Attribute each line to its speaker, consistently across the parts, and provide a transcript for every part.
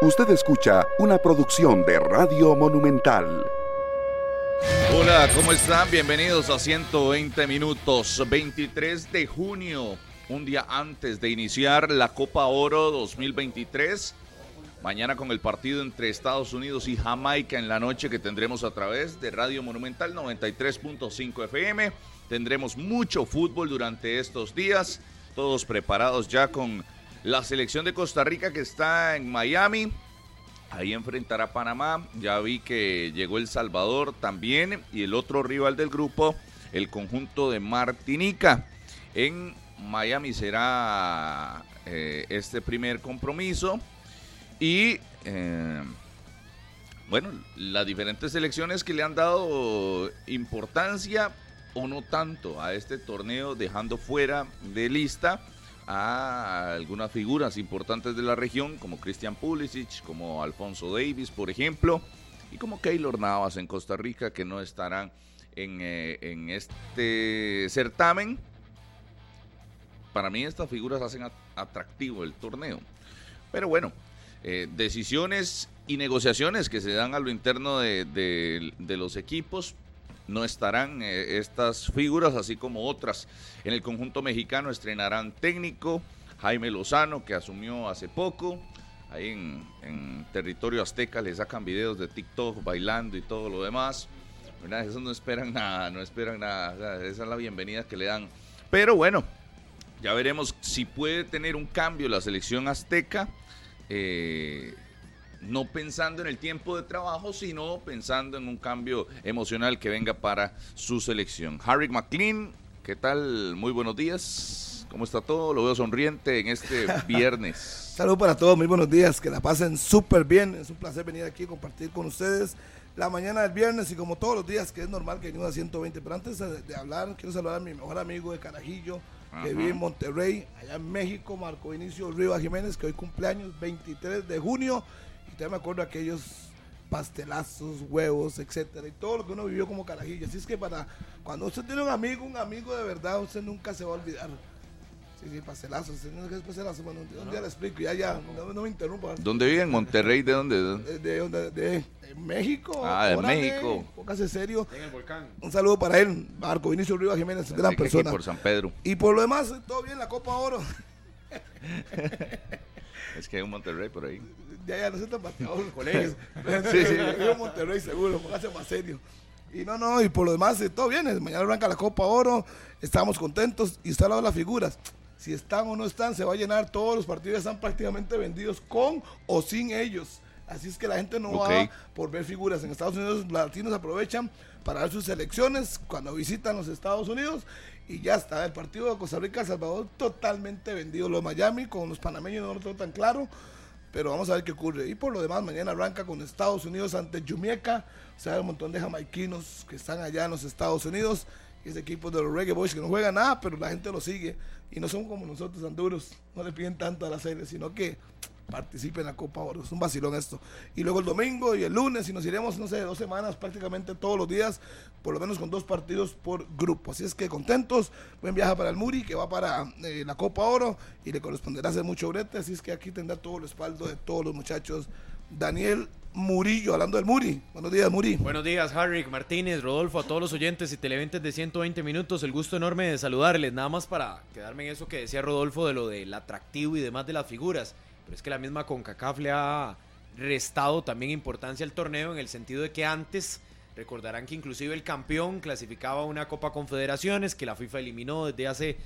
Speaker 1: Usted escucha una producción de Radio Monumental.
Speaker 2: Hola, ¿cómo están? Bienvenidos a 120 minutos, 23 de junio, un día antes de iniciar la Copa Oro 2023. Mañana con el partido entre Estados Unidos y Jamaica en la noche que tendremos a través de Radio Monumental 93.5 FM. Tendremos mucho fútbol durante estos días, todos preparados ya con la selección de Costa Rica que está en Miami. Ahí enfrentará a Panamá. Ya vi que llegó El Salvador también. Y el otro rival del grupo, el conjunto de Martinica. En Miami será eh, este primer compromiso. Y eh, bueno, las diferentes selecciones que le han dado importancia o no tanto a este torneo, dejando fuera de lista a algunas figuras importantes de la región, como Christian Pulisic, como Alfonso Davis, por ejemplo, y como Keylor Navas en Costa Rica, que no estarán en, eh, en este certamen. Para mí estas figuras hacen atractivo el torneo. Pero bueno, eh, decisiones y negociaciones que se dan a lo interno de, de los equipos no estarán eh, estas figuras, así como otras. En el conjunto mexicano estrenarán técnico Jaime Lozano, que asumió hace poco. Ahí en, territorio azteca le sacan videos de TikTok bailando y todo lo demás. Eso no esperan nada, no esperan nada. esa es la bienvenida que le dan. Pero bueno, ya veremos si puede tener un cambio la selección azteca. Eh, no pensando en el tiempo de trabajo, sino pensando en un cambio emocional que venga para su selección. Harry McLean, ¿qué tal? Muy buenos días. ¿Cómo está todo? Lo veo sonriente en este viernes.
Speaker 3: Saludos para todos, muy buenos días, que la pasen súper bien. Es un placer venir aquí a compartir con ustedes la mañana del viernes y como todos los días, que es normal que venimos a 120. Pero antes de, hablar, quiero saludar a mi mejor amigo de Carajillo, que vive en Monterrey, allá en México, Marco Vinicio Rivas Jiménez, que hoy cumpleaños 23 de junio me acuerdo de aquellos pastelazos, huevos, etcétera, y todo lo que uno vivió como carajillo. Así es que para cuando usted tiene un amigo, un amigo de verdad, usted nunca se va a olvidar. Sí, sí, pastelazos, es pastelazo, bueno, un día le explico, ya, ya, no, me interrumpa.
Speaker 2: ¿Dónde vive? ¿En Monterrey? ¿De dónde?
Speaker 3: De, de, de, México.
Speaker 2: Ah, de México.
Speaker 3: Póngase serio. En el volcán. Un saludo para él, Marco Vinicio Rivas Jiménez, gran persona.
Speaker 2: por San Pedro.
Speaker 3: Y por lo demás, todo bien, la Copa Oro.
Speaker 2: es que hay un Monterrey por ahí
Speaker 3: ya, ya, no se tan pateados los colegios. sí, sí. Yo Monterrey seguro, póngase más serio. Y no, no, y por lo demás, eh, todo bien. Mañana arranca la Copa Oro, estamos contentos y está al lado las figuras. Si están o no están, se va a llenar. Todos los partidos están prácticamente vendidos con o sin ellos. Así es que la gente no va por ver figuras. En Estados Unidos, los latinos aprovechan para ver sus selecciones cuando visitan los Estados Unidos y ya está. El partido de Costa Rica, Salvador, totalmente vendido. Los Miami con los panameños no lo tengo tan claro pero vamos a ver qué ocurre. Y por lo demás, mañana arranca con Estados Unidos ante Jamaica. O sea, hay un montón de jamaiquinos que están allá en los Estados Unidos. Y equipo de los Reggae Boys que no juega nada, pero la gente lo sigue. Y no son como nosotros, anduros. No le piden tanto a la serie, sino que participe en la Copa Oro. Es un vacilón esto. Y luego el domingo y el lunes, y nos iremos, no sé, dos semanas prácticamente todos los días, por lo menos con dos partidos por grupo. Así es que contentos. Buen viaje para el Muri, que va para eh, la Copa Oro y le corresponderá hacer mucho brete. Así es que aquí tendrá todo el respaldo de todos los muchachos. Daniel Murillo, hablando del Muri. Buenos días, Muri.
Speaker 4: Buenos días, Harry, Martínez, Rodolfo, a todos los oyentes y televidentes de 120 minutos. El gusto enorme de saludarles. Nada más para quedarme en eso que decía Rodolfo de lo del atractivo y demás de las figuras pero es que la misma CONCACAF le ha restado también importancia al torneo en el sentido de que antes recordarán que inclusive el campeón clasificaba una Copa Confederaciones que la FIFA eliminó desde hace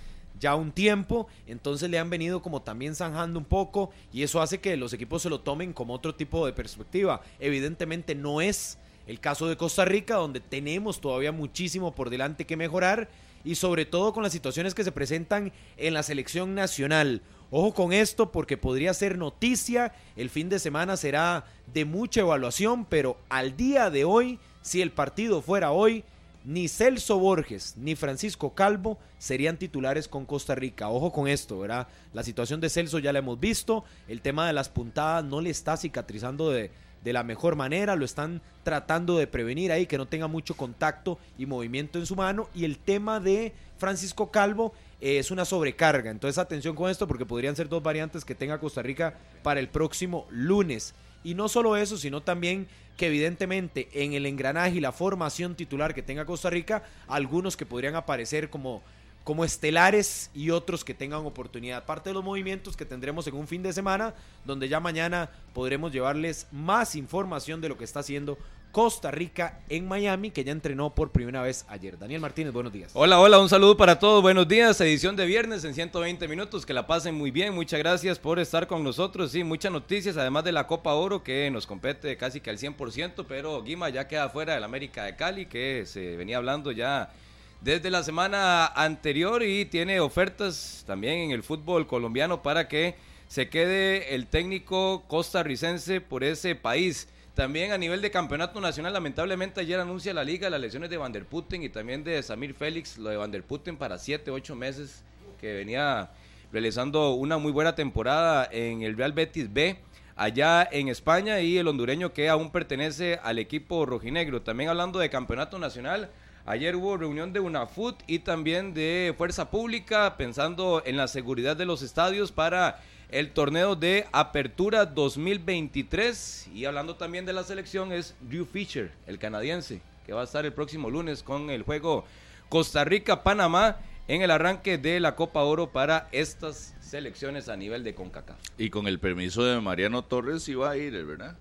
Speaker 4: ya un tiempo, entonces le han venido como también zanjando un poco y eso hace que los equipos se lo tomen como otro tipo de perspectiva. Evidentemente no es el caso de Costa Rica donde tenemos todavía muchísimo por delante que mejorar y sobre todo con las situaciones que se presentan en la selección nacional. Ojo con esto porque podría ser noticia, el fin de semana será de mucha evaluación, pero al día de hoy, si el partido fuera hoy, ni Celso Borges ni Francisco Calvo serían titulares con Costa Rica. Ojo con esto, ¿verdad? La situación de Celso ya la hemos visto, el tema de las puntadas no le está cicatrizando de, de la mejor manera, lo están tratando de prevenir ahí, que no tenga mucho contacto y movimiento en su mano. Y el tema de Francisco Calvo eh, es una sobrecarga. Entonces atención con esto porque podrían ser dos variantes que tenga Costa Rica para el próximo lunes. Y no solo eso, sino también que evidentemente en el engranaje y la formación titular que tenga Costa Rica, algunos que podrían aparecer como como estelares y otros que tengan oportunidad. Parte de los movimientos que tendremos en un fin de semana, donde ya mañana podremos llevarles más información de lo que está haciendo Costa Rica en Miami, que ya entrenó por primera vez ayer. Daniel Martínez, buenos días.
Speaker 5: Hola, hola, un saludo para todos. Buenos días, edición de viernes en 120 minutos. Que la pasen muy bien. Muchas gracias por estar con nosotros. Sí, muchas noticias, además de la Copa Oro que nos compete casi que al 100%, pero Guima ya queda fuera del América de Cali, que se venía hablando ya desde la semana anterior y tiene ofertas también en el fútbol colombiano para que se quede el técnico costarricense por ese país. También a nivel de campeonato nacional, lamentablemente ayer anuncia la liga las lesiones de Van der Putten y también de Samir Félix, lo de Van der Putten para 7, 8 meses, que venía realizando una muy buena temporada en el Real Betis B allá en España y el hondureño que aún pertenece al equipo rojinegro. También hablando de campeonato nacional, Ayer hubo reunión de UNAFUT y también de Fuerza Pública pensando en la seguridad de los estadios para el torneo de Apertura 2023. Y hablando también de la selección es Drew Fisher, el canadiense, que va a estar el próximo lunes con el juego Costa Rica-Panamá en el arranque de la Copa Oro para estas selecciones a nivel de CONCACAF.
Speaker 2: Y con el permiso de Mariano Torres iba a ir, ¿verdad?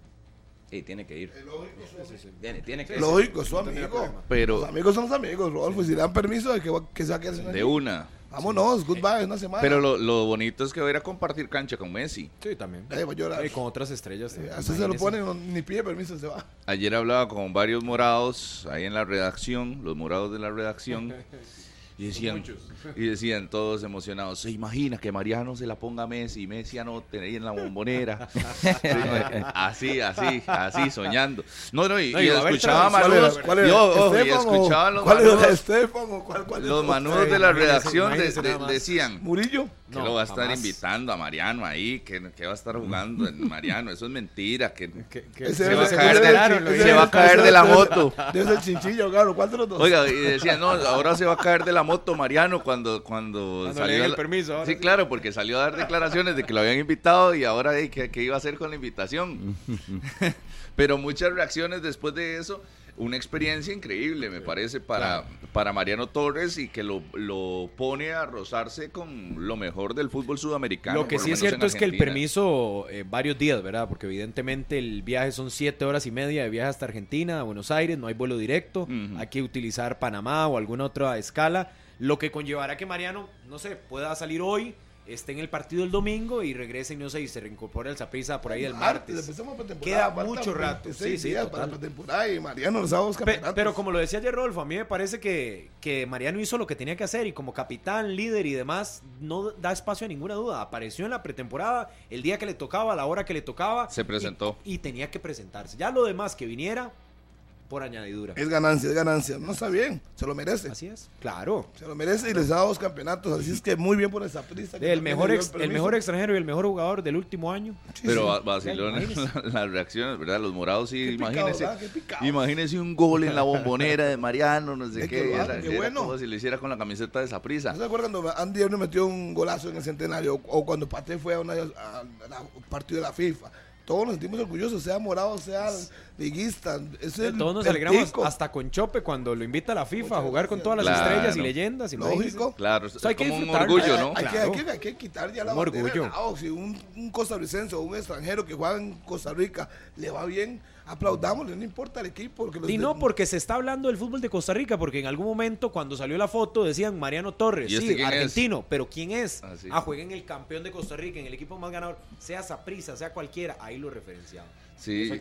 Speaker 5: Sí, tiene que ir.
Speaker 3: Tiene, tiene que Lógico, es su amigo.
Speaker 2: Pero,
Speaker 3: los amigos son los amigos, Rodolfo. Y si le dan permiso de que, que se va a quedar
Speaker 2: De una.
Speaker 3: Vámonos, goodbye, una semana.
Speaker 2: Pero lo, lo, bonito es que va a ir a compartir cancha con Messi.
Speaker 4: Sí, también.
Speaker 3: Eh,
Speaker 4: y con otras estrellas.
Speaker 3: Eh, así se lo ponen, ni pide permiso, se va.
Speaker 2: Ayer hablaba con varios morados ahí en la redacción, los morados de la redacción. Y decían, y decían todos emocionados, ¿se imagina que Mariano se la ponga a Messi y Messi anote ahí en la bombonera? así, así, así, soñando. No, no, y, y escuchaba manudos,
Speaker 3: ¿cuál yo, y escuchaba los manudos,
Speaker 2: los manudos de la redacción decían,
Speaker 3: Murillo.
Speaker 2: Que lo va a estar invitando a Mariano ahí, que, que, va a estar jugando en Mariano. Eso es mentira, que, se, va a caer de, se va a caer de la moto.
Speaker 3: Desde el chinchillo, claro. ¿Cuál de los dos?
Speaker 2: Oiga, y decían, no, ahora se va a caer de la moto Mariano cuando, cuando,
Speaker 4: cuando salió. el permiso.
Speaker 2: sí, claro, porque salió a dar declaraciones de que lo habían invitado y ahora ¿qué, qué iba a hacer con la invitación. Pero muchas reacciones después de eso una experiencia increíble, me parece, para, para Mariano Torres y que lo, lo, pone a rozarse con lo mejor del fútbol sudamericano.
Speaker 4: Lo que sí es cierto es que el permiso, eh, varios días, ¿verdad? Porque evidentemente el viaje son siete horas y media de viaje hasta Argentina, a Buenos Aires, no hay vuelo directo, hay que utilizar Panamá o alguna otra escala, lo que conllevará que Mariano, no sé, pueda salir hoy esté en el partido el domingo y regrese, no sé, y se reincorpore el Zaprisa por ahí el martes. Queda mucho rato. Sí, sí,
Speaker 3: para la temporada y Mariano los
Speaker 4: Pero como lo decía ayer Rolfo, a mí me parece que, que Mariano hizo lo que tenía que hacer y como capitán, líder y demás, no da espacio a ninguna duda. Apareció en la pretemporada el día que le tocaba, a la hora que le tocaba.
Speaker 2: Se presentó.
Speaker 4: y tenía que presentarse. Ya lo demás que viniera, por añadidura.
Speaker 3: Es ganancia, es ganancia. No está bien, se lo merece.
Speaker 4: Así es, claro.
Speaker 3: Se lo merece y les da dos campeonatos. Así es que muy bien por esa prisa.
Speaker 4: El mejor, el, mejor extranjero y el mejor jugador del último año.
Speaker 2: Pero vaciló las reacciones, ¿verdad? Los morados sí, imagínense. Imagínense un gol en la bombonera de Mariano, no sé qué. qué bueno. Como si lo hiciera con la camiseta de esa prisa.
Speaker 3: ¿No se acuerdan cuando Andy Erno metió un golazo en el centenario? O cuando Pate fue a, una, a, partido de la FIFA todos nos sentimos orgullosos, sea morado, sea liguista.
Speaker 4: todos nos alegramos hasta con Chope cuando lo invita a la FIFA a jugar con todas las estrellas y leyendas. Y
Speaker 3: Lógico.
Speaker 2: Claro, es como un orgullo, ¿no?
Speaker 3: Hay, que, hay, que, quitar ya la
Speaker 4: un orgullo.
Speaker 3: si un, un costarricense o un extranjero que juega en Costa Rica le va bien, aplaudámosle, no importa el equipo.
Speaker 4: y no porque se está hablando del fútbol de Costa Rica, porque en algún momento cuando salió la foto decían Mariano Torres, sí, este argentino, pero ¿quién es? Ah, ah, juega en el campeón de Costa Rica, en el equipo más ganador, sea Saprisa, sea cualquiera, ahí lo referenciaba.
Speaker 2: Sí,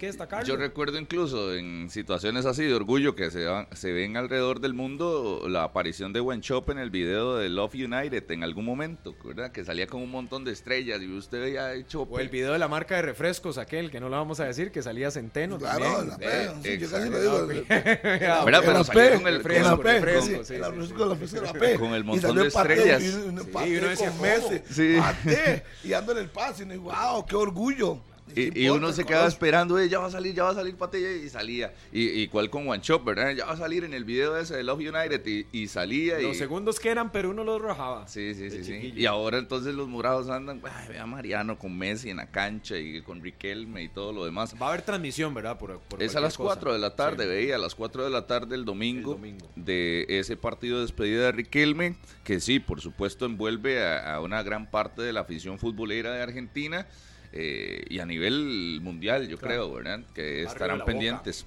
Speaker 2: yo recuerdo incluso en situaciones así de orgullo que se, se ven alrededor del mundo la aparición de Wenchop en el video de Love United en algún momento, ¿verdad? Que salía con un montón de estrellas y usted veía hecho
Speaker 4: O el video de la marca de refrescos aquel, que no lo vamos a decir, que salía Centeno
Speaker 3: Claro, la P, sí, yo casi lo digo.
Speaker 2: ¿Verdad? Pero salía con el
Speaker 3: con
Speaker 2: el montón de estrellas.
Speaker 3: Y uno decía, meses, y ando en el pase y wow, qué orgullo ¿Qué
Speaker 2: Y, y uno se quedaba esperando, "Eh, ya va a salir, ya va a salir Patella, y salía. Y igual con One Shot, ¿verdad? Ya va a salir en el video ese de Love United, y, y salía.
Speaker 4: Los
Speaker 2: y,
Speaker 4: segundos que eran, pero uno los rojaba.
Speaker 2: Sí, sí, sí. Y ahora entonces los morados andan, ay, vea a Mariano con Messi en la cancha y con Riquelme y todo lo demás.
Speaker 4: Va a haber transmisión, ¿verdad? Por, por
Speaker 2: Es a las
Speaker 4: cosa.
Speaker 2: 4 de la tarde,
Speaker 4: Sí.
Speaker 2: veía, a las 4 de la tarde el domingo,
Speaker 4: El domingo.
Speaker 2: de ese partido de despedida de Riquelme, que sí, por supuesto envuelve a, a una gran parte de la afición futbolera de Argentina eh, y a nivel mundial, yo
Speaker 4: Claro.
Speaker 2: creo, ¿verdad? Que estarán pendientes.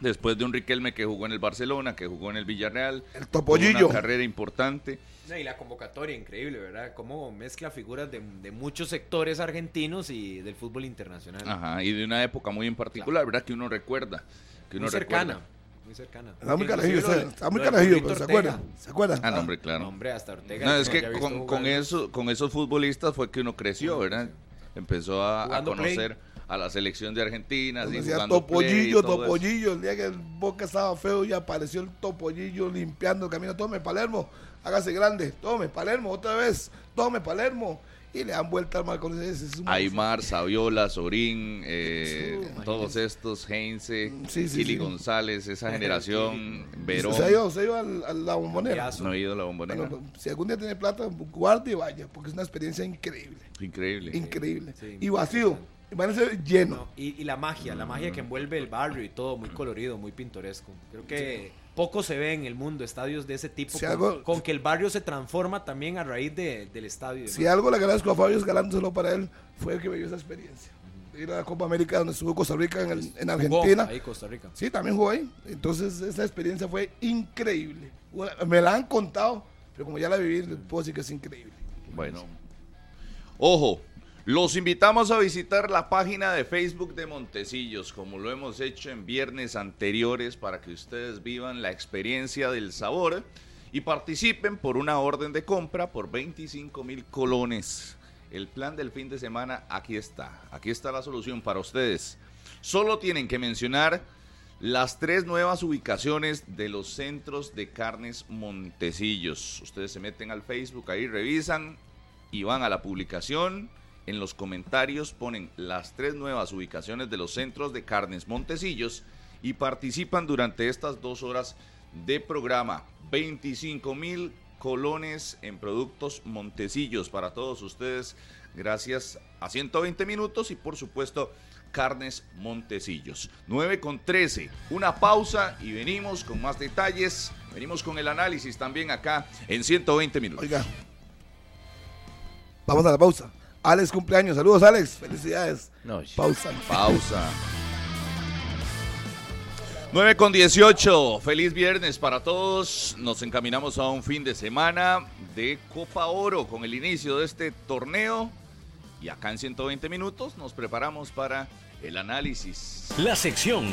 Speaker 2: Después de un Riquelme que jugó en el Barcelona, que jugó en el Villarreal,
Speaker 3: El topollillo.
Speaker 2: una carrera importante.
Speaker 4: No, y la convocatoria, increíble, ¿verdad? Cómo mezcla figuras de, de muchos sectores argentinos y del fútbol internacional.
Speaker 2: Ajá, y de una época muy en particular, ¿verdad? Que uno recuerda. Que uno
Speaker 4: muy cercana.
Speaker 2: recuerda.
Speaker 4: Muy cercana.
Speaker 3: Está muy carajillo, está muy carajillo, pero ¿se
Speaker 4: Ortega.
Speaker 3: acuerdan? ¿Se acuerdan?
Speaker 2: Ah, no, hombre, claro.
Speaker 4: No, hombre, hasta Ortega.
Speaker 2: No, es que con, con eso, con esos futbolistas fue que uno creció, ¿verdad? Empezó a, a
Speaker 4: play.
Speaker 2: conocer a la selección de Argentina, así,
Speaker 3: Decía
Speaker 2: y
Speaker 3: topollillo, topollillo. El día que el Boca estaba feo, ya apareció el topollillo limpiando el camino. Tome, Palermo, hágase grande. Tome, Palermo, otra vez. Tome, Palermo. Y le dan vuelta al Marco. Ese es
Speaker 2: Aymar, Saviola, Sorín, eh,
Speaker 3: Sí,
Speaker 2: todos estos, Heinze,
Speaker 3: Sí, sí,
Speaker 2: Kili
Speaker 3: sí.
Speaker 2: González, esa generación, Verón.
Speaker 3: Se ha ido, se ha ido al- a la bombonera.
Speaker 2: No he ido a la bombonera.
Speaker 3: Bueno, si algún día tiene plata, guarde y vaya, porque es una experiencia increíble.
Speaker 2: Increíble.
Speaker 3: Increíble.
Speaker 4: Sí.
Speaker 3: y vacío. Imagínense lleno.
Speaker 4: No, y, y la magia, la magia que envuelve el barrio y todo, muy colorido, muy pintoresco. Creo que poco se ve en el mundo estadios de ese tipo,
Speaker 3: Si
Speaker 4: con,
Speaker 3: algo-
Speaker 4: con que el barrio se transforma también a raíz de- del estadio.
Speaker 3: Si algo le agradezco a Fabio galándoselo para él, fue el que me dio esa experiencia. Ir a la Copa América donde estuvo Costa Rica en, el- en
Speaker 4: Jugó
Speaker 3: Argentina.
Speaker 4: ahí Costa Rica.
Speaker 3: Sí, también jugó ahí. Entonces, esa experiencia fue increíble. Me la han contado, pero como ya la viví, les puedo decir que es increíble.
Speaker 2: Bueno. Ojo, los invitamos a visitar la página de Facebook de Montecillos, como lo hemos hecho en viernes anteriores, para que ustedes vivan la experiencia del sabor y participen por una orden de compra por 25 mil colones. El plan del fin de semana, aquí está. Aquí está la solución para ustedes. Solo tienen que mencionar las tres nuevas ubicaciones de los centros de carnes Montecillos. Ustedes se meten al Facebook, ahí revisan y van a la publicación. En los comentarios ponen las tres nuevas ubicaciones de los centros de carnes Montecillos y participan durante estas dos horas de programa. 25 mil colones en productos Montecillos para todos ustedes. Gracias a 120 minutos y por supuesto Carnes Montecillos. 9 con 13. Una pausa y venimos con más detalles. Venimos con el análisis también acá en 120 minutos.
Speaker 3: Oiga, vamos a la pausa. Alex cumpleaños. Saludos, Alex. Felicidades.
Speaker 5: No,
Speaker 3: Pausa.
Speaker 2: Pausa. 9 con 18. Feliz viernes para todos. Nos encaminamos a un fin de semana de Copa Oro con el inicio de este torneo. Y acá en 120 minutos nos preparamos para el análisis.
Speaker 6: La sección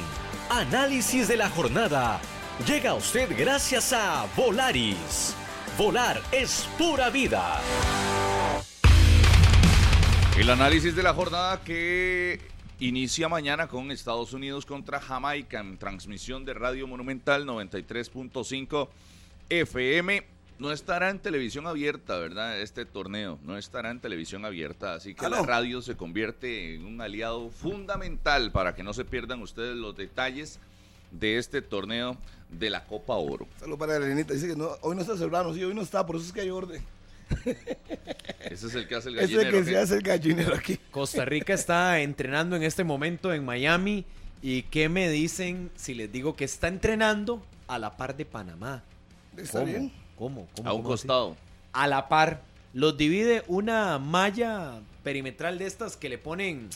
Speaker 6: Análisis de la jornada llega a usted gracias a Volaris. Volar es pura vida.
Speaker 2: El análisis de la jornada que inicia mañana con Estados Unidos contra Jamaica en transmisión de Radio Monumental 93.5 FM. No estará en televisión abierta, ¿verdad? Este torneo no estará en televisión abierta, así que
Speaker 3: Ah,
Speaker 2: la radio se convierte en un aliado fundamental para que no se pierdan ustedes los detalles de este torneo de la Copa Oro.
Speaker 3: Saludos para Elenita. Dice que no, hoy no está Serrano. Sí, hoy no está. Por eso es que hay orden.
Speaker 2: Ese es el que hace el
Speaker 3: Ese es el
Speaker 2: gallinero.
Speaker 3: que
Speaker 2: ¿qué?
Speaker 3: se hace el gallinero aquí.
Speaker 4: Costa Rica está entrenando en este momento en Miami. ¿Y qué me dicen si les digo que está entrenando a la par de Panamá?
Speaker 3: Está
Speaker 4: ¿Cómo?
Speaker 3: bien.
Speaker 4: ¿Cómo? ¿Cómo?
Speaker 2: A un
Speaker 4: ¿Cómo así?
Speaker 2: costado.
Speaker 4: A la par. Los divide una malla perimetral de estas que le ponen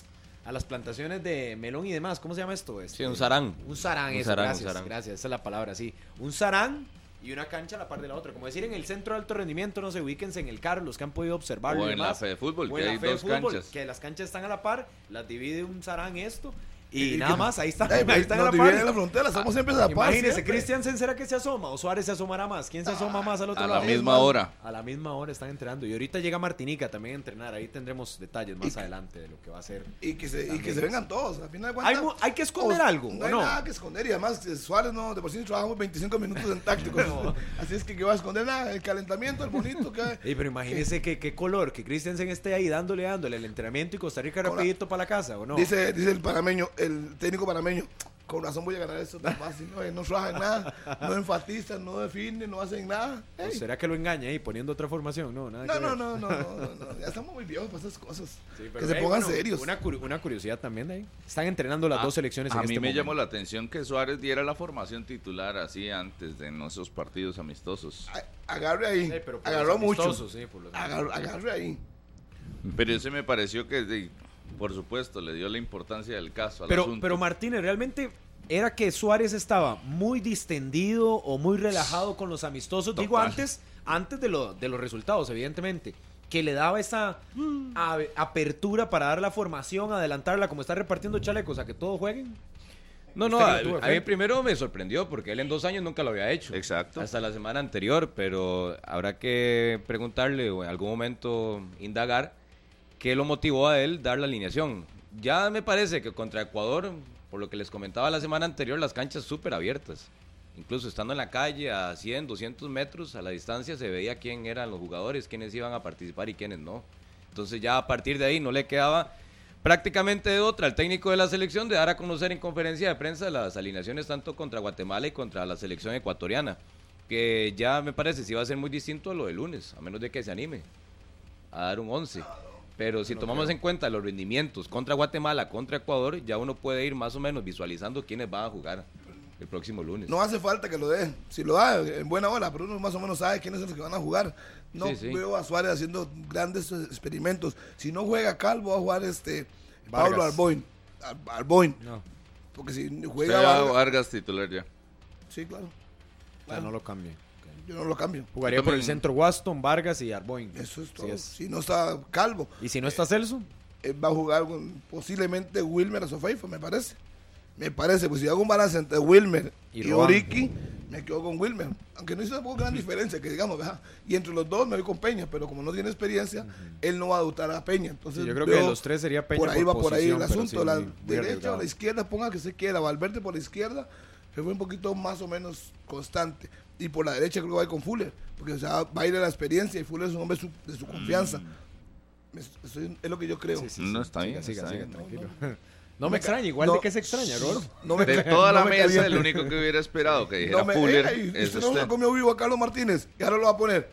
Speaker 4: a las plantaciones de melón y demás. ¿Cómo se llama esto? Este,
Speaker 5: Sí, un sarán.
Speaker 4: Un sarán,
Speaker 5: Un
Speaker 4: eso,
Speaker 5: sarán, un
Speaker 4: gracias,
Speaker 5: sarán.
Speaker 4: gracias, esa es la palabra, sí. Un sarán y una cancha a la par de la otra. Como decir, en el centro de alto rendimiento, no se ubíquense en el carro, los que han podido observarlo.
Speaker 2: O
Speaker 4: y
Speaker 2: en la fe de fútbol,
Speaker 4: O
Speaker 2: que
Speaker 4: en
Speaker 2: hay
Speaker 4: de
Speaker 2: dos
Speaker 4: fútbol,
Speaker 2: canchas.
Speaker 4: Que las canchas están a la par, las divide un sarán esto. Y, nada más, ahí está. Ahí están en
Speaker 3: nos
Speaker 4: la
Speaker 3: en la frontera, somos siempre a la par.
Speaker 4: Imagínese. Christiansen, ¿será que se asoma? ¿O Suárez se asomará más? ¿Quién se asoma más al otro
Speaker 2: A
Speaker 4: lado?
Speaker 2: la misma hora.
Speaker 4: A la misma hora están entrenando. Y ahorita llega Martinica también a entrenar. Ahí tendremos detalles más adelante de lo que va a ser.
Speaker 3: Y que, se, y que se vengan todos. Al final de cuentas,
Speaker 4: ¿Hay que esconder algo,
Speaker 3: No hay
Speaker 4: no?
Speaker 3: nada que esconder. Y además, eh, Suárez no, de por sí trabajamos 25 minutos en tácticos. Así es que, ¿qué va a esconder nada? El calentamiento, el bonito. Que,
Speaker 4: Ey, pero imagínese que, qué color, que Christensen esté ahí dándole, dándole el entrenamiento y Costa Rica rapidito para la casa, ¿o no?
Speaker 3: dice, dice el panameño, el técnico panameño. Con razón voy a ganar esto tan fácil. No, no trabaja en nada, no enfatiza, no define, no hacen nada.
Speaker 4: ¿O
Speaker 3: Ey,
Speaker 4: será que lo engaña ahí poniendo otra formación? No, nada
Speaker 3: No, no, no, no, no, no, Ya estamos muy viejos para esas cosas.
Speaker 4: Sí,
Speaker 3: que se pongan
Speaker 4: bueno,
Speaker 3: serios.
Speaker 4: Una, curi- una curiosidad también de ahí. Están entrenando las
Speaker 2: A-
Speaker 4: dos selecciones en
Speaker 2: A mí
Speaker 4: este
Speaker 2: me
Speaker 4: momento.
Speaker 2: llamó la atención que Suárez diera la formación titular así antes de nuestros partidos amistosos.
Speaker 3: A- Agarre ahí.
Speaker 4: Pero por
Speaker 3: Agarró mucho.
Speaker 4: sí,
Speaker 3: Agarró- agarre ahí.
Speaker 2: Pero ese me pareció que, de- por supuesto, le dio la importancia del caso al
Speaker 4: Pero,
Speaker 2: asunto.
Speaker 4: pero Martínez, realmente era que Suárez estaba muy distendido o muy relajado con los amistosos. Digo antes, antes de, lo- de los resultados, evidentemente. Que le daba esa a- apertura para dar la formación, adelantarla, como está repartiendo chalecos, a que todos jueguen.
Speaker 5: No, no, a, a mí primero me sorprendió porque él en dos años nunca lo había hecho.
Speaker 2: Exacto.
Speaker 5: Hasta la semana anterior, pero habrá que preguntarle o en algún momento indagar qué lo motivó a él dar la alineación. Ya me parece que contra Ecuador, por lo que les comentaba la semana anterior, las canchas súper abiertas. Incluso estando en la calle a 100, 200 metros a la distancia se veía quién eran los jugadores, quiénes iban a participar y quiénes no. Entonces ya a partir de ahí no le quedaba prácticamente de otra al técnico de la selección de dar a conocer en conferencia de prensa las alineaciones tanto contra Guatemala y contra la selección ecuatoriana. Que ya me parece si va a ser muy distinto a lo de lunes, a menos de que se anime a dar un 11. Pero si tomamos en cuenta los rendimientos contra Guatemala, contra Ecuador, ya uno puede ir más o menos visualizando quiénes van a jugar el próximo lunes.
Speaker 3: No hace falta que lo dé. Si lo da, en buena hora, pero uno más o menos sabe quiénes son los que van a jugar. No
Speaker 5: Sí, sí.
Speaker 3: veo a Suárez haciendo grandes eh, experimentos. Si no juega Calvo, va a jugar este
Speaker 4: Vargas.
Speaker 3: Pablo Arboin. Ar- Arboin.
Speaker 4: No,
Speaker 3: Porque si juega
Speaker 2: ya
Speaker 3: Vargas,
Speaker 2: Vargas titular ya.
Speaker 3: Sí, claro.
Speaker 4: ya no lo cambie.
Speaker 3: Yo no lo cambio.
Speaker 4: Jugaría por el centro Waston, Vargas y Arboin.
Speaker 3: Eso es
Speaker 4: Sí
Speaker 3: todo.
Speaker 4: es.
Speaker 3: Si no está Calvo,
Speaker 4: ¿Y si no está Celso?
Speaker 3: eh, va a jugar con posiblemente Wilmer a Sofeifa, me parece. Me parece, pues si hago un balance entre Wilmer
Speaker 4: Y
Speaker 3: y. Oriki, me quedo con Wilmer. Aunque no hizo tampoco gran diferencia, que digamos, ¿verdad? Y entre los dos me voy con Peña, pero como no tiene experiencia, él no va a adoptar a Peña. Entonces,
Speaker 4: Sí, yo creo que de los tres sería Peña
Speaker 3: Por ahí
Speaker 4: por
Speaker 3: va por ahí el asunto.
Speaker 4: sí,
Speaker 3: la
Speaker 4: muy- muy
Speaker 3: derecha o la izquierda, ponga que se quiera. Valverde por la izquierda, se fue un poquito más o menos constante. Y por la derecha creo que va a ir con Fuller, porque o sea, va a ir a la experiencia y Fuller es un hombre su- de su confianza. Me- estoy- es lo que yo creo.
Speaker 4: Sí, sí,
Speaker 2: No,
Speaker 4: sí.
Speaker 2: está bien,
Speaker 4: Siga,
Speaker 2: está
Speaker 4: siga,
Speaker 2: bien.
Speaker 4: tranquilo. No me extraña, igual de que se extraña, Rolo.
Speaker 3: No me
Speaker 2: De toda
Speaker 3: no
Speaker 2: la
Speaker 3: me
Speaker 2: mesa, el único que hubiera esperado que dijera
Speaker 3: No me-
Speaker 2: Fuller es
Speaker 3: usted no se comió vivo a Carlos Martínez y ahora lo va a poner.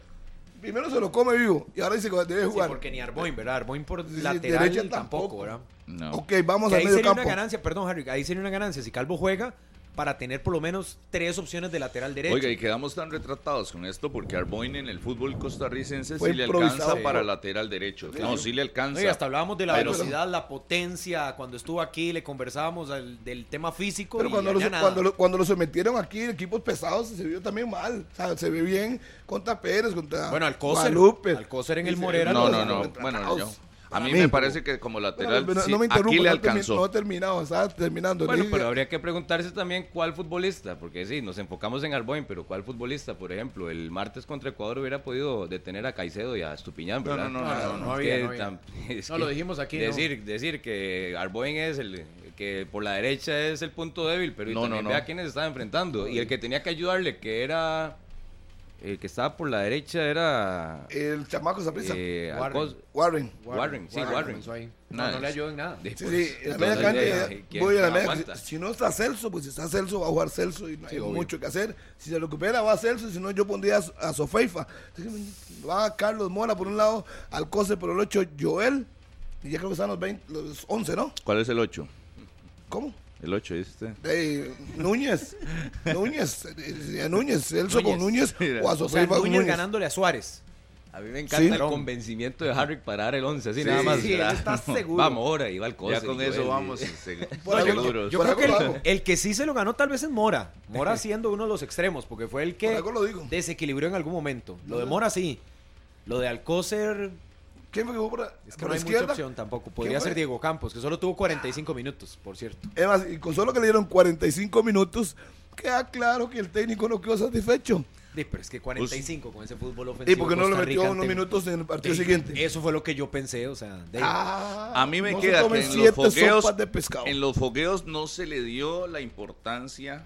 Speaker 3: Primero se lo come vivo y ahora dice que debe
Speaker 4: Sí,
Speaker 3: jugar.
Speaker 4: porque ni Arboin, ¿verdad? Arboin por
Speaker 3: Sí, sí,
Speaker 4: lateral
Speaker 3: derecha
Speaker 4: tampoco,
Speaker 3: tampoco.
Speaker 4: ¿verdad?
Speaker 2: No.
Speaker 3: Ok, vamos
Speaker 4: Que
Speaker 3: al
Speaker 4: ahí
Speaker 3: medio
Speaker 4: sería
Speaker 3: campo.
Speaker 4: una ganancia, perdón, Harry, ahí sería una ganancia si Calvo juega para tener por lo menos tres opciones de lateral derecho.
Speaker 2: Oiga, y quedamos tan retratados con esto porque Arboin en el fútbol costarricense
Speaker 3: Fue
Speaker 2: sí le alcanza para
Speaker 3: Sí.
Speaker 2: lateral derecho. No, sí le alcanza.
Speaker 4: Oiga, hasta hablábamos de la
Speaker 2: Pero-
Speaker 4: velocidad, la potencia, cuando estuvo aquí le conversábamos al- del tema físico.
Speaker 3: Pero
Speaker 4: y
Speaker 3: cuando
Speaker 4: allá
Speaker 3: lo,
Speaker 4: nada.
Speaker 3: cuando, lo, cuando lo sometieron aquí en equipos pesados se vio también mal. O sea, se ve bien contra Pérez, contra
Speaker 4: Bueno, Alcócer,
Speaker 3: Guadalupe.
Speaker 4: Alcócer en el Morera
Speaker 2: No,
Speaker 4: los-
Speaker 2: no, no. Bueno, yo- a mí me parece que como lateral sí,
Speaker 3: no me interrumpa,
Speaker 2: aquí le alcanzó.
Speaker 3: no he terminado, estaba terminando.
Speaker 5: Bueno, pero habría que preguntarse también cuál futbolista, porque sí, nos enfocamos en Arboin, pero cuál futbolista, por ejemplo, el martes contra Ecuador hubiera podido detener a Caicedo y a Estupiñán,
Speaker 2: No,
Speaker 5: ¿verdad?
Speaker 2: no, no,
Speaker 4: no, no había,
Speaker 5: que
Speaker 4: no No, lo dijimos aquí, ¿no?
Speaker 5: Decir, decir que Arboin es el que por la derecha es el punto débil, pero y
Speaker 2: No,
Speaker 5: también
Speaker 2: no,
Speaker 5: vea
Speaker 2: no.
Speaker 5: quiénes estaban enfrentando. Y el que tenía que ayudarle, que era el que estaba por la derecha, era
Speaker 3: El chamaco Saprissa.
Speaker 5: eh,
Speaker 4: Warren.
Speaker 3: Warren.
Speaker 5: Warren, sí, Warren.
Speaker 4: No, le ayudó en nada.
Speaker 3: Sí, sí, la media cancha,
Speaker 5: eh, ¿quién-
Speaker 3: voy a la media-? Si no está Celso, pues si está Celso, va a jugar Celso y no hay
Speaker 4: obvio.
Speaker 3: mucho que hacer. Si se recupera, va a Celso, si no, yo pondría a, a Sofeifa. Va Carlos Mora por un lado, Alcoce por el 8, Joel, y ya creo que están los, 20, los 11, ¿no?
Speaker 2: ¿Cuál es el 8?
Speaker 3: ¿Cómo?
Speaker 2: El 8, dice usted.
Speaker 3: Eh, Núñez, Núñez, eh, Núñez, Celso con
Speaker 2: Núñez.
Speaker 3: Núñez o a
Speaker 4: O sea,
Speaker 3: Sofeifa con
Speaker 4: Núñez
Speaker 3: Núñez.
Speaker 4: ganándole a Suárez.
Speaker 5: A mí me encanta
Speaker 3: Sí.
Speaker 5: el convencimiento de Harry para dar el 11, así
Speaker 2: Sí,
Speaker 5: nada más.
Speaker 4: sí, él
Speaker 5: ¿verdad?
Speaker 4: está seguro.
Speaker 5: Vamos, ahora, y va el
Speaker 2: Ya con eso vamos.
Speaker 4: Yo creo que el, que sí se lo ganó tal vez es Mora. Mora siendo uno de los extremos, porque fue el que
Speaker 3: lo digo.
Speaker 4: desequilibró en algún momento. Lo de Mora sí. Lo de Alcócer
Speaker 3: ¿Quién fue que jugó por, la-
Speaker 4: Es que
Speaker 3: por
Speaker 4: no hay mucha opción tampoco. Podría ser Diego Campos, que solo tuvo 45 minutos, por cierto.
Speaker 3: Es más, y con solo que le dieron 45 minutos, queda claro que el técnico no quedó satisfecho.
Speaker 4: Sí, pero es que 45 con ese fútbol
Speaker 3: ¿Y
Speaker 4: ofensivo.
Speaker 3: por qué no lo metió unos minutos en el partido siguiente?
Speaker 4: Eso fue lo que yo pensé, o sea. de-
Speaker 3: Ah,
Speaker 2: A mí me
Speaker 3: no
Speaker 2: queda que en los
Speaker 3: siete
Speaker 2: fogueos,
Speaker 3: de pescado.
Speaker 2: en los fogueos no se le dio la importancia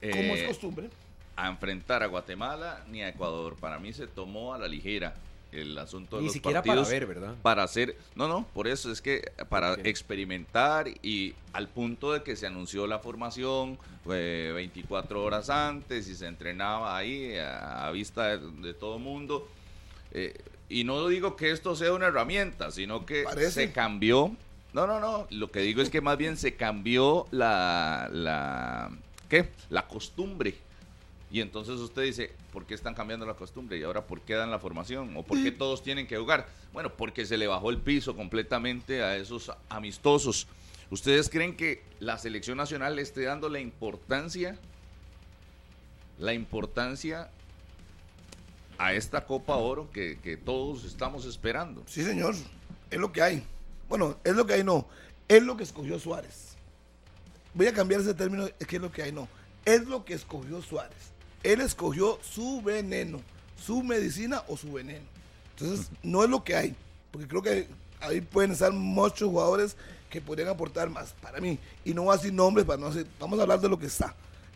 Speaker 3: Como
Speaker 2: eh,
Speaker 3: es costumbre.
Speaker 2: a enfrentar a Guatemala ni a Ecuador. Para mí se tomó a la ligera el asunto de
Speaker 4: Ni
Speaker 2: los
Speaker 4: siquiera
Speaker 2: partidos
Speaker 4: para ver, ¿verdad?
Speaker 2: para hacer, no, no, por eso es que para experimentar y al punto de que se anunció la formación eh, 24 horas antes y se entrenaba ahí a, a vista de, de todo mundo. Eh, y no digo que esto sea una herramienta, sino que
Speaker 3: Parece.
Speaker 2: se cambió. No, no, no. Lo que digo es que más bien se cambió la, la, ¿qué? La costumbre. Y entonces usted dice, ¿por qué están cambiando la costumbre? ¿Y ahora por qué dan la formación? ¿O por qué todos tienen que jugar? Bueno, porque se le bajó el piso completamente a esos amistosos. ¿Ustedes creen que la selección nacional le esté dando la importancia, la importancia a esta Copa Oro que, que todos estamos esperando?
Speaker 3: Sí, señor. Es lo que hay. Bueno, es lo que hay, no. Es lo que escogió Suárez. Voy a cambiar ese término, es que es lo que hay, no. Es lo que escogió Suárez. Él escogió su veneno, su medicina o su veneno. Entonces, no es lo que hay. Porque creo que ahí pueden estar muchos jugadores que podrían aportar más para mí. Y no voy a decir nombres, para no hacer- vamos a hablar de lo que está.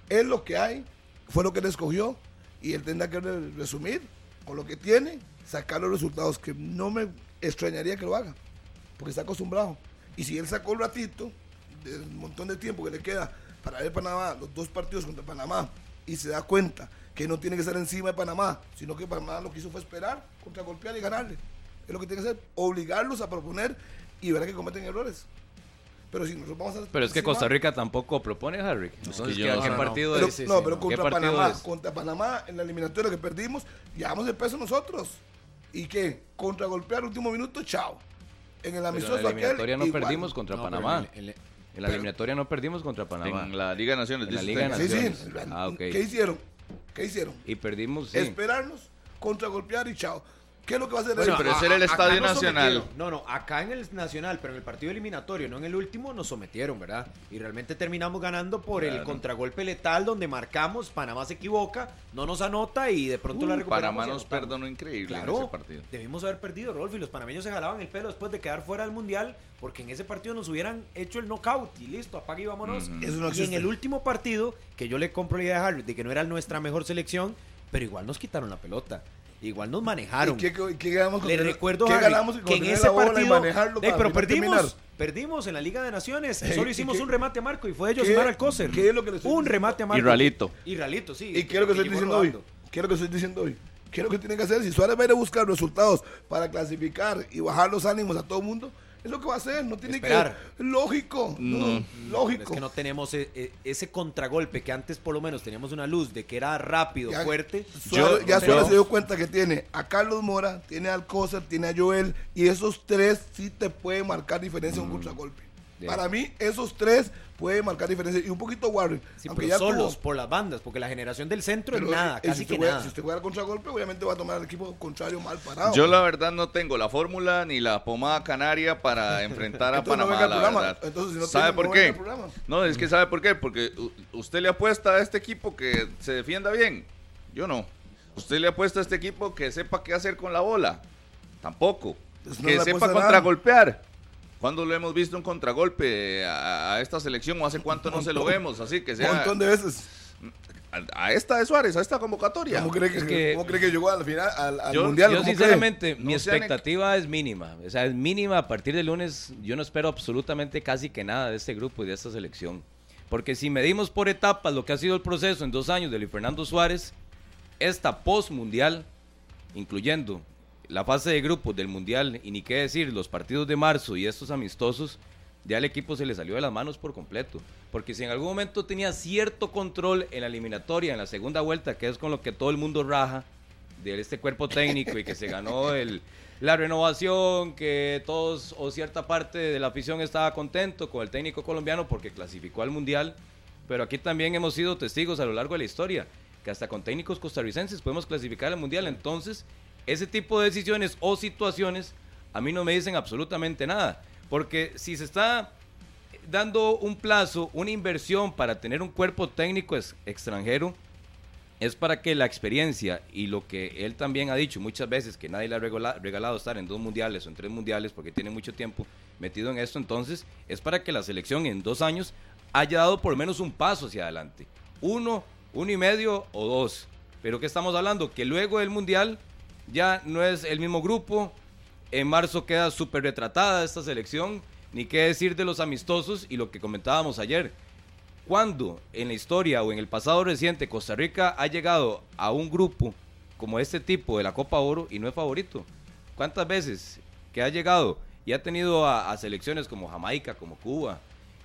Speaker 3: Es lo que hay, fue lo que él escogió. Y él tendrá que re- resumir con lo que tiene, sacar los resultados que no me extrañaría que lo haga porque está acostumbrado. Y si él sacó el ratito, del montón de tiempo que le queda para ver Panamá, los dos partidos contra Panamá, y se da cuenta que no tiene que estar encima de Panamá, sino que Panamá lo que hizo fue esperar, contragolpear y ganarle. Es lo que tiene que hacer, obligarlos a proponer y verá que cometen errores. Pero si nosotros vamos a...
Speaker 5: Pero es que Costa Rica tampoco propone, Harry. Entonces, ¿qué,
Speaker 2: no
Speaker 5: qué partido
Speaker 3: Pero,
Speaker 5: es?
Speaker 3: no, pero contra
Speaker 5: ¿Qué partido
Speaker 3: Panamá,
Speaker 5: es?
Speaker 3: contra Panamá, en la eliminatoria que perdimos, llevamos el peso nosotros. ¿Y qué? Contragolpear último minuto, chao. En el
Speaker 5: Pero
Speaker 3: amistoso
Speaker 5: en la
Speaker 3: aquel,
Speaker 5: eliminatoria no
Speaker 3: igual.
Speaker 5: perdimos contra
Speaker 4: No, pero
Speaker 5: Panamá.
Speaker 4: el- el-
Speaker 5: En la eliminatoria no perdimos contra Panamá.
Speaker 2: En la Liga de Naciones.
Speaker 5: En la
Speaker 2: dice
Speaker 5: Liga de
Speaker 2: usted.
Speaker 3: Sí, sí.
Speaker 5: Ah.
Speaker 3: ¿Qué hicieron? ¿Qué hicieron?
Speaker 5: Y perdimos, sí.
Speaker 3: Esperarnos, contragolpear y chao. ¿Qué es lo que va a hacer
Speaker 2: Bueno,
Speaker 3: él?
Speaker 2: pero ese era el Estadio
Speaker 4: nos
Speaker 2: Nacional.
Speaker 4: sometieron. No, no, acá en el Nacional, pero en el partido eliminatorio, no en el último, nos sometieron, ¿verdad? Y realmente terminamos ganando por el contragolpe letal donde marcamos, Panamá se equivoca, no nos anota y de pronto la
Speaker 2: Uh,
Speaker 4: recuperamos.
Speaker 2: Panamá
Speaker 4: y
Speaker 2: nos perdonó increíble en
Speaker 4: Claro,
Speaker 2: ese partido.
Speaker 4: debimos haber perdido, Rolf, y los panameños se jalaban el pelo después de quedar fuera del Mundial, porque en ese partido nos hubieran hecho el knockout y listo, apague y vámonos.
Speaker 3: Eso no
Speaker 4: y en el último partido, que yo le compro la idea a Harry de que no era nuestra mejor selección, pero igual nos quitaron la pelota, igual nos manejaron.
Speaker 3: ¿Y qué, qué- ganamos con
Speaker 4: Le
Speaker 3: tener-
Speaker 4: recuerdo,
Speaker 3: ¿qué
Speaker 4: Harry,
Speaker 3: ganamos con
Speaker 4: que en ese
Speaker 3: la bola y
Speaker 4: partido, pero perdimos,
Speaker 3: terminar?
Speaker 4: perdimos en la Liga de Naciones.
Speaker 3: Ey,
Speaker 4: Solo
Speaker 3: ¿y
Speaker 4: hicimos
Speaker 3: qué-
Speaker 4: un remate a Marco y fue de Josimar Alcócer.
Speaker 3: qué es lo que le estoy
Speaker 4: Un remate a Marco.
Speaker 2: Y Ralito.
Speaker 4: Y Ralito, sí.
Speaker 3: ¿Y qué es lo que estoy diciendo hoy? ¿Qué es lo que estoy diciendo hoy? ¿Qué es lo que tienen que hacer? Si Suárez va a ir a buscar resultados para clasificar y bajar los ánimos a todo el mundo, es lo que va a hacer. No tiene
Speaker 4: Esperar.
Speaker 3: que. Lógico. No.
Speaker 4: Es
Speaker 3: Lógico.
Speaker 4: que no tenemos e- e- ese contragolpe que antes por lo menos teníamos una luz de que era rápido,
Speaker 3: Ya-
Speaker 4: fuerte.
Speaker 3: Suárez-
Speaker 2: Yo-
Speaker 3: ya Suárez se dio cuenta que tiene a Carlos Mora, tiene a Alcócer, tiene a Joel, y esos tres sí te pueden marcar diferencia en un contragolpe.
Speaker 5: Sí.
Speaker 3: Para mí, esos tres pueden marcar diferencia. Y un poquito Warren.
Speaker 4: Sí,
Speaker 3: aunque
Speaker 4: pero
Speaker 3: ya
Speaker 4: solos
Speaker 3: tuvo-
Speaker 4: por las bandas, porque la generación del centro
Speaker 3: pero,
Speaker 4: es nada,
Speaker 3: eh,
Speaker 4: casi
Speaker 3: si
Speaker 4: que
Speaker 3: juega-
Speaker 4: nada.
Speaker 3: Si usted juega contragolpe, obviamente va a tomar al equipo contrario mal parado.
Speaker 2: Yo la verdad no tengo la fórmula ni la pomada canaria para enfrentar a
Speaker 3: no
Speaker 2: Panamá,
Speaker 3: al
Speaker 2: la verdad.
Speaker 3: Entonces, si no
Speaker 2: ¿Sabe
Speaker 3: tiene,
Speaker 2: por
Speaker 3: no
Speaker 2: qué? No, es que ¿sabe por qué? Porque usted le apuesta a este equipo que se defienda bien. Yo no. Usted le apuesta a este equipo que sepa qué hacer con la bola. Tampoco.
Speaker 3: Pues no
Speaker 2: que sepa contragolpear. ¿Cuándo lo hemos visto un contragolpe a, a esta selección o hace cuánto no se lo vemos? Así que
Speaker 3: Un
Speaker 2: sea
Speaker 3: montón de veces.
Speaker 2: a, a esta de Suárez, a esta convocatoria.
Speaker 3: ¿Cómo cree que,
Speaker 5: Es que-
Speaker 3: cómo cree que llegó al final, al, al
Speaker 2: Yo-
Speaker 3: mundial?
Speaker 5: Yo sinceramente, mi
Speaker 2: No sean
Speaker 5: expectativa es mínima. O sea, es mínima a partir del lunes. Yo no espero absolutamente casi que nada de este grupo y de esta selección. Porque si medimos por etapas lo que ha sido el proceso en dos años de Luis Fernando Suárez, esta post-mundial, incluyendo la fase de grupos del mundial y ni qué decir, los partidos de marzo y estos amistosos, ya el equipo se le salió de las manos por completo. Porque si en algún momento tenía cierto control en la eliminatoria, en la segunda vuelta, que es con lo que todo el mundo raja de este cuerpo técnico y que se ganó la renovación, que todos o cierta parte de la afición estaba contento con el técnico colombiano porque clasificó al mundial. Pero aquí también hemos sido testigos a lo largo de la historia que hasta con técnicos costarricenses podemos clasificar al mundial. Entonces, ese tipo de decisiones o situaciones a mí no me dicen absolutamente nada. Porque si se está dando un plazo, una inversión para tener un cuerpo técnico extranjero, es para que la experiencia y lo que él también ha dicho muchas veces, que nadie le ha regala- regalado estar en dos mundiales o en tres mundiales porque tiene mucho tiempo metido en esto, entonces es para que la selección en dos años haya dado por menos un paso hacia adelante. Uno, uno y medio o dos. Pero ¿qué estamos hablando? Que luego del mundial ya no es el mismo grupo. En marzo queda súper retratada esta selección. Ni qué decir de los amistosos y lo que comentábamos ayer. ¿Cuándo en la historia o en el pasado reciente Costa Rica ha llegado a un grupo como este tipo de la Copa Oro y no es favorito? ¿Cuántas veces que ha llegado y ha tenido a, a selecciones como Jamaica, como Cuba,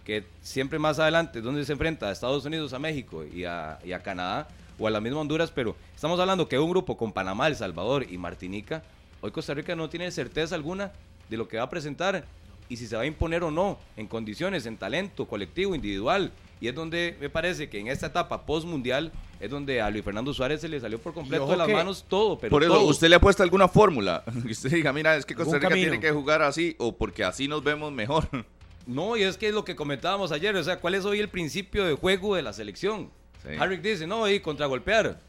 Speaker 5: que siempre más adelante, donde se enfrenta a Estados Unidos, a México y a, y a Canadá o a la misma Honduras, pero estamos hablando que un grupo con Panamá, El Salvador y Martinica, hoy Costa Rica no tiene certeza alguna de lo que va a presentar y si se va a imponer o no en condiciones, en talento colectivo, individual. Y es donde me parece que en esta etapa post-mundial es donde a Luis Fernando Suárez se le salió por completo de las manos todo. Pero
Speaker 2: Por eso,
Speaker 5: todo.
Speaker 2: ¿usted le ha puesto alguna fórmula? Que usted diga, mira, es que Costa Rica tiene que jugar así o porque así nos vemos mejor.
Speaker 5: No, y es que es lo que comentábamos ayer, o sea, ¿cuál es hoy el principio de juego de la selección?
Speaker 2: Sí.
Speaker 5: Harrick dice, no, y contragolpear.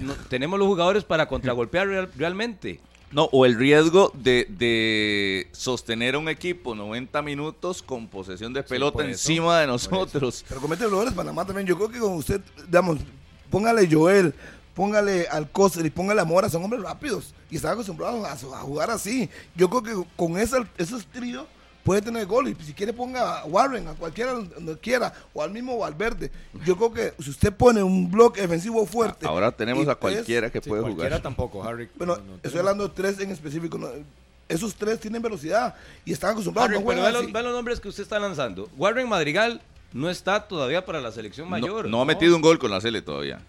Speaker 5: No, tenemos los jugadores para contragolpear real- realmente.
Speaker 2: No, o el riesgo de, de sostener a un equipo 90 minutos con posesión de pelota
Speaker 5: eso,
Speaker 2: encima de nosotros.
Speaker 3: Pero comete errores Panamá también. Yo creo que con usted, digamos, póngale Joel, póngale Alcócer y póngale a Mora, son hombres rápidos y están acostumbrados a, a jugar así. Yo creo que con esa, esos tríos puede tener gol y si quiere ponga a Warren, a cualquiera donde quiera, o al mismo Valverde. Yo creo que si usted pone un bloque defensivo fuerte.
Speaker 2: Ahora tenemos a
Speaker 3: tres-
Speaker 2: cualquiera que
Speaker 4: Sí,
Speaker 2: puede
Speaker 4: cualquiera
Speaker 2: jugar.
Speaker 4: tampoco, Harry.
Speaker 3: Bueno,
Speaker 4: No, no,
Speaker 3: estoy hablando de tres en específico. ¿no? Esos tres tienen velocidad y están acostumbrados. No
Speaker 5: pero los, nombres que usted está lanzando. Warren Madrigal no está todavía para la selección
Speaker 2: No,
Speaker 5: mayor.
Speaker 2: no ha metido un gol con la Cele todavía.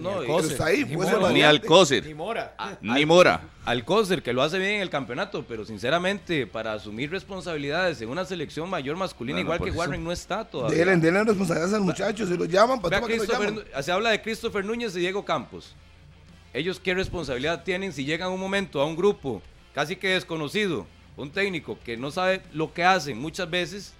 Speaker 5: No,
Speaker 3: ahí,
Speaker 4: Ni Mora.
Speaker 2: Ni. Alcócer,
Speaker 4: Ni Mora.
Speaker 2: ni Mora.
Speaker 5: Alcócer, que lo hace bien en el campeonato, pero sinceramente, para asumir responsabilidades en una selección mayor masculina,
Speaker 2: Bueno,
Speaker 5: igual que
Speaker 2: eso.
Speaker 5: Warren, no está todavía.
Speaker 3: Denle, denle responsabilidades al muchacho, si lo llaman, para que lo llaman.
Speaker 5: Se habla de Christopher Núñez y Diego Campos. Ellos qué responsabilidad tienen si llegan un momento a un grupo casi que desconocido, un técnico que no sabe lo que hacen muchas veces,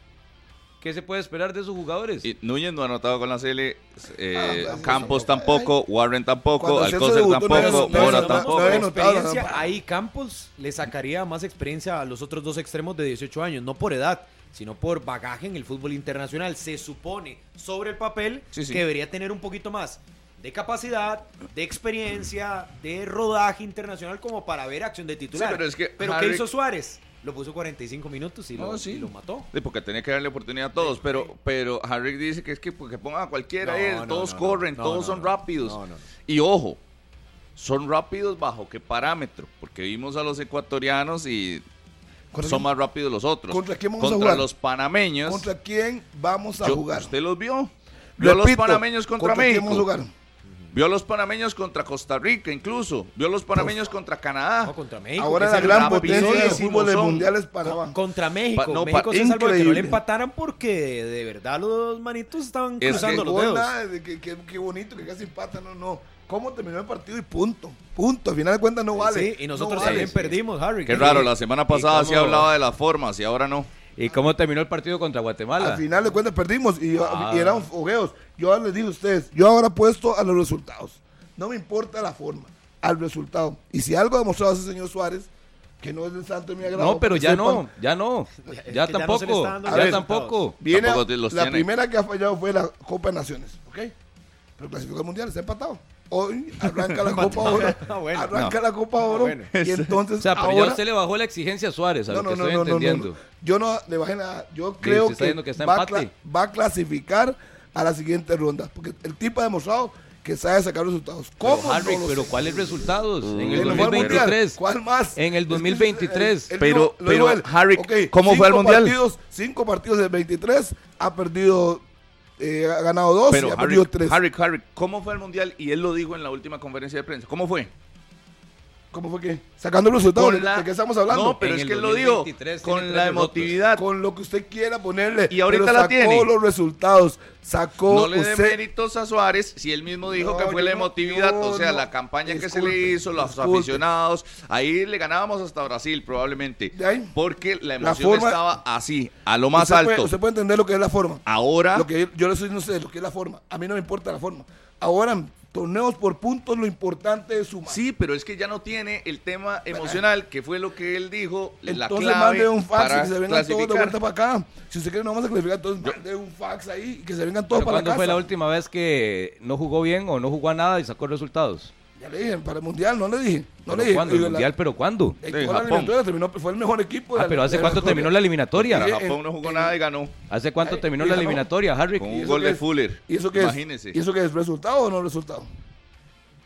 Speaker 5: ¿qué se puede esperar de esos jugadores?
Speaker 2: Y Núñez no ha anotado con la Cele, eh,
Speaker 3: Ah,
Speaker 2: Campos tampoco, Warren tampoco,
Speaker 3: había-
Speaker 2: tampoco, Mora
Speaker 3: no-
Speaker 2: tampoco.
Speaker 3: no
Speaker 4: experiencia, ahí Campos le sacaría más experiencia a los otros dos extremos de 18 años, no por edad, sino por bagaje en el fútbol internacional. Se supone sobre el papel
Speaker 2: Sí, sí.
Speaker 4: que debería tener un poquito más de capacidad, de experiencia, de rodaje internacional como para ver acción de titular.
Speaker 2: Sí, pero es que
Speaker 4: ¿Pero
Speaker 2: Harry-
Speaker 4: ¿qué hizo Suárez? Lo puso 45 minutos y, lo,
Speaker 2: sí.
Speaker 4: y lo mató.
Speaker 2: Sí, porque tenía que darle oportunidad a todos, pero, pero Harry dice que es que, que pongan a cualquiera,
Speaker 4: No, no,
Speaker 2: todos
Speaker 4: no,
Speaker 2: corren,
Speaker 4: no,
Speaker 2: todos
Speaker 4: no,
Speaker 2: son
Speaker 4: no.
Speaker 2: rápidos.
Speaker 4: No, no, no.
Speaker 2: Y ojo, son rápidos bajo qué parámetro, porque vimos a los ecuatorianos y
Speaker 3: ¿Contra
Speaker 2: son
Speaker 3: quién-
Speaker 2: más rápidos los otros.
Speaker 3: ¿Contra quién vamos a
Speaker 2: Contra
Speaker 3: jugar?
Speaker 2: los panameños.
Speaker 3: ¿Contra quién vamos a
Speaker 2: yo-
Speaker 3: jugar?
Speaker 2: ¿Usted los vio? Vio a los
Speaker 3: Repito,
Speaker 2: panameños contra,
Speaker 3: quién
Speaker 2: México.
Speaker 3: vamos a jugar?
Speaker 2: Vio a los panameños contra Costa Rica, incluso. Vio a los panameños contra Canadá.
Speaker 4: No, contra México.
Speaker 3: Ahora la gran potencia del fútbol mundial es Panamá.
Speaker 4: Contra México.
Speaker 2: Pa- no,
Speaker 4: México
Speaker 2: pa-
Speaker 4: se salvó que no le empataran porque de verdad los manitos estaban
Speaker 2: Es
Speaker 4: cruzando
Speaker 2: que
Speaker 4: los dedos.
Speaker 3: nada de que, que- que bonito, que casi empatan, no, no. ¿Cómo terminó el partido y punto? Punto. Al final de cuentas no vale.
Speaker 4: Sí, y nosotros
Speaker 3: No vale.
Speaker 4: también perdimos, Harry.
Speaker 2: Qué raro, la semana pasada sí hablaba de las formas y ahora no.
Speaker 5: ¿Y cómo terminó el partido contra Guatemala?
Speaker 3: Al final de cuentas perdimos y,
Speaker 5: Ah.
Speaker 3: y eran fogueos. Yo ahora les digo a ustedes, yo ahora apuesto a los resultados. No me importa la forma, al resultado. Y si algo ha demostrado ese señor Suárez, que no es del santo de mi agrado.
Speaker 5: no, pero ya
Speaker 3: sepan,
Speaker 5: no, ya no, ya
Speaker 4: ya le
Speaker 5: tampoco, ya tampoco.
Speaker 3: Viene
Speaker 2: Tampoco los
Speaker 3: la
Speaker 2: tiene.
Speaker 3: primera que ha fallado fue la Copa de Naciones, ¿ok? Pero clasificó al Mundial, está empatado. Hoy arranca la Copa Oro.
Speaker 4: Ah, bueno.
Speaker 3: arranca la Copa Oro.
Speaker 4: bueno.
Speaker 3: Y entonces
Speaker 5: O sea, pero ya
Speaker 3: ahora...
Speaker 5: usted le bajó la exigencia a Suárez, a
Speaker 3: No,
Speaker 5: lo
Speaker 3: no,
Speaker 5: que
Speaker 3: no,
Speaker 5: estoy
Speaker 3: no, no, no,
Speaker 5: entendiendo.
Speaker 3: no. Yo no le bajé nada. Yo creo que,
Speaker 5: que está
Speaker 3: va, a va a clasificar a la siguiente ronda. Porque el tipo ha demostrado que sabe sacar resultados. ¿Cómo?
Speaker 5: Pero, Harry,
Speaker 3: No
Speaker 5: pero. ¿cuáles resultados? en el
Speaker 3: Él no fue al Mundial.
Speaker 5: 2023.
Speaker 3: ¿Cuál más?
Speaker 5: En el
Speaker 3: Es que
Speaker 5: 2023.
Speaker 3: él- él
Speaker 2: Pero- pero. Harry,
Speaker 3: Ok,
Speaker 2: ¿cómo fue
Speaker 3: cinco
Speaker 2: Mundial?
Speaker 3: Partidos, cinco partidos del 23, ha perdido, eh, ha ganado dos y
Speaker 2: Pero
Speaker 3: ha
Speaker 2: Harry,
Speaker 3: perdido tres.
Speaker 2: Harry, Harry, ¿cómo fue el mundial? Y él lo dijo en la última conferencia de prensa. ¿Cómo fue?
Speaker 3: ¿Cómo fue que? Sacando los resultados. ¿De,
Speaker 2: la-
Speaker 3: de qué estamos hablando?
Speaker 2: No, pero
Speaker 5: En
Speaker 2: es que él lo dijo.
Speaker 5: 2023 tiene
Speaker 2: Con la emotividad.
Speaker 3: Con lo que usted quiera ponerle.
Speaker 2: Y ahorita
Speaker 3: pero
Speaker 2: la
Speaker 3: sacó
Speaker 2: tiene.
Speaker 3: los resultados. Sacó
Speaker 2: No le dé
Speaker 3: usted.
Speaker 2: méritos a Suárez si él mismo dijo
Speaker 3: No,
Speaker 2: que fue la emotividad, o sea,
Speaker 3: no-
Speaker 2: la campaña que se le hizo, los
Speaker 3: disculpe.
Speaker 2: aficionados. Ahí le ganábamos hasta Brasil, probablemente.
Speaker 3: De ahí.
Speaker 2: Porque la
Speaker 3: La
Speaker 2: emoción
Speaker 3: forma-
Speaker 2: estaba así, a lo más
Speaker 3: usted
Speaker 2: alto.
Speaker 3: Puede, usted puede entender lo que es la forma.
Speaker 2: Ahora,
Speaker 3: Lo que yo, yo le estoy diciendo a usted, lo que es la forma. A mí no me importa la forma. Ahora, torneos por puntos, lo importante es sumar.
Speaker 2: sí, pero es que ya no tiene el tema emocional, que fue lo que él dijo, la
Speaker 3: Entonces
Speaker 2: clave
Speaker 3: mande un fax
Speaker 2: para
Speaker 3: y que se vengan todos de vuelta para acá. Si usted quiere no vamos a clasificar, entonces mande un fax ahí y que se vengan todos para la
Speaker 5: ¿Cuándo
Speaker 3: casa.
Speaker 5: fue la última vez que no jugó bien o no jugó a nada y sacó resultados?
Speaker 3: Ya le dije, para el mundial, no le dije. No
Speaker 5: ¿Pero
Speaker 3: le dije.
Speaker 5: ¿Cuándo? ¿El
Speaker 3: la-
Speaker 5: mundial? ¿Pero cuándo?
Speaker 3: toda la eliminatoria terminó, fue el mejor equipo. de
Speaker 5: Ah,
Speaker 3: la-
Speaker 5: pero ¿hace
Speaker 3: de
Speaker 5: cuánto terminó la eliminatoria?
Speaker 3: Sí,
Speaker 2: Japón
Speaker 3: en-
Speaker 2: no jugó
Speaker 3: en-
Speaker 2: nada y ganó.
Speaker 5: ¿Hace cuánto
Speaker 3: Ay,
Speaker 5: terminó la
Speaker 3: ganó.
Speaker 5: eliminatoria, Harry?
Speaker 2: Con
Speaker 3: ¿Y
Speaker 2: un
Speaker 3: eso
Speaker 2: gol de
Speaker 3: es?
Speaker 2: Fuller.
Speaker 3: ¿Y eso qué
Speaker 2: Imagínese.
Speaker 3: es? ¿Y eso qué es? ¿Resultado o no resultado?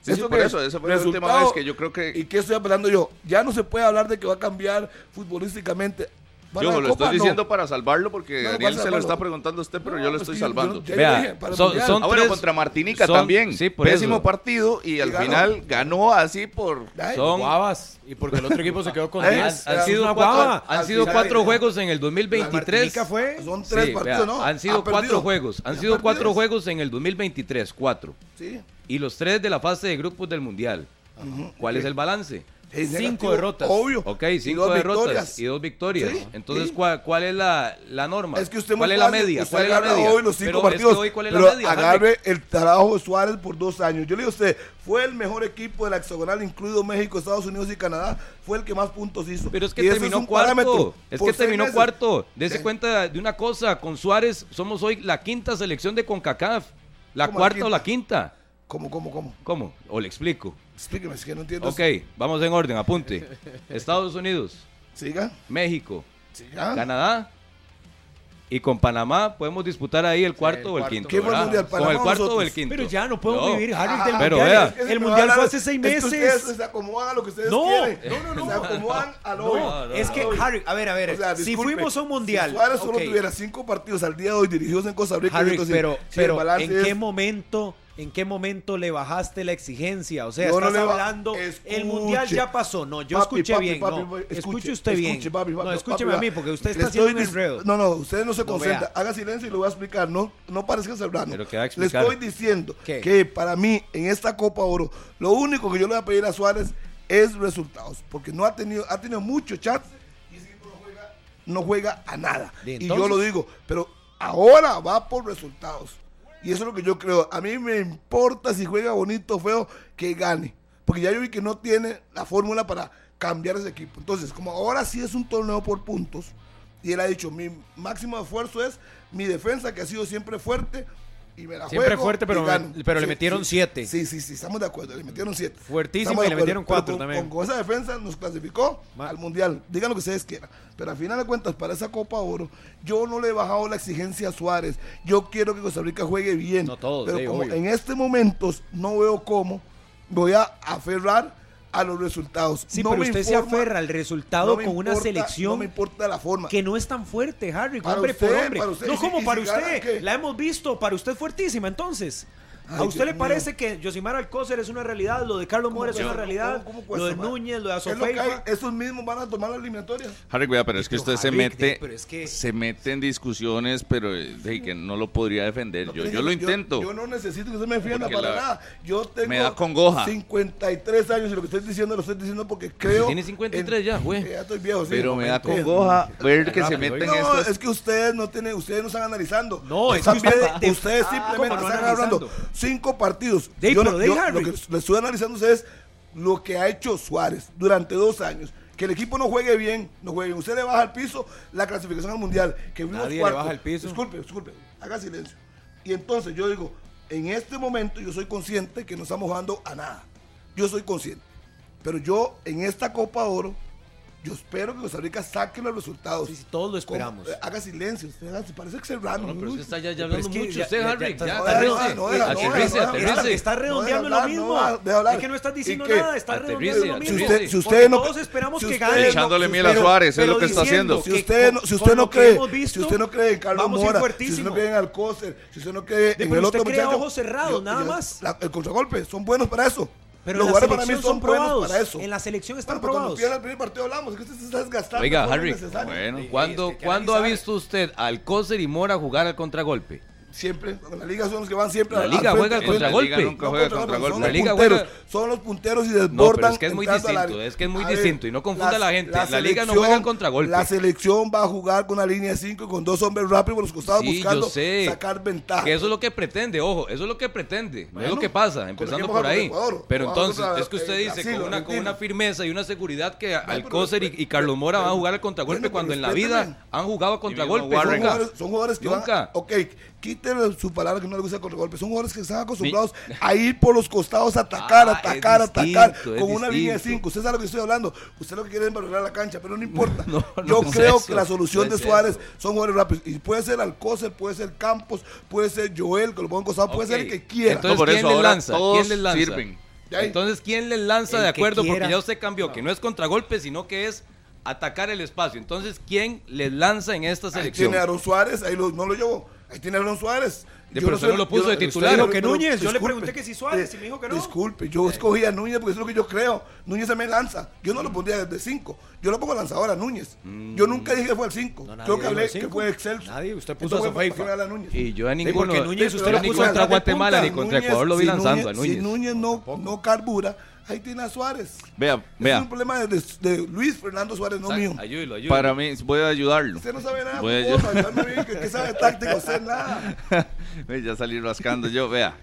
Speaker 2: Sí, sí,
Speaker 3: ¿Esto
Speaker 2: por
Speaker 3: qué
Speaker 2: eso,
Speaker 3: es?
Speaker 2: esa fue la última vez que yo creo que-
Speaker 3: ¿Y qué estoy hablando yo? Ya no se puede hablar de que va a cambiar futbolísticamente. ¿Van a
Speaker 2: Yo lo
Speaker 3: Copa?
Speaker 2: estoy
Speaker 3: No.
Speaker 2: diciendo para salvarlo porque
Speaker 3: No,
Speaker 2: Daniel se lo está preguntando a usted, pero
Speaker 3: No,
Speaker 2: yo lo estoy
Speaker 3: yo-
Speaker 2: salvando.
Speaker 3: yo-
Speaker 5: Vea,
Speaker 3: dije,
Speaker 5: son- son
Speaker 2: Ah, bueno,
Speaker 5: tres-
Speaker 2: contra Martinica
Speaker 5: son-
Speaker 2: también.
Speaker 5: sí, por
Speaker 2: Pésimo
Speaker 5: eso.
Speaker 2: partido y al
Speaker 3: ganó.
Speaker 2: final ganó así por...
Speaker 3: Ay,
Speaker 5: Son-
Speaker 4: Guavas. Y porque el otro equipo se quedó con
Speaker 3: Eh,
Speaker 4: 10.
Speaker 5: Han, han sido
Speaker 4: una
Speaker 5: cuatro, han sido
Speaker 3: final,
Speaker 5: cuatro juegos en el
Speaker 4: La
Speaker 5: 2023.
Speaker 4: Martinica fue.
Speaker 3: Son tres
Speaker 5: Sí,
Speaker 3: partidos,
Speaker 5: vea,
Speaker 3: ¿no?
Speaker 5: Han sido
Speaker 3: Ha
Speaker 5: cuatro
Speaker 3: perdido.
Speaker 5: juegos. Han
Speaker 3: ¿Ya
Speaker 5: sido cuatro juegos en el 2023, cuatro.
Speaker 3: Sí.
Speaker 5: Y los tres de la fase de grupos del Mundial. ¿Cuál es el balance?
Speaker 3: Es
Speaker 4: Cinco
Speaker 3: negativo,
Speaker 4: derrotas.
Speaker 3: Obvio.
Speaker 5: Ok, cinco derrotas
Speaker 3: victorias.
Speaker 5: y dos victorias.
Speaker 3: Sí,
Speaker 5: Entonces,
Speaker 3: sí.
Speaker 5: ¿cuál, cuál es la, la norma?
Speaker 3: Es que usted
Speaker 5: ¿Cuál es la media? ¿Cuál es la media?
Speaker 3: hoy los cinco
Speaker 5: pero es
Speaker 3: partidos,
Speaker 5: que hoy, ¿cuál es
Speaker 3: pero
Speaker 5: la media? Harry?
Speaker 3: agarre el trabajo de Suárez por dos años. Yo le digo a usted, fue el mejor equipo de la hexagonal, incluido México, Estados Unidos y Canadá. Fue el que más puntos hizo.
Speaker 5: Pero es que
Speaker 3: Y
Speaker 5: terminó cuarto. Es que terminó
Speaker 3: meses.
Speaker 5: cuarto. Dese cuenta de una cosa. Con Suárez somos hoy la quinta selección de CONCACAF. La
Speaker 3: ¿Cómo la
Speaker 5: cuarta o la quinta.
Speaker 3: ¿Cómo, cómo, cómo?
Speaker 5: ¿Cómo? O le explico.
Speaker 3: Explíqueme, es que no entiendo.
Speaker 5: Ok, vamos en orden, apunte. Estados Unidos,
Speaker 3: Siga,
Speaker 5: México,
Speaker 3: siga.
Speaker 5: Canadá. Y con Panamá podemos disputar ahí el cuarto o el
Speaker 4: cuarto.
Speaker 5: quinto.
Speaker 3: ¿Quién fue el mundial?
Speaker 5: Con
Speaker 3: ¿Panamá
Speaker 5: el
Speaker 3: o
Speaker 5: cuarto o
Speaker 3: nosotros?
Speaker 5: el quinto.
Speaker 4: Pero ya no podemos
Speaker 5: No.
Speaker 4: vivir, Harry,
Speaker 3: Ah,
Speaker 4: del
Speaker 5: pero
Speaker 4: mundial.
Speaker 5: vea.
Speaker 4: El mundial fue hace seis
Speaker 3: es que
Speaker 4: meses.
Speaker 3: ustedes se acomodan a lo que ustedes
Speaker 4: No,
Speaker 3: quieren.
Speaker 4: no, no, no.
Speaker 3: Se acomodan a lo
Speaker 4: No,
Speaker 3: hoy.
Speaker 5: no,
Speaker 4: es que,
Speaker 3: Hoy.
Speaker 4: Harry, a ver, a ver,
Speaker 3: O sea,
Speaker 4: si fuimos a un mundial.
Speaker 3: Si Suárez solo
Speaker 4: ok,
Speaker 3: tuviera cinco partidos al día de hoy dirigidos en Costa Rica,
Speaker 4: Harry,
Speaker 3: entonces,
Speaker 4: pero,
Speaker 3: si el
Speaker 4: pero ¿en qué
Speaker 3: es-
Speaker 4: momento, en qué momento le bajaste la exigencia? O sea,
Speaker 3: Yo
Speaker 4: estás hablando, el mundial ya pasó. No, yo
Speaker 3: Papi,
Speaker 4: escuché
Speaker 3: papi,
Speaker 4: bien.
Speaker 3: papi,
Speaker 4: no, escuche, usted bien.
Speaker 3: escuche,
Speaker 4: no, escúcheme a mí, porque usted está haciendo un enredo.
Speaker 3: No, no, usted no se concentra. Haga silencio y le voy a explicar. No, no parezca serrano.
Speaker 5: Que
Speaker 3: Le estoy diciendo
Speaker 4: ¿Qué?
Speaker 3: que para mí, en esta Copa Oro, lo único que yo le voy a pedir a Suárez es resultados. Porque no ha tenido, ha tenido mucho chance y ese equipo no juega, no juega a nada.
Speaker 4: ¿Y
Speaker 3: Y yo lo digo, pero ahora va por resultados. Y eso es lo que yo creo. A mí me importa si juega bonito o feo, que gane. Porque ya yo vi que no tiene la fórmula para cambiar ese equipo. Entonces, como ahora sí es un torneo por puntos, y él ha dicho, mi máximo esfuerzo es mi defensa, que ha sido siempre fuerte, y me la
Speaker 4: Siempre
Speaker 3: juego
Speaker 4: fuerte, pero
Speaker 3: gano.
Speaker 4: pero le metieron siete.
Speaker 3: Sí, sí, sí, estamos de acuerdo, le metieron siete.
Speaker 4: Fuertísimo y le metieron cuatro
Speaker 3: con,
Speaker 4: también.
Speaker 3: Con, esa defensa nos clasificó al Mundial. Digan lo que ustedes quieran. Pero al final de cuentas, para esa Copa Oro, yo no le he bajado la exigencia a Suárez. Yo quiero que Costa Rica juegue bien.
Speaker 4: No todos,
Speaker 3: pero
Speaker 4: sí,
Speaker 3: como
Speaker 4: obvio.
Speaker 3: en este momento no veo cómo voy a aferrar a los resultados.
Speaker 4: Sí,
Speaker 3: No
Speaker 4: pero usted se
Speaker 3: informa-
Speaker 4: aferra al resultado
Speaker 3: no
Speaker 4: con una
Speaker 3: importa-
Speaker 4: selección
Speaker 3: No me importa la forma.
Speaker 4: que no es tan fuerte, Harry, hombre
Speaker 3: usted,
Speaker 4: por hombre.
Speaker 3: para usted.
Speaker 4: No
Speaker 3: Y
Speaker 4: como
Speaker 3: y
Speaker 4: para
Speaker 3: si
Speaker 4: usted, la hemos visto, para usted fuertísima entonces. ¿A usted le parece
Speaker 3: mío.
Speaker 4: que Josimar Alcócer es una realidad, lo de Carlos Mora es una realidad,
Speaker 3: ¿Cómo- cómo
Speaker 4: lo de? Núñez, lo de
Speaker 3: Es.
Speaker 4: Azofeifa?
Speaker 3: Esos mismos van a tomar la eliminatoria.
Speaker 2: Harry, vea, pero es que usted se mete,
Speaker 4: pero es que-
Speaker 2: se mete en discusiones, pero eh, de que no lo podría defender. Yo, yo lo intento.
Speaker 3: Yo, no necesito que usted me defienda para
Speaker 2: la-
Speaker 3: nada. Yo tengo
Speaker 2: me da congoja.
Speaker 3: 53 años y lo que estoy diciendo lo estoy diciendo porque creo.
Speaker 5: tiene 53 ya, güey.
Speaker 3: Ya estoy viejo, sí.
Speaker 2: pero me da congoja ver que se meten
Speaker 3: No,
Speaker 2: estas.
Speaker 3: es que ustedes no tienen, ustedes no están analizando.
Speaker 4: No, es
Speaker 3: Están
Speaker 4: que usted-
Speaker 3: viendo-
Speaker 4: de-
Speaker 3: ustedes
Speaker 4: Ah,
Speaker 3: simplemente
Speaker 4: ¿cómo no
Speaker 3: están hablando cinco partidos.
Speaker 4: Ahí,
Speaker 3: yo
Speaker 4: pero
Speaker 3: yo-
Speaker 4: Harry.
Speaker 3: lo que le estoy analizando ustedes lo que ha hecho Suárez durante dos años. Que el equipo no juegue bien, no juegue bien. Usted le baja al piso la clasificación al mundial. Que
Speaker 4: Nadie le baja el piso.
Speaker 3: Disculpe, disculpe, haga silencio. Y entonces yo digo, en este momento yo soy consciente que no estamos jugando a nada. Yo soy consciente. Pero yo en esta Copa Oro, yo espero que Costa Rica saque los resultados.
Speaker 4: Sí, sí, todos lo esperamos.
Speaker 3: eh, haga silencio, usted parece que se raro.
Speaker 5: No, pero usted está ya, ya hablando
Speaker 4: es que
Speaker 5: mucho.
Speaker 4: ya-
Speaker 5: usted,
Speaker 4: ya-
Speaker 5: Harry,
Speaker 4: ya-
Speaker 5: ya,
Speaker 3: no,
Speaker 5: aterrice.
Speaker 3: no, no.
Speaker 4: Está, redondeando
Speaker 3: No
Speaker 4: lo mismo.
Speaker 3: no.
Speaker 4: Es que no estás diciendo nada, está
Speaker 5: Aterrice,
Speaker 4: redondeando lo mismo.
Speaker 3: usted, si usted no,
Speaker 4: todos esperamos
Speaker 3: si
Speaker 4: que
Speaker 3: usted
Speaker 4: gane.
Speaker 3: no-
Speaker 2: Echándole miel a
Speaker 3: usted no-
Speaker 2: Suárez, es lo que está haciendo.
Speaker 3: Si usted
Speaker 4: con-
Speaker 3: no,
Speaker 4: con
Speaker 3: usted no cree, si usted no cree en Carlos Mora, si usted no cree en Alcócer, si usted no cree
Speaker 4: De-
Speaker 3: en el
Speaker 4: usted
Speaker 3: otro
Speaker 4: cree a
Speaker 3: muchacho,
Speaker 4: ojos cerrados, nada más.
Speaker 3: el contragolpe, son buenos para eso.
Speaker 7: Pero
Speaker 3: Los jugadores para mí son
Speaker 7: probados.
Speaker 3: para eso.
Speaker 7: En la selección están
Speaker 3: Bueno, cuando
Speaker 7: probados.
Speaker 3: pierda el primer partido hablamos, que usted se está desgastando.
Speaker 5: Oiga, Harry.
Speaker 2: Bueno,
Speaker 5: ¿Cuándo, ¿cuándo ha visto usted al Coser y Mora jugar al contragolpe?
Speaker 3: Siempre, la liga son los que van siempre
Speaker 5: La
Speaker 3: al-
Speaker 5: liga
Speaker 3: al
Speaker 5: juega
Speaker 3: al
Speaker 5: golpe.
Speaker 3: frente.
Speaker 2: La liga nunca juega contra
Speaker 3: son los
Speaker 5: La liga
Speaker 3: punteros,
Speaker 5: juega-
Speaker 3: Son los punteros y
Speaker 5: No,
Speaker 3: desbordan.
Speaker 5: pero es que es muy distinto, es que es muy
Speaker 3: A ver,
Speaker 5: distinto, y no confunda a la gente, la liga no juega contragolpe.
Speaker 3: La selección va a jugar con una línea de 5 y con dos hombres rápidos por los costados
Speaker 5: Sí,
Speaker 3: buscando
Speaker 5: yo sé.
Speaker 3: sacar ventaja.
Speaker 5: Que eso es lo que pretende, ojo, eso es lo que pretende, no es
Speaker 3: Bueno,
Speaker 5: lo que pasa,
Speaker 3: ¿con
Speaker 5: empezando por ahí.
Speaker 3: Ecuador?
Speaker 5: Pero entonces, es que usted
Speaker 3: eh,
Speaker 5: dice
Speaker 3: Brasil,
Speaker 5: con una, con una firmeza y una seguridad que al
Speaker 3: pero
Speaker 5: Coser y, Carlos Mora van a jugar al contragolpe
Speaker 3: Bueno,
Speaker 5: cuando en la vida han jugado a contragolpe.
Speaker 3: Son jugadores, son jugadores que
Speaker 5: Nunca.
Speaker 3: Ok, quítele su palabra que no le gusta con golpe. Son jugadores que están acostumbrados a ir por los costados, a atacar,
Speaker 5: Ah,
Speaker 3: atacar, atacar. con una línea de
Speaker 5: distinto.
Speaker 3: 5. Usted sabe lo que estoy hablando. Usted lo que quiere es valorar la cancha, pero no importa.
Speaker 5: No, no
Speaker 3: Yo creo
Speaker 5: eso,
Speaker 3: que la solución
Speaker 5: no
Speaker 3: de Suárez
Speaker 5: eso.
Speaker 3: son jugadores rápidos. Y puede ser Alcócer, puede ser Campos, puede ser Joel, que lo pongo costado, puede ser el que quiera.
Speaker 5: Entonces,
Speaker 2: No, por
Speaker 5: ¿quién
Speaker 2: eso
Speaker 5: les
Speaker 2: ahora
Speaker 5: lanza?
Speaker 2: todos
Speaker 5: ¿Quién les lanza?
Speaker 2: sirven.
Speaker 3: De ahí.
Speaker 5: Entonces, ¿quién les lanza
Speaker 7: El
Speaker 5: de acuerdo? Porque ya usted cambió, que no es contragolpe, sino que es atacar el espacio. Entonces, ¿quién les lanza en esta
Speaker 3: Ahí
Speaker 5: selección?
Speaker 3: tiene a Aaron Suárez, ahí lo- no lo llevó. Ahí tiene a Aaron Suárez.
Speaker 5: De, pero no lo puso de titular.
Speaker 7: Dijo que
Speaker 3: pero-
Speaker 7: Núñez, yo le pregunté que si Suárez, y me dijo que no.
Speaker 3: Disculpe, yo escogí a Núñez porque eso es lo que yo creo. Núñez se me lanza. Yo no lo pondría de 5. Yo lo pongo lanzador a Núñez. Yo nunca dije que fue el 5.
Speaker 7: No,
Speaker 3: Creo que hablé que fue Excelso.
Speaker 7: Nadie, usted puso
Speaker 3: Entonces
Speaker 7: a
Speaker 3: fue a Núñez.
Speaker 5: Y yo a
Speaker 7: Sí,
Speaker 5: ninguno.
Speaker 7: porque Núñez,
Speaker 3: Sí,
Speaker 7: usted lo
Speaker 5: ni
Speaker 7: puso
Speaker 5: contra Guatemala ni contra Ecuador lo vi lanzando a Núñez.
Speaker 3: Si Núñez no, no carbura, ahí tiene a Suárez.
Speaker 2: Vea,
Speaker 3: Es
Speaker 2: vea.
Speaker 3: un problema de, de- de Luis Fernando Suárez, no mío.
Speaker 5: Ayúdelo, ayúdelo.
Speaker 2: Para mí, voy a ayudarlo.
Speaker 3: Usted no sabe nada,
Speaker 2: Voy a-
Speaker 3: bien, que, que sabe táctica, usted nada.
Speaker 2: Ya salí rascando yo, vea.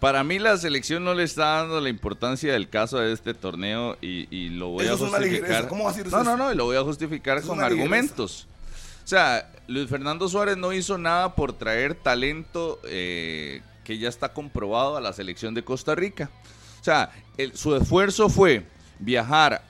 Speaker 2: Para mí la selección no le está dando la importancia del caso de este torneo y, y lo voy
Speaker 3: Eso
Speaker 2: a
Speaker 3: es una
Speaker 2: justificar.
Speaker 3: ligereza. ¿Cómo va a decir
Speaker 2: no,
Speaker 3: eso?
Speaker 2: no, no, y lo voy a justificar
Speaker 3: Es
Speaker 2: con argumentos. O sea, Luis Fernando Suárez no hizo nada por traer talento eh, que ya está comprobado a la selección de Costa Rica. O sea, el- su esfuerzo fue viajar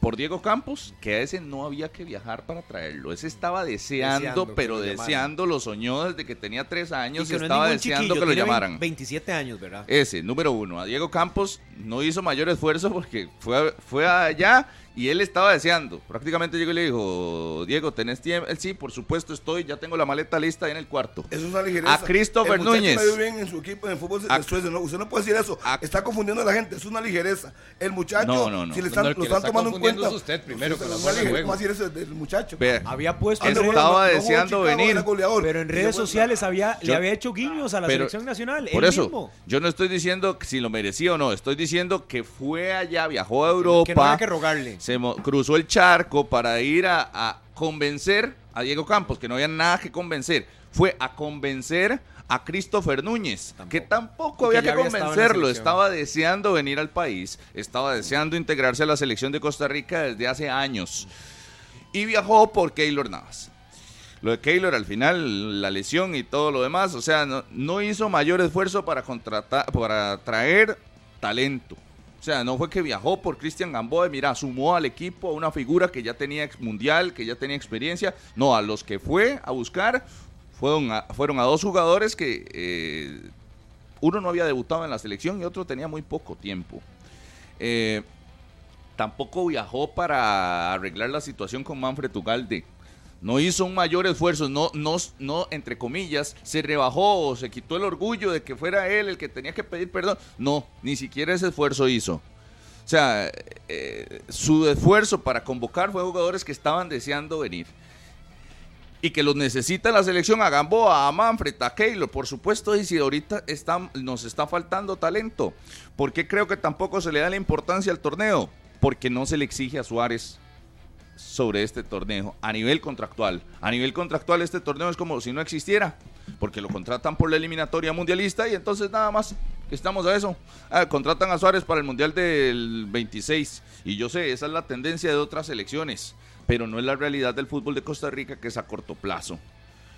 Speaker 2: por Diego Campos, que a ese no había que viajar para traerlo. Ese estaba deseando, pero deseando, lo soñó desde que tenía tres años y,
Speaker 4: que no es
Speaker 2: estaba deseando que lo llamaran.
Speaker 4: 27 años, ¿verdad?
Speaker 2: Ese, número uno. A Diego Campos no hizo mayor esfuerzo porque fue, fue allá y él estaba deseando. Prácticamente llegó y le dijo, Diego, ¿tenés tiempo? Él sí, por supuesto estoy, ya tengo la maleta lista ahí en el cuarto.
Speaker 3: Eso es una ligereza.
Speaker 2: A Christopher
Speaker 3: El
Speaker 2: Núñez.
Speaker 3: dio bien en su equipo en el fútbol de
Speaker 2: A-
Speaker 3: Suecia. No, usted no puede decir eso.
Speaker 2: A-
Speaker 3: está confundiendo a la gente. Es una ligereza. El muchacho,
Speaker 2: No, no, no.
Speaker 3: si le
Speaker 5: No,
Speaker 3: están,
Speaker 5: no,
Speaker 3: lo
Speaker 5: le
Speaker 3: están
Speaker 5: está
Speaker 3: tomando en cuenta.
Speaker 5: es usted primero con la juego.
Speaker 3: ¿Cómo decir eso del muchacho?
Speaker 2: Vea,
Speaker 7: Había puesto en
Speaker 3: no,
Speaker 7: redes-
Speaker 3: no,
Speaker 2: estaba deseando
Speaker 3: Chicago
Speaker 2: venir.
Speaker 3: goleador.
Speaker 7: pero en redes sociales había,
Speaker 2: Yo-
Speaker 7: le había hecho guiños a la
Speaker 2: pero-
Speaker 7: selección nacional.
Speaker 2: Por
Speaker 7: él
Speaker 2: eso,
Speaker 7: mismo.
Speaker 2: yo no estoy diciendo si lo merecía o no, estoy diciendo que fue allá, viajó a
Speaker 7: Que no
Speaker 2: Europa,
Speaker 7: había que rogarle.
Speaker 2: Se mo- cruzó el charco para ir a, a convencer a Diego Campos, que no había nada que convencer. Fue a convencer a Christopher Núñez, que tampoco había
Speaker 4: que había
Speaker 2: convencerlo. Estaba deseando venir al país, estaba deseando integrarse a la selección de Costa Rica desde hace años. Y viajó por Keylor Navas. Lo de Keylor al final, la lesión y todo lo demás, o sea, no, no hizo mayor esfuerzo para contratar, para traer talento. O sea, no fue que viajó por Cristian Gamboa mira, sumó al equipo a una figura que ya tenía mundial, que ya tenía experiencia. No, a los que fue a buscar fueron a, fueron a dos jugadores que eh, uno no había debutado en la selección y otro tenía muy poco tiempo. Eh, tampoco viajó para arreglar la situación con Manfred Ugalde. No hizo un mayor esfuerzo, no, no, no, entre comillas, se rebajó o se quitó el orgullo de que fuera él el que tenía que pedir perdón. No, ni siquiera ese esfuerzo hizo. O sea, eh, su esfuerzo para convocar fue jugadores que estaban deseando venir. Y que los necesita la selección a Gamboa, a Manfred, a Keylor, por supuesto, y si ahorita nos está faltando talento. ¿Por qué creo que tampoco se le da la importancia al torneo? Porque no se le exige a Suárez sobre este torneo a nivel contractual. A nivel contractual este torneo es como si no existiera, porque lo contratan por la eliminatoria mundialista y entonces nada más estamos a eso. Ah, contratan a Suárez para el Mundial del 26 y yo sé, esa es la tendencia de otras selecciones, pero no es la realidad del fútbol de Costa Rica que es a corto plazo.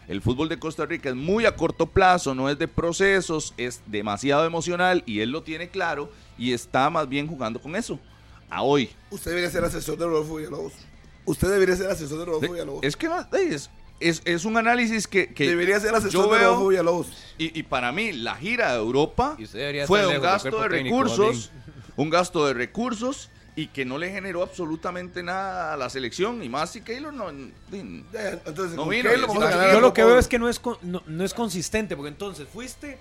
Speaker 2: El fútbol de Costa Rica es muy a corto plazo, no es de procesos, es demasiado emocional y él lo tiene claro y está más bien jugando con eso. A hoy,
Speaker 3: Usted debería ser asesor de Rodolfo Villalobos. Usted debería ser asesor de Rodolfo Villalobos.
Speaker 2: Es que no, es, es, es un análisis que, que
Speaker 3: debería ser asesor
Speaker 2: yo
Speaker 3: de Rodolfo Villalobos.
Speaker 2: y, y para mí la gira de Europa
Speaker 5: Y usted debería
Speaker 2: fue un gasto de
Speaker 5: técnico,
Speaker 2: recursos, un gasto de recursos y que no le generó absolutamente nada a la selección y más si Keylor no,
Speaker 3: Entonces,
Speaker 2: No vino,
Speaker 3: Keylor
Speaker 2: y
Speaker 3: vamos a
Speaker 2: está
Speaker 3: ganar
Speaker 2: aquí.
Speaker 7: Yo lo que veo es que no es, con- no, no es consistente, porque entonces fuiste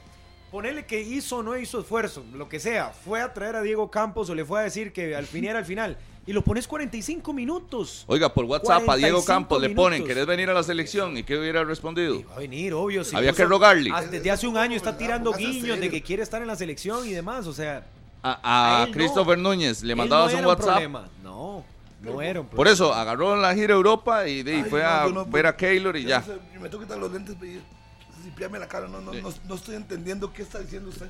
Speaker 4: Ponele que hizo o no hizo esfuerzo, lo que sea. Fue a traer a Diego Campos o le fue a decir que al fin era al final. Y lo pones 45 minutos.
Speaker 2: Oiga, por WhatsApp a Diego
Speaker 4: 45
Speaker 2: Campos le ponen. ¿querés venir a la selección? ¿Y qué hubiera respondido?
Speaker 4: Va a venir, obvio. si
Speaker 2: Había
Speaker 4: puso-
Speaker 2: que rogarle.
Speaker 4: Desde hace un año está tirando
Speaker 3: Póngase
Speaker 4: guiños de que quiere estar en la selección y demás. O sea,
Speaker 2: A,
Speaker 4: A
Speaker 2: a
Speaker 4: él no.
Speaker 2: Christopher Núñez le mandabas
Speaker 4: no
Speaker 2: un WhatsApp.
Speaker 4: problema. No, no era un
Speaker 2: Por eso agarró la gira a Europa y, de- y
Speaker 3: Ay,
Speaker 2: fue
Speaker 3: no,
Speaker 2: a ver a Keylor y ya.
Speaker 3: no sé, yo me tengo que quitar los lentes y limpiarme la cara. No, no, no, no estoy entendiendo qué está diciendo usted.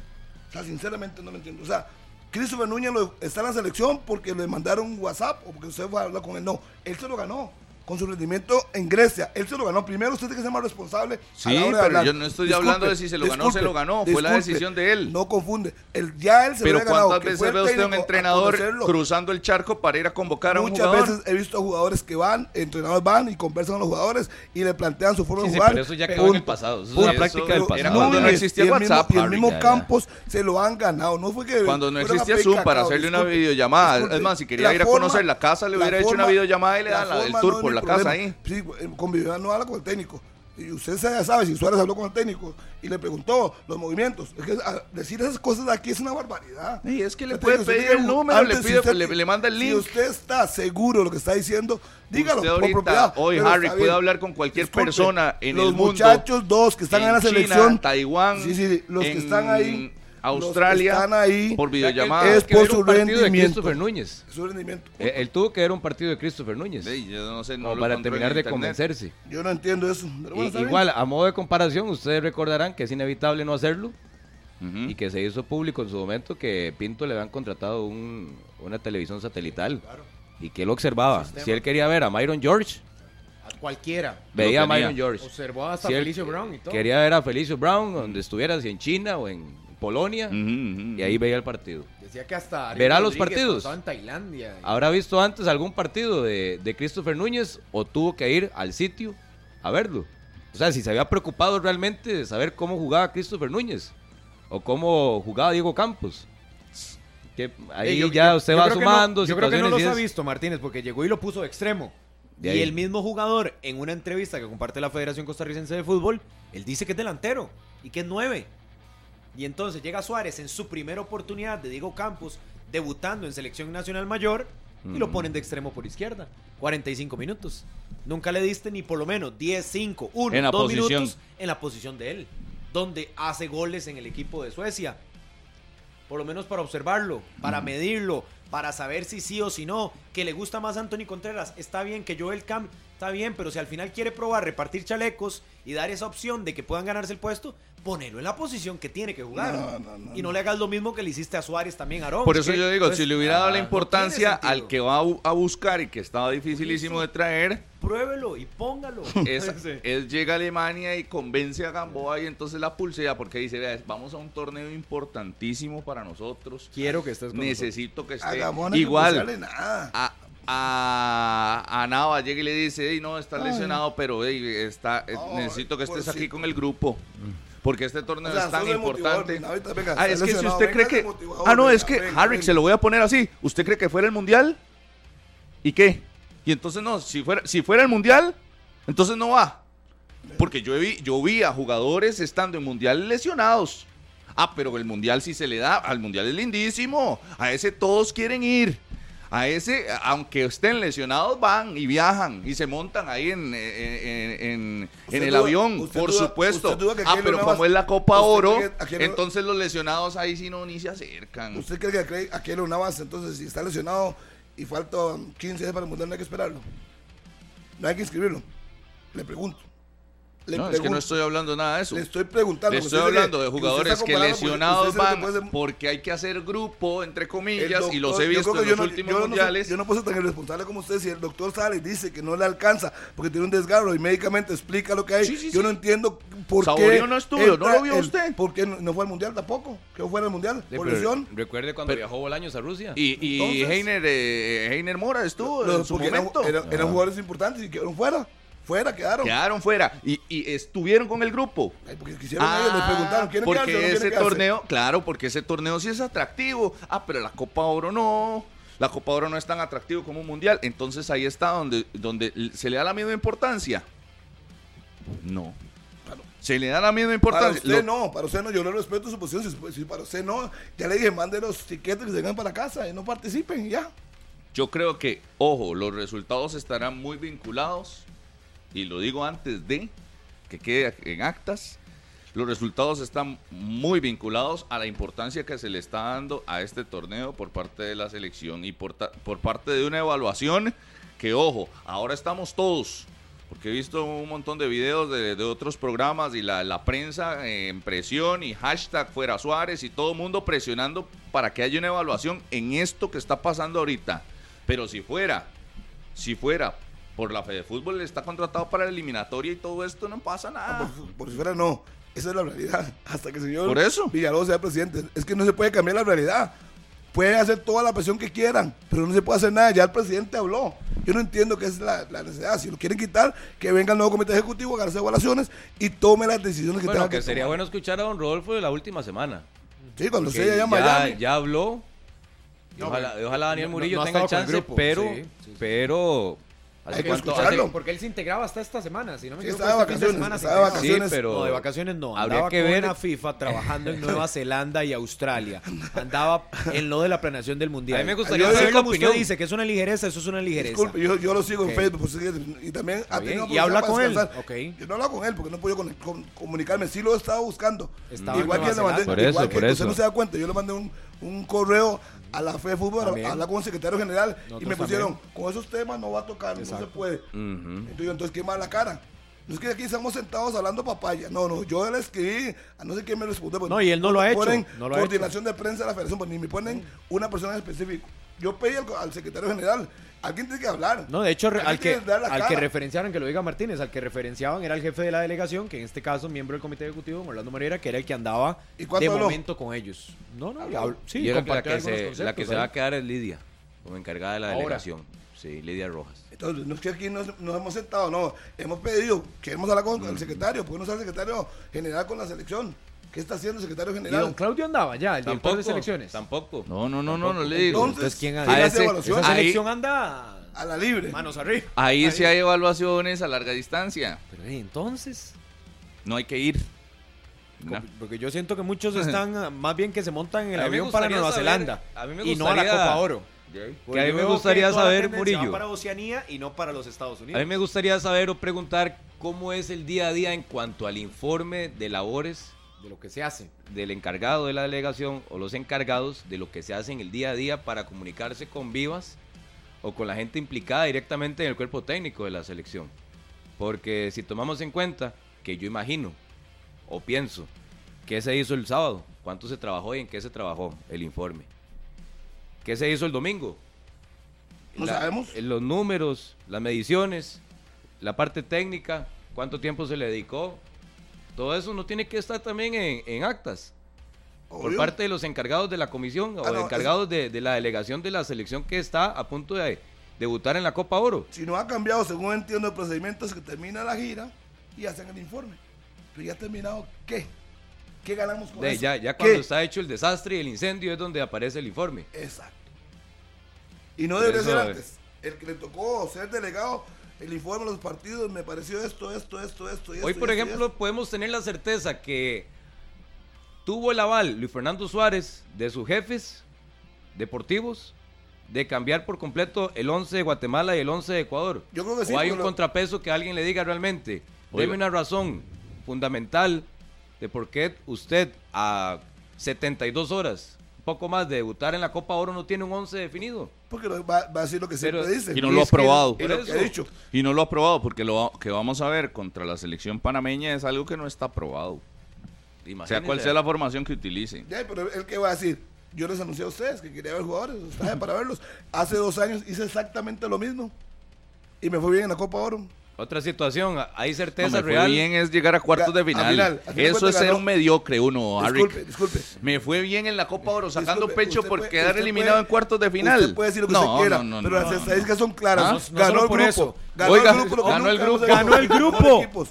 Speaker 3: O sea, sinceramente no lo entiendo. O sea, Christopher Núñez está en la selección porque le mandaron WhatsApp o porque usted fue a hablar con él. No, él se lo ganó con su rendimiento en Grecia. Él se lo ganó. Primero usted tiene que ser más responsable. a
Speaker 2: Sí,
Speaker 3: la hora de
Speaker 2: pero
Speaker 3: hablar.
Speaker 2: yo no estoy hablando de si se lo ganó o se lo ganó. Fue la decisión de él.
Speaker 3: No confunde. El, ya él se
Speaker 2: Pero
Speaker 3: lo había ganado.
Speaker 2: ¿cuántas veces ve usted a un
Speaker 3: a
Speaker 2: entrenador cruzando el charco para ir a convocar a un
Speaker 3: Muchas
Speaker 2: jugador?
Speaker 3: veces he visto jugadores que van, entrenadores van y conversan con los jugadores y le plantean su forma
Speaker 5: Sí,
Speaker 3: de
Speaker 5: sí,
Speaker 3: jugar.
Speaker 5: pero eso ya quedó en el pasado. Eso es una práctica del pasado.
Speaker 2: cuando no existía WhatsApp,
Speaker 3: y el mismo. Campos se lo han ganado. No fue que
Speaker 2: Cuando no
Speaker 3: a
Speaker 2: existía Zoom para hacerle una videollamada. Es más, si quería
Speaker 3: La
Speaker 2: ir a conocer la casa, le hubiera hecho una videollamada y le dan la- el tour por
Speaker 3: es
Speaker 2: la
Speaker 3: mi
Speaker 2: casa
Speaker 3: problema.
Speaker 2: ahí.
Speaker 3: Sí, eh, con videollamada no habla con el técnico. Y usted ya sabe, si Suárez habló con el técnico y le preguntó los movimientos. Es que a- decir esas cosas de aquí es una barbaridad.
Speaker 2: Y es que le puede pedir el número, le pide-
Speaker 3: usted-
Speaker 2: le- le manda el
Speaker 3: Si
Speaker 2: link.
Speaker 3: usted está seguro de lo que está diciendo, dígalo
Speaker 2: Usted
Speaker 3: por
Speaker 2: ahorita,
Speaker 3: propiedad.
Speaker 2: hoy, Harry, puede hablar con cualquier
Speaker 3: Disculpe,
Speaker 2: persona en
Speaker 3: los
Speaker 2: el mundo,
Speaker 3: muchachos dos que están en,
Speaker 2: en
Speaker 3: la
Speaker 2: China,
Speaker 3: selección.
Speaker 2: Taiwán,
Speaker 3: sí, sí, los que
Speaker 2: en
Speaker 3: están ahí.
Speaker 2: Australia,
Speaker 3: están ahí.
Speaker 2: por videollamada.
Speaker 3: Es por su
Speaker 5: partido de
Speaker 3: rendimiento.
Speaker 5: Christopher Núñez.
Speaker 3: su rendimiento.
Speaker 5: Él, él tuvo que ver un partido de Christopher Núñez.
Speaker 2: Sí, yo no sé, no
Speaker 5: como
Speaker 2: lo
Speaker 5: para terminar de convencerse.
Speaker 3: Yo no entiendo eso. pero bueno,
Speaker 5: Y-
Speaker 3: está bien.
Speaker 5: igual, a modo de comparación, ustedes recordarán que es inevitable no hacerlo y que se hizo público en su momento que Pinto le habían contratado un- una televisión satelital y que él observaba.
Speaker 4: Sistema.
Speaker 5: Si él quería ver a Myron George,
Speaker 4: A cualquiera.
Speaker 5: veía a. Myron George.
Speaker 4: Observó hasta
Speaker 5: Si
Speaker 4: Felicio Brown y todo.
Speaker 5: Quería ver a Felicio Brown donde estuviera, si en China o en Polonia, y ahí veía el partido.
Speaker 4: Decía que hasta Ariel
Speaker 5: ¿Verá los partidos?
Speaker 4: en Tailandia.
Speaker 5: ¿Habrá visto antes algún partido de, de Christopher Núñez o tuvo que ir al sitio a verlo? O sea, si se había preocupado realmente de saber cómo jugaba Christopher Núñez o cómo jugaba Diego Campos. Que ahí
Speaker 4: yo-
Speaker 5: ya usted
Speaker 4: yo
Speaker 5: va
Speaker 4: creo que no-
Speaker 5: sumando
Speaker 4: yo creo que no los ha visto Martínez porque llegó y lo puso de extremo.
Speaker 5: De
Speaker 4: y el mismo jugador en una entrevista que comparte la Federación Costarricense de Fútbol, él dice que es delantero y que es nueve. Y entonces llega Suárez en su primera oportunidad de Diego Campos debutando en selección nacional mayor y lo ponen de extremo por izquierda. 45 minutos. Nunca le diste ni por lo menos 10, 5, 1,
Speaker 2: En la
Speaker 4: 2
Speaker 2: posición.
Speaker 4: minutos en la posición de él, donde hace goles en el equipo de Suecia por lo menos para observarlo, para medirlo, para saber si sí o si no, que le gusta más Anthony Contreras, está bien que Joel Camp, está bien, pero si al final quiere probar repartir chalecos y dar esa opción de que puedan ganarse el puesto, ponelo en la posición que tiene que jugar.
Speaker 3: No, no, no,
Speaker 4: y no le hagas lo mismo que le hiciste a Suárez también, Aarón.
Speaker 2: Por
Speaker 4: Es
Speaker 2: eso yo digo,
Speaker 4: pues,
Speaker 2: si le hubiera dado la
Speaker 4: ah,
Speaker 2: importancia al que va a, bu- a buscar y que estaba dificilísimo de traer,
Speaker 4: Pruébelo y póngalo.
Speaker 2: es,
Speaker 4: Sí.
Speaker 2: él llega a Alemania y convence a Gamboa y entonces la pulsea porque dice, vea, vamos a un torneo importantísimo para nosotros.
Speaker 4: Quiero que estés con
Speaker 2: Necesito que
Speaker 3: A
Speaker 2: esté
Speaker 3: que
Speaker 2: igual.
Speaker 3: nada.
Speaker 2: A, a, a Nava llega y le dice, "Ey, no, está lesionado, pero ey, está, eh, necesito que estés aquí
Speaker 3: sí.
Speaker 2: con el grupo. Porque este torneo
Speaker 3: O sea,
Speaker 2: es tan
Speaker 3: motivador,
Speaker 2: importante.
Speaker 3: ahorita, venga,
Speaker 2: ah, es que si usted cree que...
Speaker 3: motivador,
Speaker 2: Ah, no,
Speaker 3: venga,
Speaker 2: es que,
Speaker 3: venga,
Speaker 2: Harry, se lo voy a poner así. ¿Usted cree que fuera el mundial? ¿Y qué? Y entonces no, si fuera, si fuera el mundial, entonces no va. Porque yo vi, yo vi a jugadores estando en mundial lesionados. Ah, pero el mundial sí se le da, al mundial es lindísimo. A ese todos quieren ir. A ese, aunque estén lesionados, van y viajan y se montan ahí en, en, el
Speaker 3: duda-
Speaker 2: avión, por
Speaker 3: duda-
Speaker 2: supuesto. Ah, pero como es la Copa Oro,
Speaker 3: cree
Speaker 2: entonces los lesionados ahí sí no ni se acercan.
Speaker 3: ¿Usted cree que cree a Keylor Navas, entonces, si está lesionado y faltan 15 días para el mundial, no hay que esperarlo? No hay que inscribirlo. Le pregunto. Le
Speaker 2: No, es que no estoy hablando nada de eso.
Speaker 3: Le estoy preguntando.
Speaker 2: Le estoy hablando de
Speaker 3: que
Speaker 2: jugadores que lesionados van
Speaker 3: puede
Speaker 2: porque hay que hacer grupo, entre comillas, y los he visto en los
Speaker 3: yo no-
Speaker 2: últimos
Speaker 3: yo no
Speaker 2: mundiales.
Speaker 3: yo no puedo ser tan irresponsable como usted. Si el doctor sale y dice que no le alcanza porque tiene un desgarro y médicamente explica lo que hay,
Speaker 2: Sí, sí,
Speaker 3: yo
Speaker 2: sí.
Speaker 3: no entiendo por qué.
Speaker 2: Saborío no estuvo, ¿no lo vio
Speaker 3: el-
Speaker 2: usted?
Speaker 3: ¿Por qué no, fue al mundial tampoco? ¿Qué fue al mundial?
Speaker 5: Sí,
Speaker 3: ¿Por
Speaker 5: pero
Speaker 3: lesión?
Speaker 5: Recuerde cuando viajó Bolaños a Rusia.
Speaker 2: Y, y
Speaker 3: Entonces-
Speaker 2: Heiner, eh, Heiner Mora estuvo
Speaker 3: Los-
Speaker 2: en su momento.
Speaker 3: eran- eran jugadores importantes y quedaron fuera. Fuera quedaron.
Speaker 2: Quedaron fuera y, y estuvieron con el grupo.
Speaker 3: Ay, porque quisieron ellos, les preguntaron, ¿quieren
Speaker 2: porque
Speaker 3: quedarse no
Speaker 2: ese torneo, claro, porque ese torneo sí es atractivo. Ah, pero la Copa Oro no. La Copa Oro no es tan atractivo como un mundial. Entonces ahí está donde, donde se le da la misma importancia. No. Se le da la misma
Speaker 3: Para
Speaker 2: importancia.
Speaker 3: usted
Speaker 2: Lo-
Speaker 3: no, para usted no, yo le respeto su posición. Si, si para usted no, ya le dije, mande los tiquetes que se vengan para casa y no participen ya.
Speaker 2: Yo creo que, ojo, los resultados estarán muy vinculados, y lo digo antes de que quede en actas, los resultados están muy vinculados a la importancia que se le está dando a este torneo por parte de la selección y por, por parte de una evaluación que, ojo, ahora estamos todos, porque he visto un montón de videos de, otros programas y la, la prensa en presión y hashtag fuera Suárez y todo el mundo presionando para que haya una evaluación en esto que está pasando ahorita. Pero si fuera, si fuera por la Fede Fútbol está contratado para la eliminatoria y todo esto, no pasa nada.
Speaker 3: Por, por si fuera no. Esa es la realidad. Hasta que el señor
Speaker 2: Por eso.
Speaker 3: Villalobos sea presidente. Es que no se puede cambiar la realidad. Pueden hacer toda la presión que quieran, pero no se puede hacer nada. Ya el presidente habló. Yo no entiendo qué es la, la necesidad. Si lo quieren quitar, que venga el nuevo comité ejecutivo, haga las evaluaciones y tome las decisiones que
Speaker 5: Bueno,
Speaker 3: tenga
Speaker 5: que
Speaker 3: que
Speaker 5: sería
Speaker 3: tomar.
Speaker 5: bueno escuchar a don Rodolfo de la última semana.
Speaker 3: Sí, cuando
Speaker 5: Que
Speaker 3: usted ya llama a Miami.
Speaker 5: ya habló. Y
Speaker 4: No,
Speaker 5: ojalá, Daniel
Speaker 4: no-
Speaker 5: Murillo
Speaker 4: no ha
Speaker 5: tenga chance, pero,
Speaker 4: Sí, sí, sí.
Speaker 5: pero
Speaker 3: Hay que
Speaker 5: cuánto-
Speaker 3: escucharlo.
Speaker 4: Porque él se integraba hasta esta semana, si no me
Speaker 3: Sí,
Speaker 4: equivoco.
Speaker 3: estaba de
Speaker 4: este de
Speaker 3: vacaciones,
Speaker 4: semana se
Speaker 3: estaba de
Speaker 4: integraba.
Speaker 5: Sí,
Speaker 3: vacaciones.
Speaker 5: pero
Speaker 4: No, de vacaciones no.
Speaker 5: habría
Speaker 4: Andaba
Speaker 5: que
Speaker 4: con
Speaker 5: ver-
Speaker 4: una FIFA trabajando en Nueva Zelanda y Australia. Andaba en lo de la planeación del mundial.
Speaker 5: A mí me gustaría
Speaker 4: Yo
Speaker 5: saber la
Speaker 4: como usted
Speaker 5: opinión.
Speaker 4: dice que es una ligereza, eso es una ligereza.
Speaker 3: Disculpe, yo, yo lo sigo en Facebook pues, y también ha tenido
Speaker 4: ¿Y habla con
Speaker 3: para
Speaker 4: él?
Speaker 3: descansar.
Speaker 4: Ok.
Speaker 3: Yo no hablo con él porque no puedo con- con- comunicarme. Sí lo he estado buscando.
Speaker 4: Estaba en
Speaker 3: igual que le mandé.
Speaker 5: Por eso,
Speaker 3: igual que
Speaker 5: por
Speaker 3: usted
Speaker 5: eso.
Speaker 3: no se da cuenta, yo le mandé un, un correo a la FE Fútbol, a hablar con el secretario general y me pusieron, con esos temas no va a tocar, no se
Speaker 4: Exacto.
Speaker 3: puede. Entonces, yo, entonces, ¿qué más la cara? No es que aquí estamos sentados hablando papaya. No, no, yo le escribí, a no sé quién me responde. pues,
Speaker 4: No, y él no lo ha hecho, no lo ha
Speaker 3: coordinación de prensa de la federación, pues ni me ponen una persona en específico. Yo pedí al, al secretario general, alguien tiene que hablar.
Speaker 4: No, de hecho, al que, al que referenciaron, que lo diga Martínez, al que referenciaban era el jefe de la delegación, que en este caso, miembro del comité ejecutivo, Orlando Moreira, que era el que andaba
Speaker 3: ¿Y
Speaker 4: de
Speaker 3: habló?
Speaker 4: momento con ellos. No, no, sí,
Speaker 5: y era la que, se, la
Speaker 4: conceptos
Speaker 5: que se
Speaker 4: ahí.
Speaker 5: va a quedar es Lidia, como encargada de la
Speaker 4: Ahora.
Speaker 5: delegación. Sí, Lidia Rojas.
Speaker 3: Entonces, no es que aquí nos, nos hemos sentado, no. Hemos pedido, queremos hablar con el secretario, porque no está el secretario general con la selección. ¿Qué está haciendo el secretario
Speaker 4: Y don
Speaker 3: general?
Speaker 4: Claudio andaba ya, el director
Speaker 5: Tampoco,
Speaker 4: de selecciones.
Speaker 5: Tampoco.
Speaker 2: No, no, no, no, no le digo.
Speaker 3: Entonces,
Speaker 4: ¿quién
Speaker 3: ¿quién
Speaker 4: hace
Speaker 3: hace
Speaker 2: ese-
Speaker 3: evaluación?
Speaker 4: Esa
Speaker 2: Ahí-
Speaker 4: selección anda
Speaker 3: A la libre.
Speaker 4: manos arriba.
Speaker 2: Ahí sí hay evaluaciones a larga distancia.
Speaker 4: Pero eh, entonces,
Speaker 2: No hay que ir. No.
Speaker 4: porque yo siento que muchos están más bien que se montan en el
Speaker 5: A
Speaker 4: avión para
Speaker 5: gustaría
Speaker 4: Nueva
Speaker 5: saber-
Speaker 4: Zelanda
Speaker 5: a mí me
Speaker 4: y no a la
Speaker 5: gustaría-
Speaker 4: Copa Oro.
Speaker 5: Que a mí me gustaría saber, Murillo.
Speaker 4: para Oceanía y no para los Estados
Speaker 5: A
Speaker 4: Unidos.
Speaker 5: mí me gustaría saber o preguntar cómo es el día a día en cuanto al informe de labores
Speaker 4: de lo que se hace.
Speaker 5: del encargado de la delegación o los encargados de lo que se hace en el día a día para comunicarse con Vivas o con la gente implicada directamente en el cuerpo técnico de la selección. Porque si tomamos en cuenta que yo imagino o pienso qué se hizo el sábado, cuánto se trabajó y en qué se trabajó el informe. ¿Qué se hizo el domingo?
Speaker 3: No sabemos.
Speaker 5: en Los números, las mediciones, la parte técnica, cuánto tiempo se le dedicó. Todo eso no tiene que estar también en, en actas por parte de los encargados de la comisión
Speaker 3: Ah,
Speaker 5: o
Speaker 3: no,
Speaker 5: encargados de, de la delegación de la selección que está a punto de debutar en la Copa Oro.
Speaker 3: Si no ha cambiado, según entiendo, el procedimiento es que termina la gira y hacen el informe. Pero ya ha terminado, ¿qué? ¿Qué ganamos con
Speaker 5: De-
Speaker 3: eso?
Speaker 5: ya ya
Speaker 3: ¿Qué?
Speaker 5: cuando está hecho el desastre y el incendio es donde aparece el informe.
Speaker 3: Exacto. Y no debería ser antes. El que le tocó ser delegado, el informe de los partidos, me pareció esto, esto, esto, esto. Y
Speaker 5: Hoy,
Speaker 3: esto,
Speaker 5: por
Speaker 3: y esto, y
Speaker 5: ejemplo, podemos tener la certeza que tuvo el aval Luis Fernando Suárez de sus jefes deportivos de cambiar por completo el 11 de Guatemala y el 11 de Ecuador.
Speaker 3: Yo creo que sí,
Speaker 5: o hay un
Speaker 3: lo-
Speaker 5: contrapeso que alguien le diga realmente, deme una razón fundamental de por qué usted a 72 horas, poco más de debutar en la Copa Oro no tiene un 11 definido.
Speaker 3: Porque lo- va, va a decir lo que
Speaker 5: Pero-
Speaker 3: siempre dice.
Speaker 2: Y no
Speaker 5: Y
Speaker 2: lo ha
Speaker 5: que-
Speaker 2: probado.
Speaker 3: Y lo que ha dicho.
Speaker 2: Y no lo ha probado porque lo que vamos a ver contra la selección panameña es algo que no está probado. Sea cual sea la formación que utilice.
Speaker 3: Ya, pero él que va a decir, yo les anuncié a ustedes que quería ver jugadores, para verlos. Hace dos años hice exactamente lo mismo. Y me fue bien en la Copa Oro.
Speaker 5: Otra situación, hay
Speaker 2: No,
Speaker 5: certeza
Speaker 2: me fue bien es llegar a cuartos de final.
Speaker 3: a
Speaker 2: Eso es ser un mediocre uno, Harry.
Speaker 3: Disculpe, disculpe.
Speaker 2: Me fue bien en la Copa Oro, sacando
Speaker 3: Disculpe,
Speaker 2: pecho por
Speaker 3: puede-
Speaker 2: quedar eliminado
Speaker 3: puede-
Speaker 2: en cuartos de final.
Speaker 3: Usted puede decir lo que
Speaker 2: no,
Speaker 3: usted quiera,
Speaker 2: no, no,
Speaker 3: pero
Speaker 2: no,
Speaker 3: las
Speaker 2: no.
Speaker 3: estadísticas son claras.
Speaker 2: ¿Ah?
Speaker 4: No- no
Speaker 3: ganó el
Speaker 4: por
Speaker 3: grupo.
Speaker 4: eso.
Speaker 3: Ganó
Speaker 2: Oiga,
Speaker 3: el grupo.
Speaker 2: ganó el grupo.
Speaker 4: Ganó el grupo.
Speaker 3: equipos.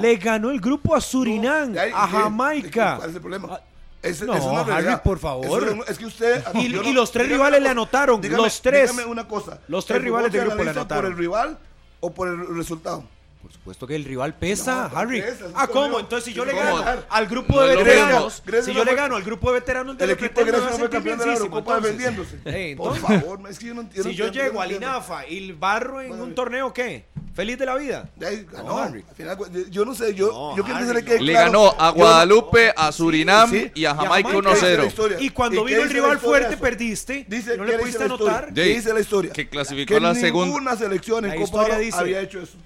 Speaker 4: Le ganó el grupo a Surinam,
Speaker 3: Ya, ¿y
Speaker 4: a? Jamaica.
Speaker 3: ¿Cuál es el problema?
Speaker 4: Ah,
Speaker 3: Es,
Speaker 4: no,
Speaker 3: es una
Speaker 4: Harry, por favor.
Speaker 3: Es, es que usted.
Speaker 4: Y- y los tres rivales le anotaron,
Speaker 3: dígame-
Speaker 4: los tres.
Speaker 3: Dígame una cosa.
Speaker 4: Los tres
Speaker 3: ¿el
Speaker 4: rivales del grupo le anotaron.
Speaker 3: ¿Por el rival o por el resultado?
Speaker 4: Por supuesto que el rival pesa,
Speaker 3: No,
Speaker 4: Harry.
Speaker 3: pesa,
Speaker 4: ah, ¿cómo? Entonces, si yo le gano al grupo de veteranos.
Speaker 3: Grecia
Speaker 4: si yo le gano al grupo de veteranos del
Speaker 3: El equipo de Grecia no fue campeón de la Eurocopa vendiéndose.
Speaker 4: Eh,
Speaker 3: Por favor, es que yo no entiendo.
Speaker 4: si yo
Speaker 3: entiendo,
Speaker 4: llego al. INAFA y barro en
Speaker 3: Bueno,
Speaker 4: un torneo, ¿qué? ¿Feliz de la vida?
Speaker 3: Ganó.
Speaker 4: Harry.
Speaker 3: Al final, yo no sé, yo, yo quiero que
Speaker 4: Harry,
Speaker 3: le
Speaker 2: ganó a Guadalupe, a Surinam
Speaker 3: Sí,
Speaker 2: y a
Speaker 4: y a
Speaker 2: Jamaica
Speaker 4: Jamaica.
Speaker 2: 1-0.
Speaker 3: historia.
Speaker 4: Y cuando
Speaker 3: ¿Y
Speaker 4: vino el rival fuerte, perdiste.
Speaker 3: Dice,
Speaker 4: no
Speaker 3: ¿qué
Speaker 4: le pudiste anotar.
Speaker 3: ¿Qué dice la historia?
Speaker 2: Que clasificó la segunda.
Speaker 3: ninguna selección en Copa había hecho eso.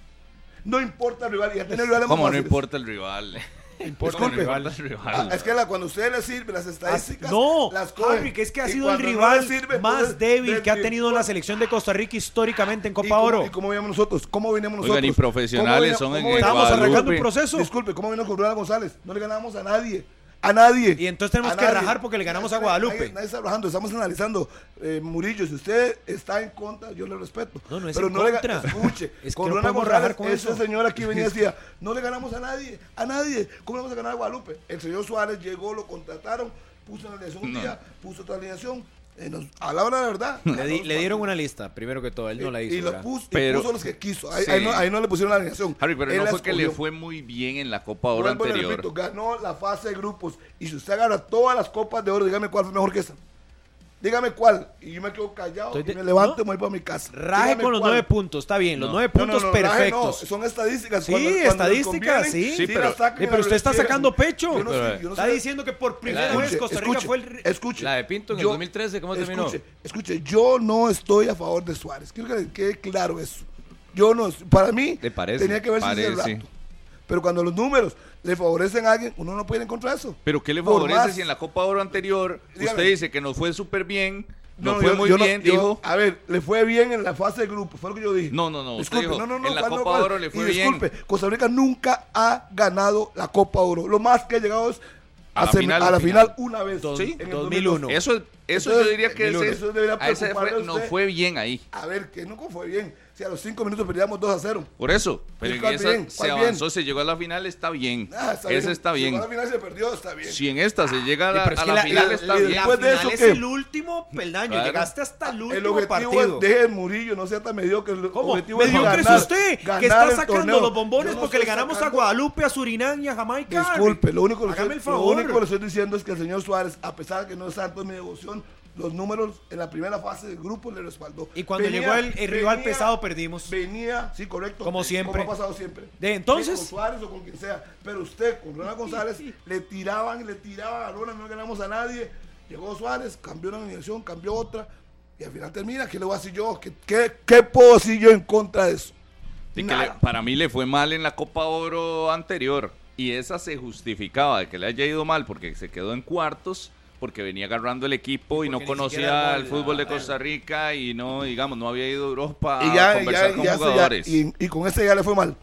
Speaker 3: No importa el rival, ya tiene rivales
Speaker 2: ¿Cómo
Speaker 3: más
Speaker 2: no
Speaker 3: fáciles.
Speaker 2: importa el rival?
Speaker 4: Importa
Speaker 2: ¿Cómo
Speaker 4: el
Speaker 2: no
Speaker 4: rival.
Speaker 2: importa el
Speaker 3: Ah,
Speaker 2: rival?
Speaker 3: es que la- cuando a usted le sirve las estadísticas,
Speaker 4: No,
Speaker 3: las coge.
Speaker 4: Harry, que es que ha
Speaker 3: Y
Speaker 4: sido el
Speaker 3: no
Speaker 4: rival
Speaker 3: le sirve,
Speaker 4: más
Speaker 3: entonces,
Speaker 4: débil que ha tenido la selección de Costa Rica históricamente en
Speaker 3: ¿Y
Speaker 4: Copa
Speaker 3: cómo-
Speaker 4: Oro.
Speaker 3: ¿Y cómo veníamos nosotros? ¿Cómo veníamos nosotros?
Speaker 2: Oigan, y profesionales
Speaker 3: ¿Cómo
Speaker 2: son en
Speaker 4: Estamos
Speaker 3: veníamos-
Speaker 4: arrancando un proceso.
Speaker 3: Disculpe, ¿cómo vino con Ronald González? No le ganamos a nadie. A nadie.
Speaker 4: Y entonces tenemos
Speaker 3: A
Speaker 4: que
Speaker 3: nadie.
Speaker 4: rajar porque le ganamos a Guadalupe.
Speaker 3: Nadie, nadie está rajando, estamos analizando. Eh, Murillo, si usted está en contra, yo le respeto.
Speaker 4: No, no es
Speaker 3: Pero
Speaker 4: en
Speaker 3: no le
Speaker 4: contra.
Speaker 3: ga- escuche,
Speaker 4: Es que
Speaker 3: con
Speaker 4: no
Speaker 3: Ronald
Speaker 4: podemos
Speaker 3: González,
Speaker 4: rajar con
Speaker 3: ese
Speaker 4: eso.
Speaker 3: señor aquí venía y decía, no le ganamos a nadie, a nadie. ¿Cómo le vamos a ganar a Guadalupe? El señor Suárez llegó, lo contrataron, puso una alineación un
Speaker 2: No.
Speaker 3: día, puso otra alineación. Eh, nos- a la hora de verdad.
Speaker 4: Le, di- le dieron una lista, primero que todo. Él no la hizo.
Speaker 3: y, lo puso, y
Speaker 2: Pero-
Speaker 3: puso los que quiso. Ahí,
Speaker 2: Sí.
Speaker 3: ahí no, ahí no le pusieron la alineación.
Speaker 2: Harry, pero
Speaker 3: Él
Speaker 2: no
Speaker 3: la
Speaker 2: fue que le
Speaker 3: escogió.
Speaker 2: fue muy bien en la Copa Oro
Speaker 3: y le
Speaker 2: anterior.
Speaker 3: repito, ganó la fase de grupos. Y si usted agarra todas las copas de oro, dígame cuál fue mejor que esa. Dígame cuál. Y yo me quedo callado
Speaker 4: Estoy de-
Speaker 3: y me levanto
Speaker 4: no.
Speaker 3: y me voy para mi casa.
Speaker 4: Raje
Speaker 3: Dígame
Speaker 4: con los
Speaker 3: cuál.
Speaker 4: nueve puntos, está bien, los
Speaker 2: No.
Speaker 4: nueve
Speaker 3: No, no,
Speaker 4: puntos
Speaker 3: no, raje no,
Speaker 4: perfectos.
Speaker 3: son estadísticas.
Speaker 4: Sí,
Speaker 3: Cuando- cuando les
Speaker 4: estadísticas,
Speaker 3: conviene,
Speaker 4: sí.
Speaker 2: Sí, pero-
Speaker 3: las sacan
Speaker 4: Sí,
Speaker 3: y
Speaker 4: pero
Speaker 3: las
Speaker 4: usted está
Speaker 3: retiran.
Speaker 4: sacando pecho.
Speaker 3: Yo no
Speaker 2: Pero-
Speaker 3: sé, yo no
Speaker 4: Está
Speaker 3: sé.
Speaker 4: diciendo que por primera
Speaker 2: Escuche,
Speaker 4: vez Costa Rica
Speaker 3: escuche,
Speaker 4: fue el... re-
Speaker 3: escuche.
Speaker 5: La de Pinto en el
Speaker 3: Yo-
Speaker 5: 2013, ¿cómo terminó?
Speaker 3: Escuche, escuche, yo no estoy a favor de Suárez. Quiero que le quede claro eso. Yo no, para mí,
Speaker 5: ¿Te parece?
Speaker 3: tenía que verse ese
Speaker 2: Parece.
Speaker 3: rato. Pero cuando los números le favorecen a alguien, uno no puede ir en contra de eso.
Speaker 2: Pero ¿qué le favorece
Speaker 3: más-
Speaker 2: si en la Copa Oro anterior
Speaker 3: Dígame.
Speaker 2: usted dice que nos fue súper bien, nos
Speaker 3: No,
Speaker 2: fue
Speaker 3: yo-
Speaker 2: muy
Speaker 3: yo no-
Speaker 2: bien,
Speaker 3: yo-
Speaker 2: dijo?
Speaker 3: A ver, le fue bien en la fase de grupo, fue lo que yo dije.
Speaker 2: No, no, no,
Speaker 3: Disculpe,
Speaker 2: dijo,
Speaker 3: no, no, no,
Speaker 2: en la
Speaker 3: ¿cuál, no,
Speaker 2: Copa? Oro le fue
Speaker 3: Y
Speaker 2: bien.
Speaker 3: disculpe, Costa Rica nunca ha ganado la Copa Oro. Lo más que ha llegado es
Speaker 2: A
Speaker 3: a,
Speaker 2: la final,
Speaker 3: a la
Speaker 2: final.
Speaker 3: final una vez.
Speaker 4: Dos-
Speaker 3: Sí, en el
Speaker 4: 2001.
Speaker 2: Eso, eso
Speaker 3: Entonces,
Speaker 2: yo diría que
Speaker 3: eso-
Speaker 2: ese,
Speaker 3: eso debería
Speaker 2: a ese fue, no fue bien ahí.
Speaker 3: A ver, que no fue bien. Si a los cinco minutos perdíamos 2 a 0.
Speaker 2: Por eso, pero en
Speaker 3: ¿Cuál
Speaker 2: esa
Speaker 3: bien?
Speaker 2: se
Speaker 3: ¿Cuál
Speaker 2: avanzó,
Speaker 3: bien?
Speaker 2: se llegó a la final, está bien.
Speaker 3: Ah, está
Speaker 2: Ese
Speaker 3: bien.
Speaker 2: está
Speaker 3: Si
Speaker 2: bien.
Speaker 3: a la final se perdió, está bien.
Speaker 2: Si en esta se llega a la,
Speaker 4: es
Speaker 2: a
Speaker 4: que
Speaker 2: la
Speaker 4: la,
Speaker 2: final,
Speaker 4: la-
Speaker 2: está
Speaker 4: la-
Speaker 2: bien.
Speaker 4: la
Speaker 3: Después de eso,
Speaker 4: es
Speaker 3: ¿qué?
Speaker 4: el último peldaño.
Speaker 2: Claro.
Speaker 4: Llegaste hasta el
Speaker 3: El
Speaker 4: último
Speaker 3: objetivo
Speaker 4: partido.
Speaker 3: es, deje el Murillo, no sea tan mediocre. El
Speaker 4: ¿Cómo?
Speaker 3: objetivo es
Speaker 4: Mediocre es
Speaker 3: ganar,
Speaker 4: usted, que
Speaker 3: ganar
Speaker 4: está
Speaker 3: el
Speaker 4: sacando
Speaker 3: torneo.
Speaker 4: los bombones
Speaker 3: no
Speaker 4: porque le ganamos a
Speaker 3: sacando-
Speaker 4: Guadalupe, a Surinam y a Jamaica.
Speaker 3: Disculpe, lo único, que le
Speaker 4: Hágame
Speaker 3: estoy,
Speaker 4: el
Speaker 3: lo único que le estoy diciendo es que el señor Suárez, a pesar de que no es santo en mi devoción, los números en la primera fase del grupo le respaldó.
Speaker 4: Y cuando llegó el- el rival pesado, perdimos.
Speaker 3: Venía, sí, correcto.
Speaker 4: Como
Speaker 3: eh,
Speaker 4: siempre.
Speaker 3: Como ha pasado siempre.
Speaker 4: De entonces-
Speaker 3: Con Suárez o con quien sea. Pero usted, con Ronald González, le tiraban y le tiraban a Ronald, no ganamos a nadie. Llegó Suárez, cambió una alineación, cambió otra. Y al final termina. ¿Qué le voy a decir yo? ¿Qué, qué, qué puedo decir yo en contra de eso?
Speaker 2: Y que le- para mí le fue mal en la Copa Oro anterior. Y esa se justificaba de que le haya ido mal porque se quedó en cuartos, porque venía agarrando el equipo y, no conocía el fútbol de Costa Rica y no, digamos, no había ido a Europa
Speaker 3: y
Speaker 2: a conversar
Speaker 3: ya,
Speaker 2: con
Speaker 3: ya se- ya-
Speaker 2: jugadores.
Speaker 3: y, y con ese ya le fue mal.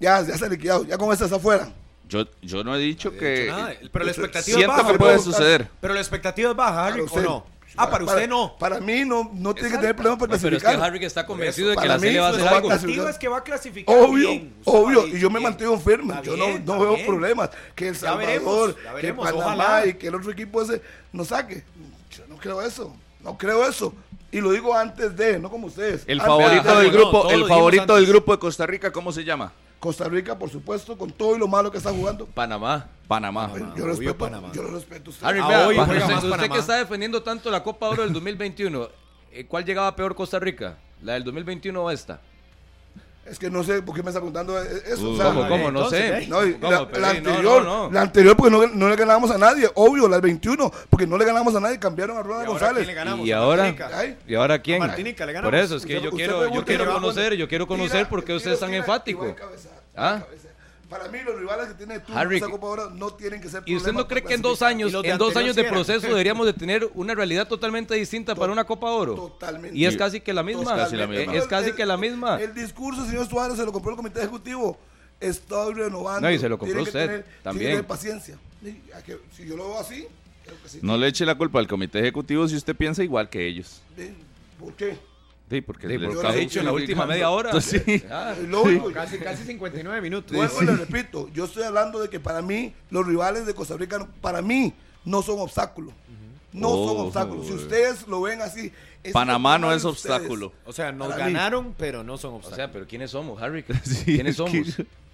Speaker 3: Ya, ya se ha liquidado. Ya con ese está afuera.
Speaker 2: Yo, yo no he dicho
Speaker 4: No
Speaker 2: que...
Speaker 4: dicho nada, Pero la expectativa es
Speaker 2: Siento
Speaker 4: baja.
Speaker 2: que puede
Speaker 4: pero-
Speaker 2: suceder.
Speaker 4: Pero la expectativa es baja, Harry,
Speaker 3: Para
Speaker 4: ¿o no? Ah, para usted no.
Speaker 3: Para mí no, no tiene que tener problemas para
Speaker 5: No, pero es que
Speaker 3: clasificar.
Speaker 5: Está convencido de que
Speaker 3: para
Speaker 5: la serie va a
Speaker 3: no a
Speaker 5: algo.
Speaker 3: clasificar.
Speaker 4: expectativa es que va a clasificar
Speaker 3: Obvio,
Speaker 4: bien.
Speaker 3: Obvio, y yo me mantengo firme. Yo no, no veo
Speaker 4: bien.
Speaker 3: problemas. Que El
Speaker 4: Ya
Speaker 3: Salvador,
Speaker 4: veremos, ya
Speaker 3: que Panamá
Speaker 4: ojalá.
Speaker 3: y que el otro equipo ese nos saque. Yo no creo eso. No creo eso. Y lo digo antes de, no como ustedes.
Speaker 2: El favorito
Speaker 3: de-
Speaker 2: del
Speaker 4: no,
Speaker 2: grupo, el favorito del grupo de Costa Rica, ¿cómo se llama?
Speaker 3: Costa Rica, por supuesto, con todo y lo malo que está jugando.
Speaker 5: Panamá.
Speaker 2: Panamá.
Speaker 3: yo, respeto,
Speaker 4: Panamá.
Speaker 3: yo lo respeto. a usted.
Speaker 5: Harry,
Speaker 4: Ah,
Speaker 5: vea,
Speaker 4: hoy
Speaker 5: usted- usted, que está defendiendo tanto la Copa Oro del 2021, eh, ¿cuál llegaba peor Costa Rica? ¿La del 2021 o esta?
Speaker 3: Es que no sé por qué me está preguntando eso.
Speaker 2: Uh,
Speaker 3: o sea,
Speaker 5: ¿Cómo, cómo? No
Speaker 4: entonces,
Speaker 5: sé.
Speaker 3: No,
Speaker 5: ¿Cómo?
Speaker 3: la,
Speaker 5: Pero,
Speaker 3: la
Speaker 5: no,
Speaker 3: anterior,
Speaker 5: no, no.
Speaker 3: la anterior porque no, no le ganamos a nadie, obvio, la del 21, porque no le ganamos a nadie, cambiaron a Ronald
Speaker 4: ¿Y ahora a
Speaker 3: González.
Speaker 4: quién le ganamos?
Speaker 5: ¿Y
Speaker 4: ¿A
Speaker 5: ahora? ¿Y ahora quién?
Speaker 4: A Martinica le ganamos.
Speaker 5: Por eso, es que
Speaker 3: Usted-
Speaker 5: yo
Speaker 3: usted
Speaker 5: quiero, yo quiero conocer, yo quiero conocer por qué
Speaker 3: tira,
Speaker 5: ustedes están
Speaker 3: tira, y
Speaker 5: enfáticos.
Speaker 3: va a cabecear,
Speaker 5: ¿Ah?
Speaker 3: Para mí, los rivales que tiene tú
Speaker 5: Harry,
Speaker 3: Copa Oro no tienen que ser
Speaker 5: ¿Y usted no cree que en dos años, en dos años de proceso deberíamos de tener una realidad totalmente distinta para una Copa Oro?
Speaker 3: Totalmente.
Speaker 5: Y es casi que la misma.
Speaker 2: casi la misma.
Speaker 5: Es casi
Speaker 3: El-
Speaker 5: que la misma.
Speaker 3: El discurso, señor Suárez, se lo compró el comité ejecutivo. Estoy renovando.
Speaker 5: No, y se lo compró usted,
Speaker 3: tener-
Speaker 5: también.
Speaker 3: tiene paciencia. Si yo lo veo así, creo que sí.
Speaker 2: No le eche la culpa al comité ejecutivo si usted piensa igual que ellos.
Speaker 3: ¿Por qué?
Speaker 2: Sí, porque
Speaker 5: Sí,
Speaker 2: está
Speaker 5: ha dicho en la última media hora.
Speaker 2: Sí.
Speaker 5: Ah.
Speaker 4: Casi, casi 59 minutos.
Speaker 3: Vuelvo y le repito, yo estoy hablando de que para mí los rivales de Costa Rica, para mí, no son obstáculos. No son
Speaker 2: Oh,
Speaker 3: obstáculos. Si ustedes lo ven así. Es
Speaker 2: Panamá no es
Speaker 3: ustedes.
Speaker 2: obstáculo.
Speaker 4: O sea, nos
Speaker 3: Para mí.
Speaker 4: ganaron, pero no son
Speaker 5: O
Speaker 4: obstáculos.
Speaker 5: sea, pero ¿quiénes somos, Harry?
Speaker 2: Sí,
Speaker 5: ¿Quiénes somos?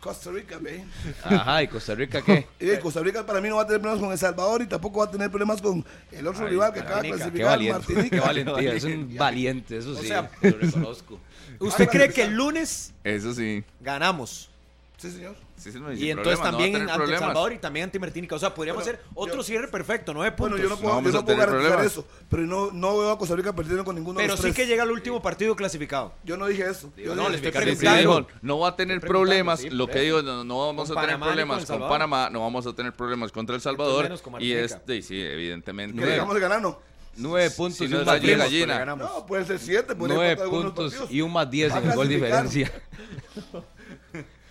Speaker 3: Costa Rica, ve.
Speaker 5: Ajá, ¿y Costa Rica qué?
Speaker 3: Y Costa Rica para mí no va a tener problemas con El Salvador y tampoco va a tener problemas con el otro
Speaker 5: Ay,
Speaker 3: rival que acaba de
Speaker 5: Martinica, Qué
Speaker 3: clasificar,
Speaker 5: valiente, qué valentía, es un valiente, eso sí,
Speaker 4: sea,
Speaker 5: lo reconozco.
Speaker 4: ¿Usted cree que el lunes
Speaker 2: Eso sí.
Speaker 4: ganamos?
Speaker 3: Sí, señor.
Speaker 2: Sí, sí, no,
Speaker 4: Y entonces
Speaker 2: no
Speaker 4: también ante El. Salvador y también ante Martinica. O sea, podríamos
Speaker 3: Bueno,
Speaker 4: hacer otro
Speaker 3: yo-
Speaker 4: cierre perfecto, nueve puntos.
Speaker 3: Bueno, yo no puedo,
Speaker 2: vamos
Speaker 3: yo
Speaker 2: a
Speaker 3: no puedo garantizar
Speaker 2: problemas.
Speaker 3: eso, pero no, no veo a Costa Rica perdiendo con ninguno de
Speaker 4: pero
Speaker 3: los
Speaker 4: sí
Speaker 3: tres.
Speaker 4: que llega el último partido clasificado.
Speaker 3: Yo no dije eso. Yo
Speaker 4: no,
Speaker 3: dije-
Speaker 4: le estoy
Speaker 2: Sí, sí,
Speaker 4: preguntando.
Speaker 2: dijo, no va a tener problemas.
Speaker 4: sí,
Speaker 2: lo que
Speaker 4: eso.
Speaker 2: digo, no, no vamos a tener problemas con. Panamá, no vamos a tener problemas contra El Salvador. Y este, sí, evidentemente.
Speaker 3: que dejamos de ganar, no.
Speaker 5: Nueve puntos
Speaker 2: Si
Speaker 5: y
Speaker 2: no
Speaker 5: un
Speaker 2: es
Speaker 5: más
Speaker 2: gallina,
Speaker 5: diez.
Speaker 2: gallina.
Speaker 4: ganamos.
Speaker 3: No, pueden ser siete, pueden
Speaker 5: Nueve
Speaker 3: empatar algunos
Speaker 5: puntos
Speaker 3: partidos.
Speaker 5: y un más diez
Speaker 3: Va
Speaker 5: en
Speaker 3: a
Speaker 5: el gol diferencia.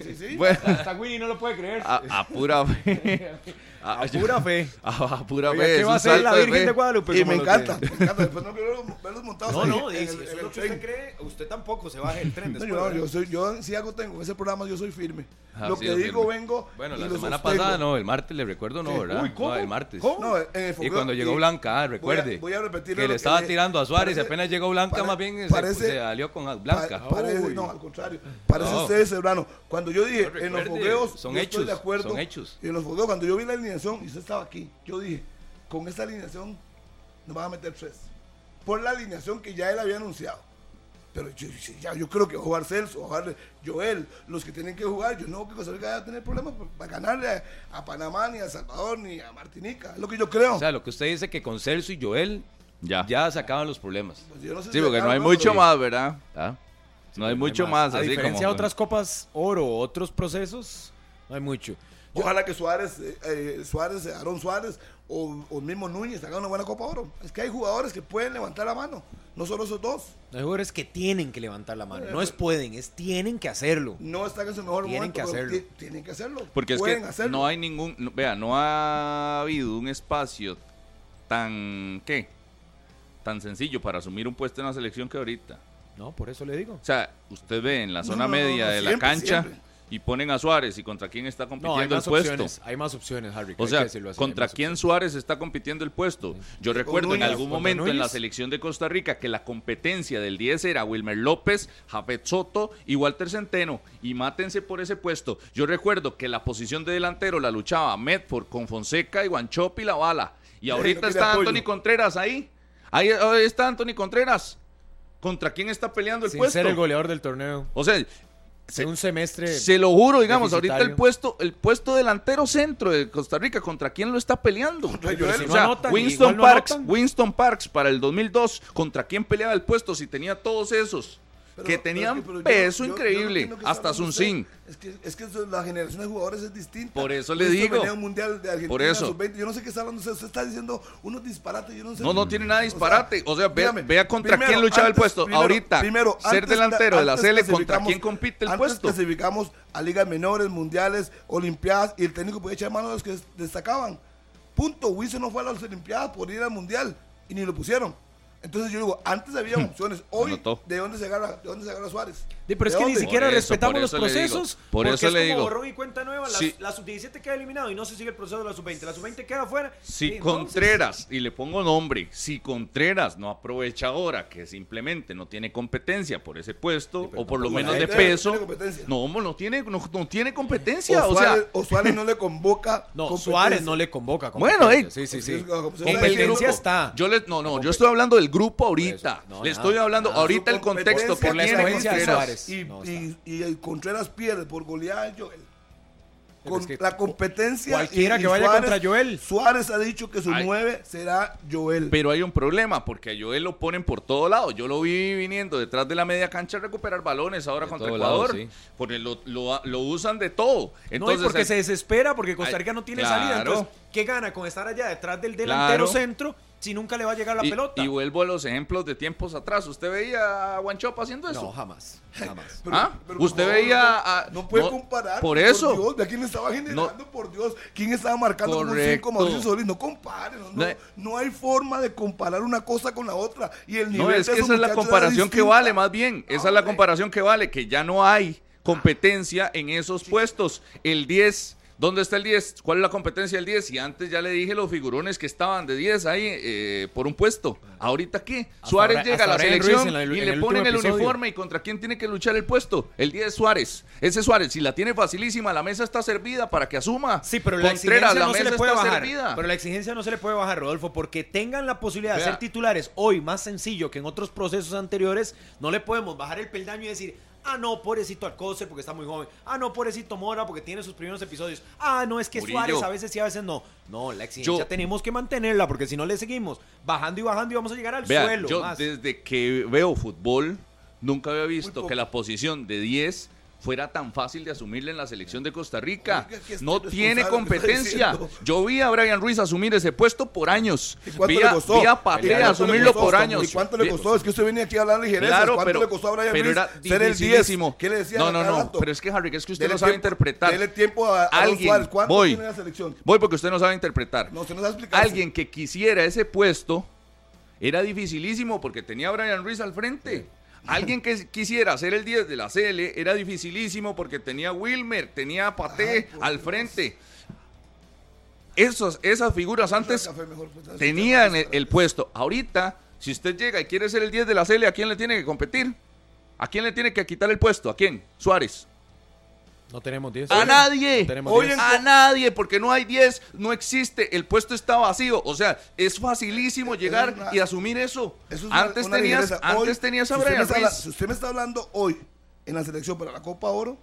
Speaker 3: Sí, sí.
Speaker 2: Bueno,
Speaker 4: Hasta Winnie no lo puede creer.
Speaker 2: a, a pura fe. A,
Speaker 4: A pura fe.
Speaker 2: a- a pura
Speaker 4: Oiga,
Speaker 2: fe.
Speaker 4: ¿qué va a hacer la
Speaker 2: de
Speaker 4: Virgen
Speaker 2: fe.
Speaker 4: de Guadalupe?
Speaker 3: y me encanta, me encanta. Después no quiero verlos montados
Speaker 4: No,
Speaker 3: ahí
Speaker 4: no,
Speaker 3: en
Speaker 4: y si
Speaker 3: en
Speaker 4: eso es lo que usted cree, usted tampoco se baje el tren
Speaker 3: No,
Speaker 4: después.
Speaker 3: yo,
Speaker 4: ¿verdad?
Speaker 3: yo, soy, yo si algo tengo, ese programa yo soy firme.
Speaker 2: Ah,
Speaker 3: lo
Speaker 2: sí,
Speaker 3: que digo
Speaker 2: firme.
Speaker 3: vengo
Speaker 5: Bueno,
Speaker 3: y
Speaker 5: la
Speaker 3: lo
Speaker 5: semana
Speaker 3: sostengo.
Speaker 5: pasada no, el martes le recuerdo no,
Speaker 3: ¿Qué?
Speaker 5: ¿verdad?
Speaker 3: Uy, ¿cómo?
Speaker 5: No, el martes.
Speaker 3: ¿Cómo? No, en el
Speaker 5: Y
Speaker 3: fogueo-
Speaker 5: cuando llegó
Speaker 3: y-
Speaker 5: Blanca, ah,
Speaker 3: voy a-
Speaker 5: recuerde.
Speaker 3: voy a repetir
Speaker 5: que le estaba tirando a Suárez y apenas llegó Blanca, más bien se- alió con Blanca.
Speaker 3: Parece- no, al contrario. Parece
Speaker 5: No.
Speaker 3: ustedes, Serrano. Cuando yo dije,
Speaker 5: No,
Speaker 3: en los fogueos,
Speaker 5: son hechos,
Speaker 3: estoy de acuerdo.
Speaker 5: son hechos.
Speaker 3: Y en los fogueos, cuando yo vi la alineación, y usted estaba aquí, yo dije, con esta alineación nos van a meter tres. Por la alineación que ya él había anunciado. Pero yo, ya, yo creo que va a jugar Celso, va a jugar Joel, los que tienen que jugar. Yo no creo que Costa Rica vaya a tener problemas para ganarle a, a Panamá, ni a Salvador, ni a Martinica. Es lo que yo creo.
Speaker 5: O sea, lo que usted dice que con Celso y Joel
Speaker 2: Ya.
Speaker 5: ya se acaban los problemas.
Speaker 3: Pues yo no sé
Speaker 2: Sí,
Speaker 3: si
Speaker 2: porque no hay mucho más, ¿verdad?
Speaker 5: ¿Ah?
Speaker 2: No hay mucho más,
Speaker 4: A
Speaker 2: así
Speaker 4: diferencia
Speaker 2: como.
Speaker 4: de otras copas oro, otros procesos, no hay mucho.
Speaker 3: Ojalá que Suárez, eh, eh, Suárez, eh, Aarón Suárez o, o el mismo Núñez hagan una buena Copa Oro. Es que hay jugadores que pueden levantar la mano, no solo esos dos.
Speaker 4: Hay jugadores que tienen que levantar la mano. No es pueden, es tienen que hacerlo.
Speaker 3: No están en su mejor
Speaker 4: Tienen
Speaker 3: momento.
Speaker 4: que hacerlo.
Speaker 3: ti- Tienen que hacerlo.
Speaker 2: Porque es
Speaker 3: pueden
Speaker 2: que
Speaker 3: hacerlo.
Speaker 2: no hay ningún. no- vea, no ha habido un espacio tan. ¿Qué? Tan sencillo para asumir un puesto en la selección que ahorita.
Speaker 4: No, por eso le digo.
Speaker 2: O sea, usted ve en la zona
Speaker 3: no, no,
Speaker 2: media
Speaker 3: no,
Speaker 2: de la cancha
Speaker 3: siempre.
Speaker 2: Y ponen a Suárez y contra quién está
Speaker 4: No, hay
Speaker 2: compitiendo el
Speaker 4: más
Speaker 2: puesto.
Speaker 4: opciones. Hay más opciones, Harry.
Speaker 2: O sea,
Speaker 4: así,
Speaker 2: ¿contra
Speaker 4: más
Speaker 2: quién
Speaker 4: opciones.
Speaker 2: Suárez está compitiendo el puesto? Yo recuerdo en algún momento en la selección de Costa Rica que la competencia del 10 era Wilmer López, Jafet Soto y Walter Centeno. Y mátense por ese puesto. Yo recuerdo que la posición de delantero la luchaba Medford con Fonseca y Guanchope y la bala. Y ahorita está
Speaker 3: apoyo.
Speaker 2: Anthony Contreras ahí. Ahí, ahí está Anthony Contreras. ¿Contra quién está peleando el
Speaker 4: Sin
Speaker 2: puesto?
Speaker 4: ser el goleador del torneo.
Speaker 2: O sea,
Speaker 4: Se, un semestre.
Speaker 2: se lo juro, digamos, ahorita el puesto, el puesto delantero centro de Costa Rica, ¿contra quién lo está peleando?
Speaker 3: Pero si
Speaker 2: o
Speaker 4: no
Speaker 2: sea,
Speaker 4: anotan,
Speaker 2: Winston
Speaker 4: no
Speaker 2: Parks. Winston Parks para el 2002, ¿contra quién peleaba el puesto si tenía todos esos?
Speaker 3: Pero-
Speaker 2: que
Speaker 3: pero
Speaker 2: tenían
Speaker 3: pero yo-
Speaker 2: peso
Speaker 3: yo- yo
Speaker 2: increíble,
Speaker 3: está
Speaker 2: hasta Sunsin.
Speaker 3: Es que, es que la generación de jugadores es distinta.
Speaker 2: Por eso le digo.
Speaker 3: un mundial de Argentina,
Speaker 2: Por eso.
Speaker 3: sub-20. Yo no sé qué está hablando usted. Usted está diciendo unos disparates. Yo no sé.
Speaker 2: No, no tiene nada de disparate. O sea, ve-
Speaker 3: dígame,
Speaker 2: vea contra
Speaker 3: primero,
Speaker 2: quién luchaba el
Speaker 3: antes-
Speaker 2: puesto.
Speaker 3: primero-
Speaker 2: Ahorita,
Speaker 3: primero,
Speaker 2: ser
Speaker 3: antes-
Speaker 2: delantero de la Sele, ¿contra quién compite el
Speaker 3: antes
Speaker 2: puesto?
Speaker 3: clasificamos a ligas menores, mundiales, olimpiadas y el técnico podía echar mano a los que destacaban. Punto. Wilson no fue a las olimpiadas por ir al mundial y ni lo pusieron. Entonces yo digo, antes había opciones. Hoy. ¿de dónde se agarra, de dónde se agarra Suárez?
Speaker 4: Sí, pero es
Speaker 3: ¿De
Speaker 4: que ni siquiera
Speaker 2: eso,
Speaker 4: respetamos
Speaker 2: por
Speaker 4: los
Speaker 2: eso le digo.
Speaker 4: procesos.
Speaker 2: Por
Speaker 4: porque
Speaker 2: eso
Speaker 4: es
Speaker 2: le
Speaker 4: como
Speaker 2: digo.
Speaker 4: borrón y cuenta nueva. La,
Speaker 2: Sí.
Speaker 4: la sub-17 queda eliminado y no se sigue el proceso de la sub-20. La sub-20 queda afuera.
Speaker 2: Si
Speaker 4: Sí, entonces-
Speaker 2: Contreras, y le pongo nombre, si Contreras no aprovecha ahora que simplemente no tiene competencia por ese puesto, o por lo menos de peso, no, hombre, no tiene, no, no tiene competencia.
Speaker 3: O
Speaker 2: O, sea,
Speaker 3: Suárez, o Suárez no le convoca.
Speaker 4: No. Suárez no le convoca.
Speaker 2: Bueno,
Speaker 4: competencia.
Speaker 2: ey.
Speaker 4: Sí, sí, sí.
Speaker 3: Sí,
Speaker 4: Competencia está.
Speaker 2: Yo le, no, no, yo estoy hablando del grupo ahorita.
Speaker 4: No,
Speaker 2: le
Speaker 4: nada,
Speaker 2: estoy hablando
Speaker 4: nada.
Speaker 2: ahorita el contexto
Speaker 4: por la
Speaker 2: tiene
Speaker 3: Y,
Speaker 4: No,
Speaker 3: y, y Contreras pierde por goleada a Joel. Con
Speaker 4: es que
Speaker 3: la competencia.
Speaker 4: cualquiera
Speaker 3: y- y
Speaker 4: que vaya
Speaker 3: Suárez-
Speaker 4: contra Joel.
Speaker 3: Suárez ha dicho que su
Speaker 2: Ay.
Speaker 3: 9 será Joel.
Speaker 2: Pero hay un problema, porque a Joel lo ponen por todo lado. Yo lo vi viniendo detrás de la media cancha a recuperar balones ahora
Speaker 5: De
Speaker 2: contra Ecuador.
Speaker 5: lado, sí.
Speaker 2: Porque lo, lo- lo usan de todo. Entonces,
Speaker 4: no, y porque
Speaker 2: hay-
Speaker 4: se desespera porque Costa Rica no tiene
Speaker 2: claro.
Speaker 4: salida. Entonces, ¿qué gana con estar allá detrás del delantero
Speaker 2: Claro.
Speaker 4: centro si nunca le va a llegar la
Speaker 2: y,
Speaker 4: pelota?
Speaker 2: y vuelvo a los ejemplos de tiempos atrás. ¿Usted veía a Guanchopa haciendo eso?
Speaker 4: no, jamás. Jamás.
Speaker 3: Pero-
Speaker 2: ¿Ah?
Speaker 3: pero,
Speaker 2: Usted veía
Speaker 3: no-
Speaker 2: a-
Speaker 3: No puede
Speaker 2: no,
Speaker 3: comparar.
Speaker 2: por eso.
Speaker 3: Dios, ¿de quién estaba generando?
Speaker 2: No.
Speaker 3: por Dios. ¿Quién estaba marcando como un
Speaker 2: Correcto.
Speaker 3: 5 Mauricio Solís? No compare. No, no,
Speaker 2: No.
Speaker 3: no hay forma de comparar una cosa con la otra. Y el nivel
Speaker 2: No, es que esa es la comparación que vale, más bien. Esa es la comparación que vale, que ya no hay competencia en esos puestos. El 10 ¿Dónde está el 10? ¿Cuál es la competencia del 10? Y antes ya le dije los figurones que estaban de 10 ahí eh, por un puesto. ¿Ahorita qué?
Speaker 4: Hasta
Speaker 2: Suárez
Speaker 4: ahora-
Speaker 2: llega a la selección
Speaker 4: la-
Speaker 2: y le ponen el
Speaker 4: episodio.
Speaker 2: uniforme. ¿Y contra quién tiene que luchar el puesto? El 10 Suárez. Ese Suárez, si la tiene facilísima, la mesa está servida para que asuma.
Speaker 4: Sí, pero la
Speaker 2: Contreras,
Speaker 4: exigencia
Speaker 2: la
Speaker 4: no se
Speaker 2: mesa
Speaker 4: le puede
Speaker 2: está
Speaker 4: bajar.
Speaker 2: servida.
Speaker 4: Pero la exigencia no se le puede bajar, Rodolfo, porque tengan la posibilidad de ser titulares hoy más sencillo que en otros procesos anteriores, no le podemos bajar el peldaño y decir, ah, no, pobrecito Alcocer porque está muy joven, ah, no, pobrecito Mora porque tiene sus primeros episodios, ah, no, es que
Speaker 2: Murillo.
Speaker 4: Suárez a veces sí, a veces no. No, la exigencia
Speaker 2: Yo-
Speaker 4: tenemos que mantenerla porque si no le seguimos bajando y bajando y vamos a llegar al
Speaker 2: Vea,
Speaker 4: suelo.
Speaker 2: yo
Speaker 4: más.
Speaker 2: desde que veo fútbol, nunca había visto que la posición de 10 fuera tan fácil de asumirle en la selección de Costa Rica.
Speaker 3: Oiga, este
Speaker 2: No tiene competencia. Yo vi a Brian Ruiz asumir ese puesto por años.
Speaker 3: ¿Y cuánto
Speaker 2: Vi
Speaker 3: le
Speaker 2: a,
Speaker 3: costó?
Speaker 2: vi a
Speaker 3: ¿Y
Speaker 2: Patea
Speaker 3: cuánto le
Speaker 2: asumirlo
Speaker 3: costó?
Speaker 2: por años.
Speaker 3: ¿Y cuánto le costó? Es que usted venía aquí a hablar ligereza.
Speaker 2: Claro,
Speaker 3: ¿Cuánto
Speaker 2: pero,
Speaker 3: le costó a Brian
Speaker 2: pero
Speaker 3: Ruiz
Speaker 2: era
Speaker 3: ser el 10?
Speaker 2: dificilísimo.
Speaker 3: ¿Qué le decía?
Speaker 2: No, no, no. Pero es que, Harry, es que usted
Speaker 3: Dele
Speaker 2: no sabe
Speaker 3: tiempo-
Speaker 2: interpretar.
Speaker 3: Dele tiempo a, a
Speaker 2: Alguien,
Speaker 3: Suárez. ¿Cuánto
Speaker 2: voy.
Speaker 3: tiene la selección?
Speaker 2: Voy porque usted no sabe interpretar.
Speaker 3: No, usted no sabe explicar.
Speaker 2: Alguien que quisiera ese puesto era dificilísimo porque tenía a Brian Ruiz al frente. Alguien que quisiera ser el 10 de la CL era dificilísimo porque tenía Wilmer, tenía Paté al frente. Esos, esas figuras antes tenían el, el puesto. Ahorita, si usted llega y quiere ser el 10 de la CL, ¿a quién le tiene que competir? ¿A quién le tiene que quitar el puesto? ¿A quién? Suárez.
Speaker 4: No tenemos 10.
Speaker 2: A nadie.
Speaker 4: tenemos
Speaker 3: Hoy
Speaker 4: 10.
Speaker 3: en-
Speaker 2: A nadie, porque no hay 10, no existe, el puesto está vacío. O sea, es facilísimo llegar
Speaker 3: una-
Speaker 2: y asumir eso.
Speaker 3: Eso es una-
Speaker 2: antes
Speaker 3: una
Speaker 2: tenías, antes tenías a
Speaker 3: si usted, me
Speaker 2: Brian
Speaker 3: está habla-
Speaker 2: Ruiz.
Speaker 3: si usted me está hablando hoy en la selección para la Copa Oro,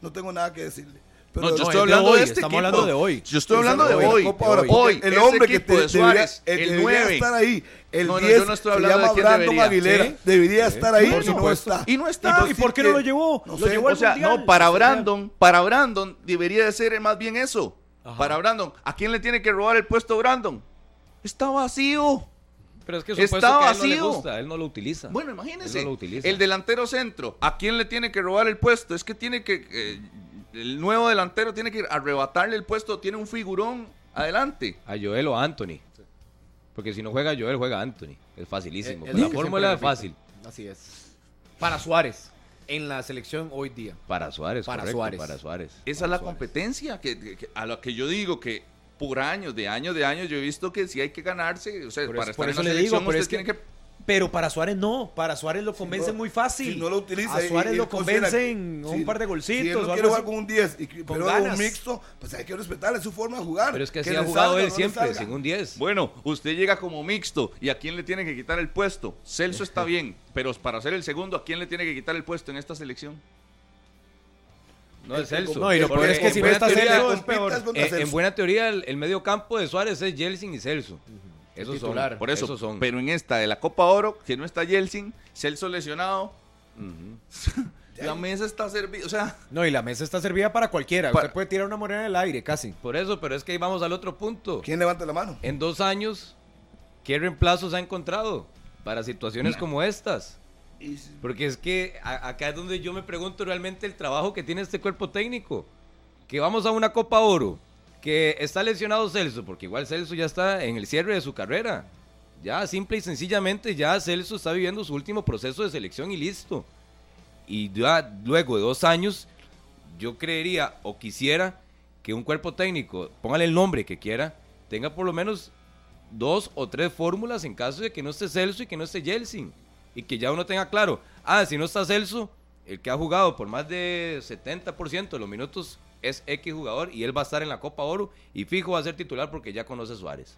Speaker 3: no tengo nada que decirle. Pero
Speaker 2: No, yo
Speaker 4: no,
Speaker 2: estoy
Speaker 4: es de
Speaker 2: hablando de
Speaker 4: hoy,
Speaker 2: este
Speaker 4: estamos
Speaker 2: equipo.
Speaker 4: hablando de hoy.
Speaker 2: Yo estoy hablando de
Speaker 3: Hoy,
Speaker 2: hoy.
Speaker 3: Oro,
Speaker 2: Hoy,
Speaker 3: porque el hombre que
Speaker 2: equipo
Speaker 3: te,
Speaker 2: de Suárez,
Speaker 3: debería,
Speaker 2: el
Speaker 3: debería
Speaker 2: 9.
Speaker 3: estar ahí, el
Speaker 2: No, no,
Speaker 3: 10,
Speaker 2: yo no estoy
Speaker 3: se
Speaker 2: hablando de
Speaker 3: llama
Speaker 2: quién
Speaker 3: Brandon
Speaker 2: debería.
Speaker 3: Aguilera,
Speaker 4: Sí.
Speaker 3: debería estar ahí
Speaker 4: por
Speaker 3: y no
Speaker 4: supuesto.
Speaker 3: está.
Speaker 2: Y no está.
Speaker 3: Entonces,
Speaker 4: ¿Y por qué no lo llevó?
Speaker 3: No
Speaker 4: Lo
Speaker 3: sé.
Speaker 4: llevó
Speaker 2: O sea,
Speaker 4: Mundial.
Speaker 2: no, para Brandon, para Brandon debería de ser más bien eso.
Speaker 4: Ajá.
Speaker 2: Para Brandon, ¿a quién le tiene que robar el puesto Brandon? Está vacío.
Speaker 5: Pero es que es un
Speaker 2: Está
Speaker 5: puesto que a él no le
Speaker 2: vacío.
Speaker 5: gusta, él no lo utiliza.
Speaker 2: Bueno, imagínese.
Speaker 5: Él no lo utiliza.
Speaker 2: el delantero centro, ¿a quién le tiene que robar el puesto? Es que tiene que. eh, el nuevo delantero tiene que arrebatarle el puesto, tiene un figurón adelante.
Speaker 5: A Joel o a Anthony. Porque si no juega Joel, juega Anthony. Es facilísimo.
Speaker 4: Es- es
Speaker 5: la fórmula es fácil.
Speaker 4: Así es. Para Suárez, en la selección hoy día.
Speaker 5: Para Suárez,
Speaker 4: Para
Speaker 5: correcto,
Speaker 4: Suárez.
Speaker 5: Para Suárez.
Speaker 2: Esa es la competencia que, que- que- a lo que yo digo que por años, de años, de años, yo he visto que si hay que ganarse, o sea,
Speaker 4: Por
Speaker 2: para
Speaker 4: eso- por
Speaker 2: estar en
Speaker 4: eso
Speaker 2: la
Speaker 4: le
Speaker 2: selección usted
Speaker 4: es que-
Speaker 2: tiene que
Speaker 4: Pero para Suárez no, para Suárez lo convence
Speaker 3: no-
Speaker 4: muy fácil.
Speaker 3: Si no lo utiliza
Speaker 4: a Suárez
Speaker 3: y
Speaker 4: lo
Speaker 3: él considera
Speaker 4: convence
Speaker 3: que-
Speaker 4: en
Speaker 3: si-
Speaker 4: un par de
Speaker 3: Si
Speaker 4: golcitos
Speaker 3: él no quiere jugar
Speaker 4: así.
Speaker 3: con un 10 y que-
Speaker 4: Con
Speaker 3: pero
Speaker 4: ganas.
Speaker 3: un mixto, pues hay que respetarle su forma de jugar.
Speaker 5: Pero es que así
Speaker 3: le
Speaker 5: ha jugado
Speaker 3: salga
Speaker 5: él
Speaker 3: no
Speaker 5: siempre, sin un 10.
Speaker 2: Bueno, usted llega como mixto y a quién le tiene que quitar el puesto. Celso está bien, pero para ser el segundo, ¿a quién le tiene que quitar el puesto en esta selección?
Speaker 5: No es Celso.
Speaker 4: No, y lo peor es que
Speaker 5: en
Speaker 4: si no
Speaker 5: buena
Speaker 4: está
Speaker 5: teoría-
Speaker 4: Celso, es
Speaker 3: compitas
Speaker 4: peor.
Speaker 3: contra
Speaker 5: en, buena teoría, el, el medio campo de Suárez es Jelsin y Celso. Esos son.
Speaker 4: titular.
Speaker 2: Por eso,
Speaker 5: esos son.
Speaker 2: pero en esta de la Copa Oro, que no está Yeltsin, Celso lesionado, la mesa está servida, o sea,
Speaker 4: No, y la mesa está servida para cualquiera.
Speaker 2: Para-
Speaker 4: Usted puede tirar una moneda en el aire, casi.
Speaker 5: Por eso, pero es que ahí vamos al otro punto.
Speaker 3: ¿Quién levanta la mano?
Speaker 5: En dos años, ¿qué reemplazos ha encontrado para situaciones como estas? Porque es que a- acá es donde yo me pregunto realmente el trabajo que tiene este cuerpo técnico. Que vamos a una Copa Oro, que está lesionado Celso, porque igual Celso ya está en el cierre de su carrera. Ya, simple y sencillamente, ya Celso está viviendo su último proceso de selección y listo. Y ya luego de dos años, yo creería o quisiera que un cuerpo técnico, póngale el nombre que quiera, tenga por lo menos dos o tres fórmulas en caso de que no esté Celso y que no esté Jelsin. Y que ya uno tenga claro, ah, si no está Celso, el que ha jugado por más de 70% de los minutos es X jugador y él va a estar en la Copa Oro y fijo va a ser titular porque ya conoce a Suárez.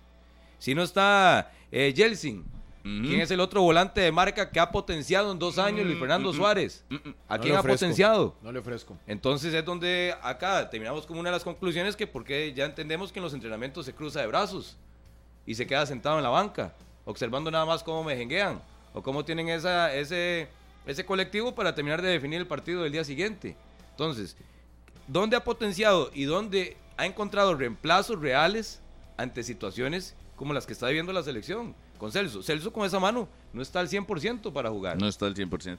Speaker 5: Si no está eh, Jelsin, ¿quién es el otro volante de marca que ha potenciado en dos años Luis Fernando Suárez? ¿A
Speaker 4: No
Speaker 5: quién ha potenciado?
Speaker 4: No le ofrezco.
Speaker 5: Entonces es donde acá terminamos con una de las conclusiones que porque ya entendemos que en los entrenamientos se cruza de brazos y se queda sentado en la banca, observando nada más cómo mejenguean o cómo tienen esa, ese, ese colectivo para terminar de definir el partido del día siguiente. Entonces, ¿dónde ha potenciado y dónde ha encontrado reemplazos reales ante situaciones como las que está viviendo la selección? Con Celso. Celso con esa mano no está al 100% para jugar.
Speaker 2: no está al 100%.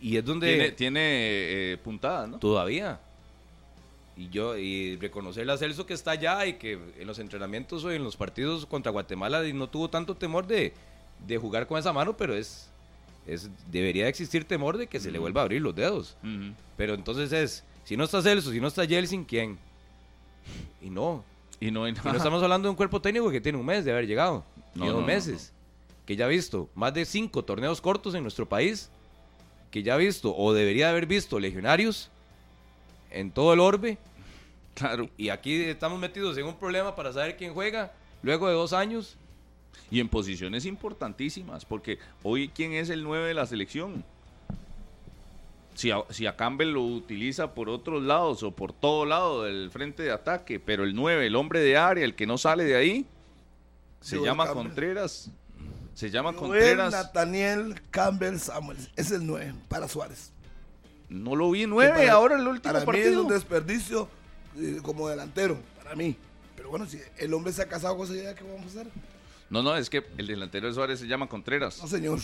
Speaker 5: Y es donde...
Speaker 2: Tiene, tiene eh, puntada, ¿no?
Speaker 5: Todavía. Y yo, y reconocerle a Celso que está allá y que en los entrenamientos o en los partidos contra Guatemala no tuvo tanto temor de, de jugar con esa mano, pero es, es debería existir temor de que se le vuelva a abrir los dedos.
Speaker 2: Ujú.
Speaker 5: Pero entonces es, si no está Celso, si no está Jelsin, ¿quién? Y no.
Speaker 2: Y no hay
Speaker 5: Y
Speaker 2: nada.
Speaker 5: no estamos hablando de un cuerpo técnico que tiene un mes de haber llegado.
Speaker 2: No,
Speaker 5: y dos
Speaker 2: no, no,
Speaker 5: meses. Que ya ha visto más de cinco torneos cortos en nuestro país. Que ya ha visto, o debería de haber visto, legionarios en todo el orbe.
Speaker 2: Claro.
Speaker 5: Y aquí estamos metidos en un problema para saber quién juega luego de dos años.
Speaker 2: Y en posiciones importantísimas, porque hoy, ¿quién es el 9 de la selección? Si a, si a Campbell lo utiliza por otros lados o por todo lado del frente de ataque, pero el 9, el hombre de área, el que no sale de ahí, se llama
Speaker 3: Campbell.
Speaker 2: Contreras. Se llama Contreras.
Speaker 3: Nathaniel Campbell Samuels. Es el 9 para Suárez.
Speaker 2: No lo vi
Speaker 3: Que
Speaker 2: 9
Speaker 3: para-
Speaker 2: ahora el último
Speaker 3: Para mí es
Speaker 2: partido.
Speaker 3: un desperdicio eh, como delantero. Para mí. Pero bueno, si el hombre se ha casado con esa idea, ¿qué vamos a hacer?
Speaker 2: No, no, es que el delantero de Suárez se llama Contreras.
Speaker 3: No, señor.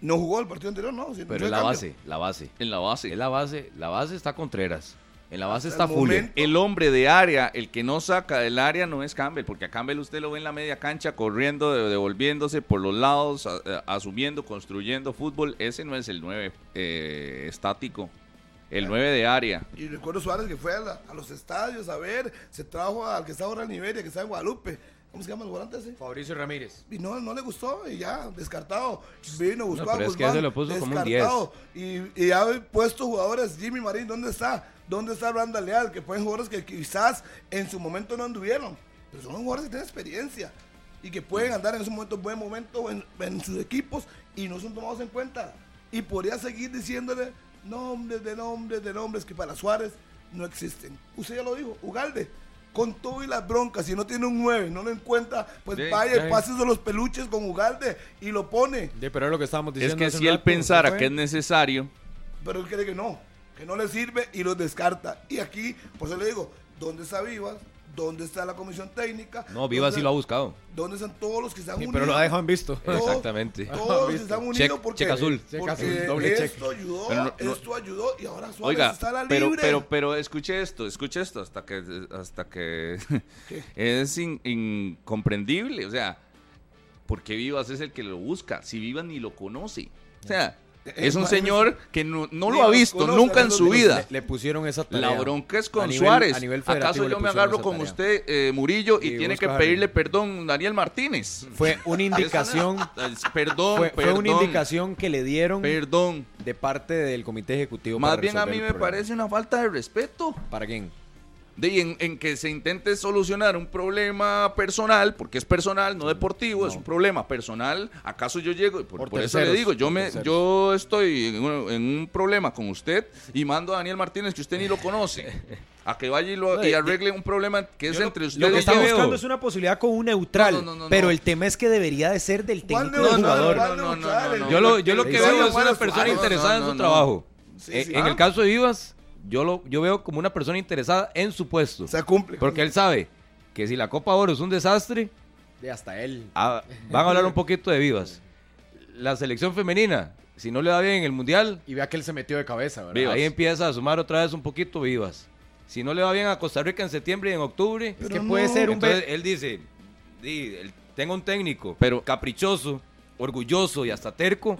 Speaker 3: No jugó el partido anterior, no. si
Speaker 5: Pero
Speaker 3: no
Speaker 5: es la
Speaker 3: cambio.
Speaker 5: base, la base.
Speaker 2: En la base.
Speaker 5: Es la base, la base está Contreras. En la base
Speaker 3: Hasta
Speaker 5: está
Speaker 3: el
Speaker 5: Fuller.
Speaker 3: momento.
Speaker 2: El hombre de área, el que no saca del área no es Campbell, porque a Campbell usted lo ve en la media cancha corriendo, de- devolviéndose por los lados, a- asumiendo, construyendo fútbol. Ese no es el 9 eh, estático, el 9 de área.
Speaker 3: Y recuerdo Suárez que fue a, la- a los estadios a ver, se trajo al que está ahora en Liberia, que está en Guadalupe. ¿Cómo se llama el volante ese?
Speaker 4: Fabricio Ramírez.
Speaker 3: Y no, no le gustó y ya, descartado. Vino, buscó
Speaker 5: No, pero
Speaker 3: a
Speaker 5: es que
Speaker 3: Guzmán,
Speaker 5: ese lo puso como un
Speaker 3: descartado. Y, y ha puesto jugadores, Jimmy Marín, ¿dónde está? ¿Dónde está Randa Leal? Que fueron jugadores que quizás en su momento no anduvieron. Pero son jugadores que tienen experiencia y que pueden andar en ese momento, buen momento en, en sus equipos y no son tomados en cuenta. Y podría seguir diciéndole nombres de nombres de nombres que para Suárez no existen. Usted ya lo dijo, Ugalde. Con todo y las broncas, si no tiene un 9, no lo encuentra, pues
Speaker 2: Sí,
Speaker 3: vaya
Speaker 4: sí.
Speaker 3: y pase de los peluches con Ugalde y lo pone.
Speaker 4: Pero es lo que estábamos
Speaker 2: Es
Speaker 4: diciendo.
Speaker 2: que
Speaker 4: hace
Speaker 2: si él
Speaker 4: rato,
Speaker 2: pensara que es necesario,
Speaker 3: Pero él cree que no, que no le sirve y los descarta. Y aquí, por eso le digo, ¿dónde está Vivas? ¿Dónde está la comisión técnica?
Speaker 5: No, Viva sí
Speaker 3: ¿Dónde-
Speaker 5: lo ha buscado.
Speaker 3: ¿Dónde están todos los que se han
Speaker 4: Sí,
Speaker 3: unido?
Speaker 4: pero lo ha dejado en visto.
Speaker 3: Todos-
Speaker 5: Exactamente.
Speaker 3: Todos los que se han unido
Speaker 5: Check-
Speaker 3: porque,
Speaker 5: check azul.
Speaker 4: Check
Speaker 3: porque
Speaker 4: azul, doble check.
Speaker 3: esto ayudó,
Speaker 2: Pero no- no-
Speaker 3: esto ayudó y ahora Suárez
Speaker 2: Oiga,
Speaker 3: está la
Speaker 2: pero,
Speaker 3: libre.
Speaker 2: pero, pero escuche esto, escuche esto, hasta que, hasta que es in- incomprendible. O sea, ¿por qué Vivas es el que lo busca? Si Vivas ni lo conoce. O sea, es un señor que no, no lo ha visto nunca en su vida.
Speaker 4: Le, le pusieron esa tarea.
Speaker 2: La bronca es con
Speaker 4: A nivel-
Speaker 2: Suárez.
Speaker 4: a nivel
Speaker 2: ¿Acaso yo me agarro con usted, eh, Murillo, y tiene que pedirle perdón Daniel Martínez?
Speaker 4: Fue una indicación.
Speaker 2: Perdón,
Speaker 4: fue, fue
Speaker 2: perdón.
Speaker 4: una indicación que le dieron
Speaker 2: Perdón.
Speaker 4: de parte del comité ejecutivo.
Speaker 2: Más bien a mí me parece una falta de respeto.
Speaker 4: ¿Para quién?
Speaker 2: De, y en, en que se intente solucionar un problema personal, porque es personal, no deportivo, es un problema personal. ¿Acaso yo llego? Por,
Speaker 4: Por
Speaker 2: por eso le digo, yo me
Speaker 4: terceros.
Speaker 2: yo estoy en un, en un problema con usted y mando a Daniel Martínez, que usted ni lo conoce, a que vaya y, lo,
Speaker 4: No,
Speaker 2: y
Speaker 4: y-
Speaker 2: arregle un problema que es entre usted
Speaker 4: Lo que está buscando es una posibilidad con un neutral.
Speaker 2: No, no, no, no,
Speaker 4: pero
Speaker 2: no.
Speaker 4: el tema es que debería de ser del
Speaker 3: ¿Cuál
Speaker 4: técnico del jugador.
Speaker 3: ¿Cuál
Speaker 2: No, no, no,
Speaker 3: neutral?
Speaker 2: no, no.
Speaker 5: Yo lo, yo lo que veo es una persona interesada en
Speaker 2: No,
Speaker 5: su
Speaker 2: no, no.
Speaker 5: trabajo.
Speaker 3: Sí,
Speaker 5: Eh,
Speaker 3: sí.
Speaker 5: En
Speaker 3: Ah.
Speaker 5: el caso de Vivas, yo lo yo veo como una persona interesada en su puesto.
Speaker 3: O sea, cumple.
Speaker 5: Porque él sabe que si la Copa Oro es un desastre,
Speaker 4: Y hasta él.
Speaker 5: ah, van a hablar un poquito de Vivas. La selección femenina, si no le va bien en el Mundial,
Speaker 4: Y vea que él se metió de cabeza, ¿verdad?
Speaker 2: Vivas.
Speaker 5: ahí empieza a sumar otra vez un poquito Vivas. Si no le va bien a Costa Rica en septiembre y en octubre,
Speaker 4: Es que
Speaker 3: no.
Speaker 4: puede ser un...
Speaker 5: entonces él dice, "Di, el- tengo un técnico,
Speaker 2: pero
Speaker 5: caprichoso, orgulloso y hasta terco,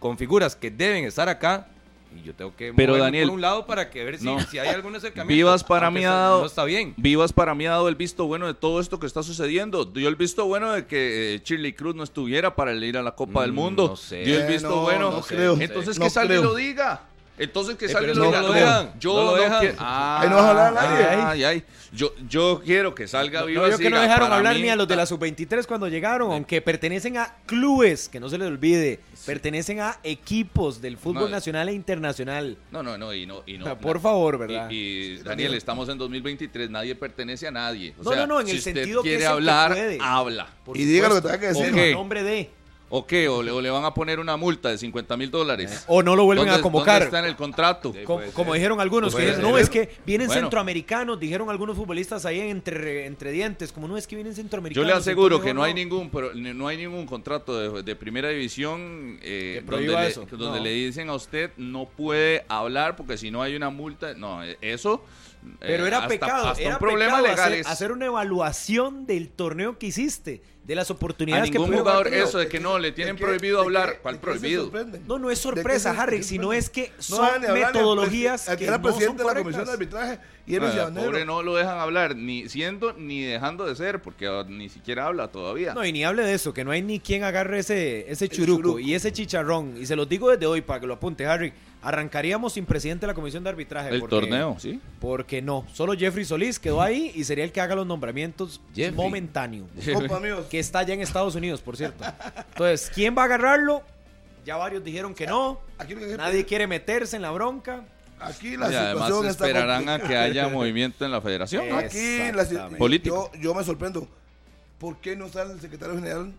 Speaker 5: con figuras que deben estar acá. Y yo tengo que
Speaker 2: Pero, Daniel,
Speaker 5: por un lado para que ver si,
Speaker 2: no.
Speaker 5: si hay algún acercamiento.
Speaker 2: Vivas para mí ha
Speaker 5: está-
Speaker 2: dado-
Speaker 5: No está bien.
Speaker 2: Vivas para mí ha dado el visto bueno de todo esto que está sucediendo. Dio el visto bueno de que eh, Shirley Cruz no estuviera para el ir a la Copa del
Speaker 5: Mm,
Speaker 2: Mundo.
Speaker 5: no sé.
Speaker 2: Dio el
Speaker 3: Eh,
Speaker 2: visto
Speaker 3: no,
Speaker 2: bueno.
Speaker 3: no creo.
Speaker 2: Entonces
Speaker 3: No
Speaker 2: que salga y
Speaker 3: creo.
Speaker 2: lo diga. Entonces que
Speaker 5: Eh,
Speaker 2: salga y lo
Speaker 5: no
Speaker 2: diga.
Speaker 5: lo dejan,
Speaker 2: Yo
Speaker 5: no lo dejan.
Speaker 2: Ah,
Speaker 3: Ahí no vas a hablar a nadie.
Speaker 2: Ay, ay. Yo, yo quiero que salga
Speaker 4: No,
Speaker 2: Vivas.
Speaker 4: yo que no dejaron hablar
Speaker 2: mí-
Speaker 4: ni a los de la sub-23 cuando llegaron, aunque pertenecen a clubes, que no se les olvide, pertenecen a equipos del fútbol
Speaker 2: No,
Speaker 4: nacional e internacional.
Speaker 2: No, no, no, y no, y no.
Speaker 4: O sea, por favor,
Speaker 2: Y,
Speaker 4: ¿verdad?
Speaker 2: y, Daniel, estamos en 2023, nadie pertenece a nadie. O
Speaker 4: No,
Speaker 2: sea,
Speaker 4: no, no, en
Speaker 2: si
Speaker 4: el sentido que
Speaker 2: quiere hablar,
Speaker 4: puede.
Speaker 2: habla.
Speaker 3: Y diga lo que tenga que decir.
Speaker 4: En nombre de...
Speaker 2: ¿O qué? ¿O le, o le van a poner una multa de 50 mil dólares?
Speaker 4: O no lo vuelven
Speaker 2: ¿Dónde-
Speaker 4: a convocar.
Speaker 2: ¿Dónde está en el contrato?
Speaker 4: Como dijeron algunos, que
Speaker 5: Puede
Speaker 4: dijeron, no, es que vienen
Speaker 2: Bueno.
Speaker 4: centroamericanos, dijeron algunos futbolistas ahí entre, entre dientes, como no es que vienen
Speaker 2: Yo
Speaker 4: centroamericanos.
Speaker 2: le aseguro que no hay ningún pro- no hay ningún contrato de, de primera división eh,
Speaker 4: Que
Speaker 2: donde, le,
Speaker 4: eso.
Speaker 2: donde
Speaker 4: No.
Speaker 2: le dicen a usted no puede hablar porque si no hay una multa. No, eh, eso. eh,
Speaker 4: Pero era
Speaker 2: hasta-
Speaker 4: pecado,
Speaker 2: Hasta
Speaker 4: era
Speaker 2: un problema
Speaker 4: pecado
Speaker 2: legal
Speaker 4: hacer,
Speaker 2: es-
Speaker 4: hacer una evaluación del torneo que hiciste. De las
Speaker 2: A
Speaker 4: oportunidades que
Speaker 2: ningún
Speaker 4: pudieron
Speaker 2: jugador
Speaker 4: haber tenido.
Speaker 2: eso de que no, le tienen
Speaker 3: ¿De qué-
Speaker 2: prohibido
Speaker 3: de
Speaker 2: hablar.
Speaker 3: de
Speaker 2: ¿Cuál prohibido?
Speaker 7: No, no es
Speaker 3: ¿De qué
Speaker 7: sorpresa, Harry, sino es que
Speaker 3: No
Speaker 7: son metodologías
Speaker 3: el,
Speaker 7: que
Speaker 3: era
Speaker 7: no son
Speaker 3: presidente de la comisión de arbitraje y él
Speaker 2: Ah,
Speaker 3: decía, "Negro,
Speaker 2: pobre no lo dejan hablar, ni siendo ni dejando de ser, porque ah, ni siquiera habla todavía.
Speaker 4: No, y ni hable de eso, que no hay ni quien agarre ese, ese churuco,
Speaker 3: churuco.
Speaker 4: y ese chicharrón. Y se los digo desde hoy para que lo apunte, Harry. Arrancaríamos sin presidente de la comisión de arbitraje.
Speaker 2: el
Speaker 4: porque-
Speaker 2: torneo, ¿sí?
Speaker 4: Porque no, solo Jeffrey Solís quedó ahí y sería el que haga los nombramientos
Speaker 5: Jeffrey.
Speaker 3: míos,
Speaker 4: Que está allá en Estados Unidos, por cierto. Entonces, ¿quién va a agarrarlo? Ya varios dijeron que no.
Speaker 3: aquí, lo que-
Speaker 4: Nadie quiere meterse en la bronca.
Speaker 3: aquí la
Speaker 2: y además
Speaker 3: situación está
Speaker 2: esperarán a que haya movimiento en la federación. ¿no?
Speaker 3: Aquí la, yo, yo me sorprendo. ¿Por qué no está el secretario general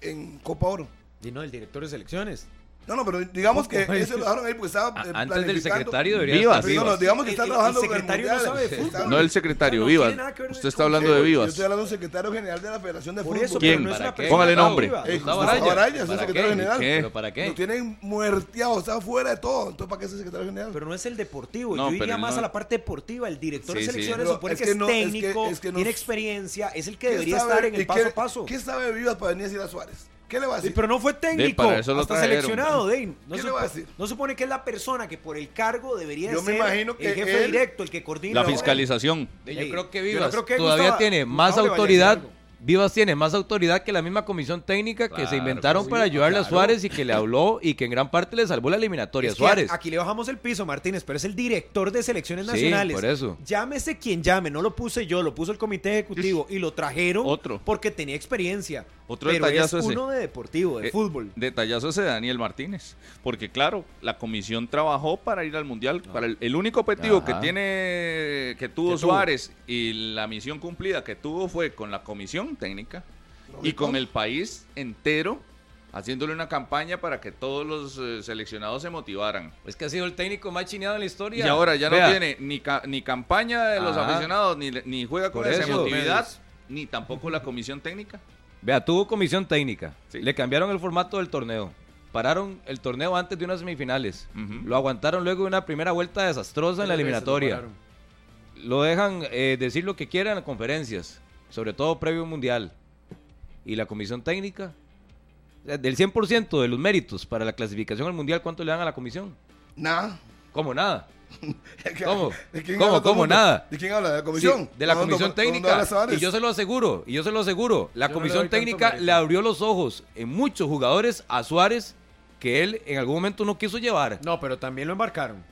Speaker 3: en Copa Oro?
Speaker 4: Y no, el director de selecciones.
Speaker 3: No, no, pero digamos que eso lo dejaron ahí porque estaba eh,
Speaker 5: Antes del secretario debería
Speaker 2: Vivas.
Speaker 5: estar
Speaker 3: no, no, digamos que
Speaker 4: El-
Speaker 3: está
Speaker 4: el- el
Speaker 3: trabajando con
Speaker 4: secretario no
Speaker 3: Mundial.
Speaker 4: sabe de fútbol.
Speaker 2: No el secretario,
Speaker 4: O sea, no
Speaker 2: Vivas.
Speaker 4: tiene nada que ver
Speaker 2: Usted está hablando de
Speaker 3: Yo
Speaker 2: Vivas.
Speaker 3: estoy hablando del secretario general de la Federación de
Speaker 4: Por
Speaker 3: Fútbol.
Speaker 4: eso,
Speaker 2: ¿Quién?
Speaker 4: pero no es
Speaker 5: ¿Para
Speaker 4: una
Speaker 5: qué?
Speaker 2: Póngale nombre.
Speaker 4: viva.
Speaker 3: Eh,
Speaker 5: Gustavo
Speaker 3: Gustavo
Speaker 5: Araya.
Speaker 3: Araya, es el
Speaker 5: ¿Para
Speaker 3: secretario
Speaker 5: qué?
Speaker 3: general.
Speaker 5: ¿Qué? ¿Pero para qué?
Speaker 3: Lo tienen muerteado, está fuera de todo. Entonces, ¿para qué es el secretario general?
Speaker 4: Pero no es el deportivo,
Speaker 2: No,
Speaker 4: yo
Speaker 2: pero
Speaker 4: iría
Speaker 2: él
Speaker 4: más
Speaker 2: no-
Speaker 4: a la parte deportiva. El director
Speaker 2: Sí,
Speaker 4: de
Speaker 2: sí.
Speaker 4: selecciones
Speaker 3: Pero
Speaker 4: supone
Speaker 3: es
Speaker 4: que,
Speaker 3: que
Speaker 4: es
Speaker 3: no- es que-
Speaker 4: técnico,
Speaker 3: es que no-
Speaker 4: tiene experiencia, es el que
Speaker 3: ¿Qué
Speaker 4: debería
Speaker 3: sabe-
Speaker 4: estar en el paso a paso.
Speaker 3: ¿Qué sabe Vivas para venir a decir a Suárez? ¿Qué le va a
Speaker 4: Sí,
Speaker 3: decir?
Speaker 4: pero no fue técnico,
Speaker 2: para eso lo
Speaker 4: hasta
Speaker 2: trajeron.
Speaker 4: seleccionado, Dane. No,
Speaker 3: ¿Qué
Speaker 4: se
Speaker 3: le va a decir?
Speaker 4: no supone que es la persona que por el cargo debería
Speaker 3: Yo me
Speaker 4: ser
Speaker 3: imagino que
Speaker 4: el jefe
Speaker 3: él-
Speaker 4: directo, el que coordina.
Speaker 2: La fiscalización.
Speaker 5: Yo creo que Vivas
Speaker 4: creo que
Speaker 5: todavía
Speaker 4: Gustavo-
Speaker 5: tiene más
Speaker 4: Gustavo
Speaker 5: autoridad. Vivas tiene más autoridad que la misma comisión técnica que se inventaron
Speaker 2: sí,
Speaker 5: para ayudarle a. Suárez y que le habló y que en gran parte le salvó la eliminatoria a
Speaker 4: Es que
Speaker 5: Suárez.
Speaker 4: Aquí le bajamos el piso, Martínez, pero es el director de selecciones
Speaker 5: Sí,
Speaker 4: nacionales.
Speaker 5: por eso.
Speaker 4: Llámese quien llame, no lo puse yo, lo puso el comité ejecutivo y lo trajeron
Speaker 2: Otro.
Speaker 4: porque tenía experiencia.
Speaker 2: Otro
Speaker 4: pero es
Speaker 2: detallazo ese.
Speaker 4: uno de deportivo, de
Speaker 2: Eh,
Speaker 4: fútbol.
Speaker 2: Detallazo ese de Daniel Martínez. Porque claro, la comisión trabajó para ir al Mundial. Para el, el único objetivo que tiene, que tuvo
Speaker 4: Que tuvo.
Speaker 2: Suárez y la misión cumplida que tuvo fue con la comisión técnica y con el país entero haciéndole una campaña para que todos los eh, seleccionados se motivaran.
Speaker 5: Es que ha sido el técnico más chineado en la historia.
Speaker 2: Y ahora ya
Speaker 5: Vea,
Speaker 2: no tiene ni, ca- ni campaña de los
Speaker 5: Ajá.
Speaker 2: aficionados, ni, ni juega con esa emotividad, ni tampoco la comisión técnica.
Speaker 5: Vea, tuvo comisión técnica.
Speaker 2: Sí.
Speaker 5: Le cambiaron el formato del torneo. Pararon el torneo antes de unas semifinales. Lo aguantaron luego de una primera vuelta desastrosa en la
Speaker 4: lo
Speaker 5: eliminatoria. Lo dejan eh, decir lo que quieran en conferencias, sobre todo previo al mundial. Y la comisión técnica, sea, del 100% de los méritos para la clasificación al mundial, ¿cuánto le dan a la comisión?
Speaker 3: Nada.
Speaker 5: ¿Cómo nada? ¿Cómo?
Speaker 3: ¿De quién
Speaker 5: ¿Cómo? ¿Cómo nada?
Speaker 3: ¿De quién habla? ¿De la comisión?
Speaker 5: Sí, de la
Speaker 3: ¿Dónde-
Speaker 5: comisión técnica. Y yo se lo aseguro, y yo se lo aseguro. La
Speaker 4: Yo no le
Speaker 5: comisión técnica le abrió los ojos en muchos jugadores a Suárez que él en algún momento no quiso llevar.
Speaker 4: No, pero también lo embarcaron.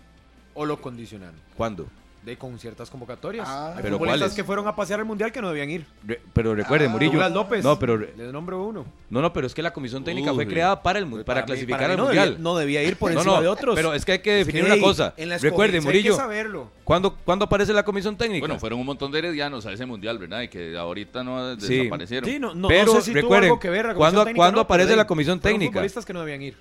Speaker 4: O lo condicionaron.
Speaker 5: ¿Cuándo?
Speaker 4: De con ciertas convocatorias.
Speaker 3: Ah.
Speaker 4: Hay
Speaker 5: ¿Pero
Speaker 4: futbolistas
Speaker 5: cuáles?
Speaker 4: que fueron a pasear al mundial que no debían ir.
Speaker 5: Re- pero recuerde,
Speaker 3: Ah,
Speaker 5: Murillo.
Speaker 4: Douglas López.
Speaker 5: No, pero
Speaker 4: Les nombro uno.
Speaker 5: no, no, pero es que la comisión técnica fue creada para el mu- para, clasificar
Speaker 4: para mí
Speaker 5: al
Speaker 4: no
Speaker 5: mundial.
Speaker 4: Debía, no debía ir por
Speaker 5: No,
Speaker 4: encima
Speaker 5: no,
Speaker 4: de otros.
Speaker 5: Pero es que hay que definir una cosa.
Speaker 4: en la
Speaker 5: Recuerde,
Speaker 4: escogencia hay que
Speaker 5: Murillo,
Speaker 4: saberlo.
Speaker 5: ¿cuándo, ¿cuándo aparece la comisión técnica?
Speaker 2: Bueno, fueron un montón de heredianos a ese mundial, ¿verdad? Y que ahorita no
Speaker 5: Sí.
Speaker 2: desaparecieron.
Speaker 4: Sí, no, no,
Speaker 5: Pero
Speaker 4: no sé si tuvo algo que ver la comisión
Speaker 5: ¿cuándo-
Speaker 4: técnica,
Speaker 5: cuándo aparece la comisión técnica?
Speaker 4: futbolistas que no debían ir.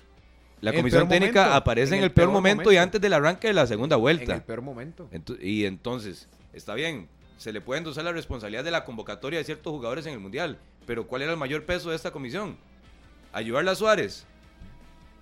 Speaker 5: La
Speaker 4: en
Speaker 5: comisión técnica
Speaker 4: momento,
Speaker 5: aparece en
Speaker 4: en
Speaker 5: el,
Speaker 4: el
Speaker 5: peor
Speaker 4: peor
Speaker 5: momento, y antes del arranque de la segunda
Speaker 4: En
Speaker 5: vuelta.
Speaker 4: el peor momento.
Speaker 5: Ento- y entonces, está bien, se le puede endosar la responsabilidad de la convocatoria de ciertos jugadores en el Mundial, pero ¿cuál era el mayor peso de esta comisión? ¿Ayudarle a Suárez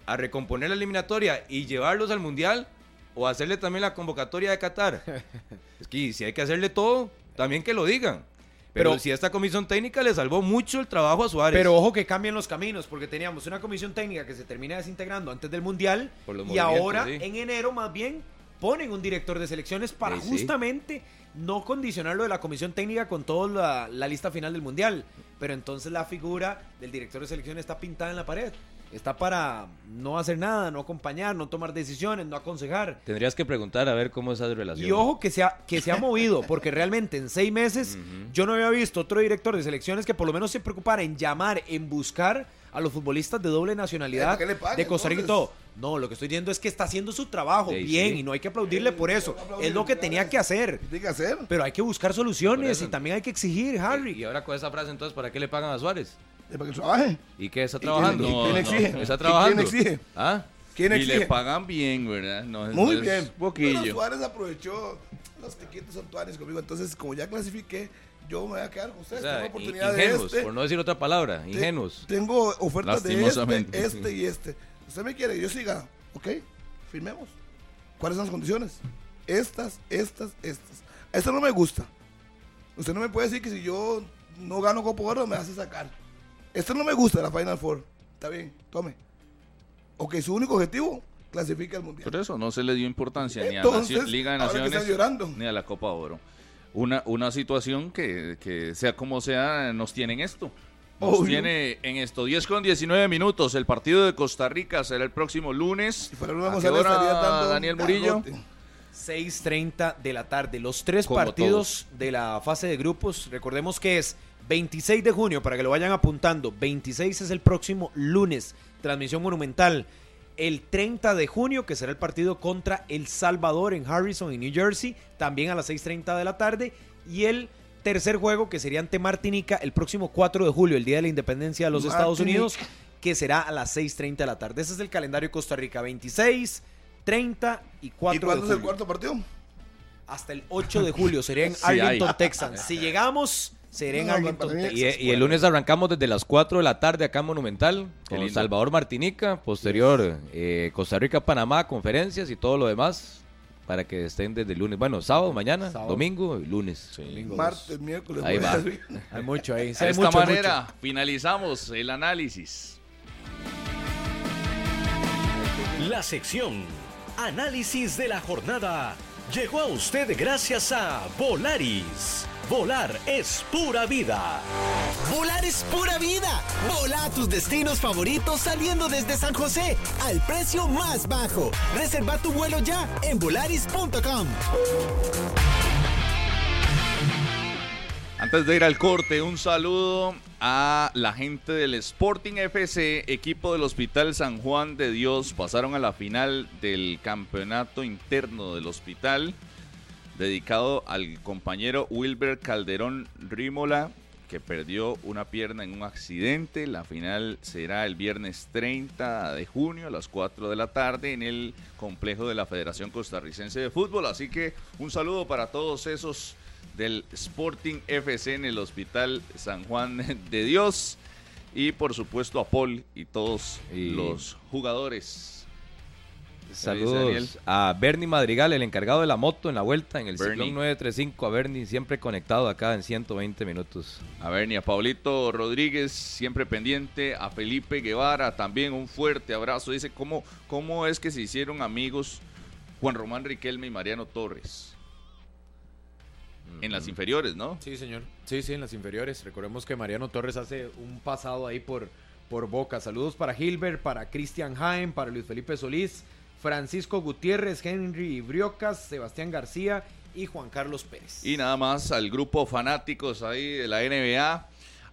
Speaker 5: a recomponer la eliminatoria y llevarlos al Mundial o hacerle también la convocatoria de Qatar? es que si hay que hacerle todo, también que lo digan. Pero,
Speaker 4: Pero-
Speaker 5: si esta comisión técnica le salvó mucho el trabajo a Suárez.
Speaker 4: Pero ojo que cambian los caminos, porque teníamos una comisión técnica que se termina desintegrando antes del Mundial y ahora
Speaker 5: sí.
Speaker 4: en enero más bien ponen un director de selecciones para
Speaker 5: Sí, sí.
Speaker 4: justamente no condicionar lo de la comisión técnica con toda la, la lista final del Mundial. Pero entonces la figura del director de selecciones está pintada en la pared. Está para no hacer nada, no acompañar, no tomar decisiones, no aconsejar.
Speaker 5: Tendrías que preguntar a ver cómo es esa relación.
Speaker 4: Y ojo que se ha, que se ha movido, porque realmente en seis meses yo no había visto otro director de selecciones que por lo menos se preocupara en llamar, en buscar a los futbolistas de doble nacionalidad
Speaker 3: Eh, ¿para qué le pagan,
Speaker 4: de Costa Rica y todo. No, lo que estoy diciendo es que está haciendo su trabajo
Speaker 5: Sí,
Speaker 4: bien
Speaker 5: sí.
Speaker 4: y no hay que aplaudirle por eso. Es lo que tenía que hacer.
Speaker 3: ¿Qué tiene que hacer?
Speaker 4: Pero hay que buscar soluciones y también hay que exigir, Harry.
Speaker 5: Y ahora con esa frase, entonces, ¿para qué le pagan a Suárez?
Speaker 3: Eh, Para que trabaje.
Speaker 5: ¿Y qué está trabajando?
Speaker 3: y
Speaker 2: quién
Speaker 5: No, no.
Speaker 3: exige?
Speaker 5: ¿Está
Speaker 3: ¿Y
Speaker 5: trabajando?
Speaker 3: quién exige?
Speaker 5: ¿Ah?
Speaker 3: ¿Quién
Speaker 2: Y le pagan bien, ¿verdad? No, es-
Speaker 3: Muy bien.
Speaker 2: Poquillo.
Speaker 3: Suárez aprovechó los tiquitos santuarios conmigo. Entonces, como ya clasifiqué, yo me voy a quedar con
Speaker 5: O
Speaker 3: ustedes.
Speaker 5: sea,
Speaker 3: tengo oportunidad de
Speaker 5: ingenuos,
Speaker 3: este.
Speaker 5: por no decir otra palabra,
Speaker 3: Te-
Speaker 5: ingenuos.
Speaker 3: Tengo ofertas de este, este y este. Usted me quiere, yo siga. Ok, firmemos. ¿Cuáles son las condiciones? Estas, estas, estas. Esta no me gusta. Usted no me puede decir que si yo no gano Copa Oro me hace sacar. Esto no me gusta la Final Four. Está bien, tome. Ok, su único objetivo, clasifica al Mundial.
Speaker 2: Por eso no se le dio importancia ni a Nacio- Liga de Naciones ni a la Copa Oro. Una, una situación que, que sea como sea, nos tiene en esto. Nos
Speaker 3: Obvio.
Speaker 2: tiene en esto. 10 con 19 minutos. El partido de Costa Rica será el próximo lunes.
Speaker 3: Si una
Speaker 2: ¿A qué hora, Daniel Murillo?
Speaker 3: garrote.
Speaker 4: 6.30 de la tarde. Los tres
Speaker 2: Como
Speaker 4: partidos de la fase de grupos, recordemos que es 26 de junio, para que lo vayan apuntando. 26 es el próximo lunes, transmisión monumental. El 30 de junio, que será el partido contra El Salvador en Harrison, en New Jersey, también a las 6.30 de la tarde. Y el tercer juego, que sería ante Martinica, el próximo 4 de julio, el Día de la Independencia de los Estados. Unidos, que será a las 6.30 de la tarde. Ese es el calendario de Costa Rica, 26, 30 y 4
Speaker 3: ¿Y
Speaker 4: de
Speaker 3: cuándo es el cuarto partido?
Speaker 4: hasta el 8 de julio. Sería en
Speaker 2: Sí
Speaker 4: Arlington,
Speaker 2: hay.
Speaker 4: Texas. Si llegamos, será en
Speaker 3: No,
Speaker 4: Arlington, Texas.
Speaker 5: Y, y el lunes arrancamos desde las 4 de la tarde acá en Monumental, con. Salvador Martinica, posterior eh, Costa Rica, Panamá, conferencias y todo lo demás, para que estén desde el lunes. Bueno, sábado, mañana,
Speaker 4: Sábado.
Speaker 5: domingo y lunes.
Speaker 4: Domingo
Speaker 3: Martes,
Speaker 4: dos.
Speaker 3: miércoles.
Speaker 5: Ahí va.
Speaker 3: jueves.
Speaker 4: Hay mucho ahí. sí,
Speaker 2: De esta
Speaker 4: mucho,
Speaker 2: manera finalizamos el análisis.
Speaker 6: La sección Análisis de la jornada llegó a usted gracias a Volaris. Volar es pura vida.
Speaker 8: Volar es pura vida. Vola a tus destinos favoritos saliendo desde San José al precio más bajo. Reserva tu vuelo ya en volaris.com.
Speaker 2: Antes de ir al corte, un saludo a la gente del Sporting FC, equipo del Hospital San Juan de Dios. Pasaron a la final del campeonato interno del hospital, dedicado al compañero Wilber Calderón Rímola, que perdió una pierna en un accidente. La final será el viernes 30 de junio a las 4 de la tarde en el complejo de la Federación Costarricense de Fútbol. Así que un saludo para todos esos del Sporting FC en el Hospital San Juan de Dios. Y por supuesto a Paul y todos los jugadores.
Speaker 5: Saludos a Bernie Madrigal, el encargado de la moto en la vuelta en el
Speaker 2: Bernie.
Speaker 5: Ciclón 935. A Bernie, siempre conectado acá en 120 minutos.
Speaker 2: A ver, ni a Paulito Rodríguez, siempre pendiente. A Felipe Guevara, también un fuerte abrazo. Dice, ¿cómo, cómo es que se hicieron amigos Juan Román Riquelme y Mariano Torres? En las inferiores, ¿no?
Speaker 4: Sí, señor. Sí, sí, en las inferiores. Recordemos que Mariano Torres hace un pasado ahí por, por Boca. Saludos para Gilbert, para Cristian Jaime, para Luis Felipe Solís, Francisco Gutiérrez, Henry Briocas, Sebastián García y Juan Carlos Pérez.
Speaker 2: Y nada más al grupo fanáticos ahí de la NBA,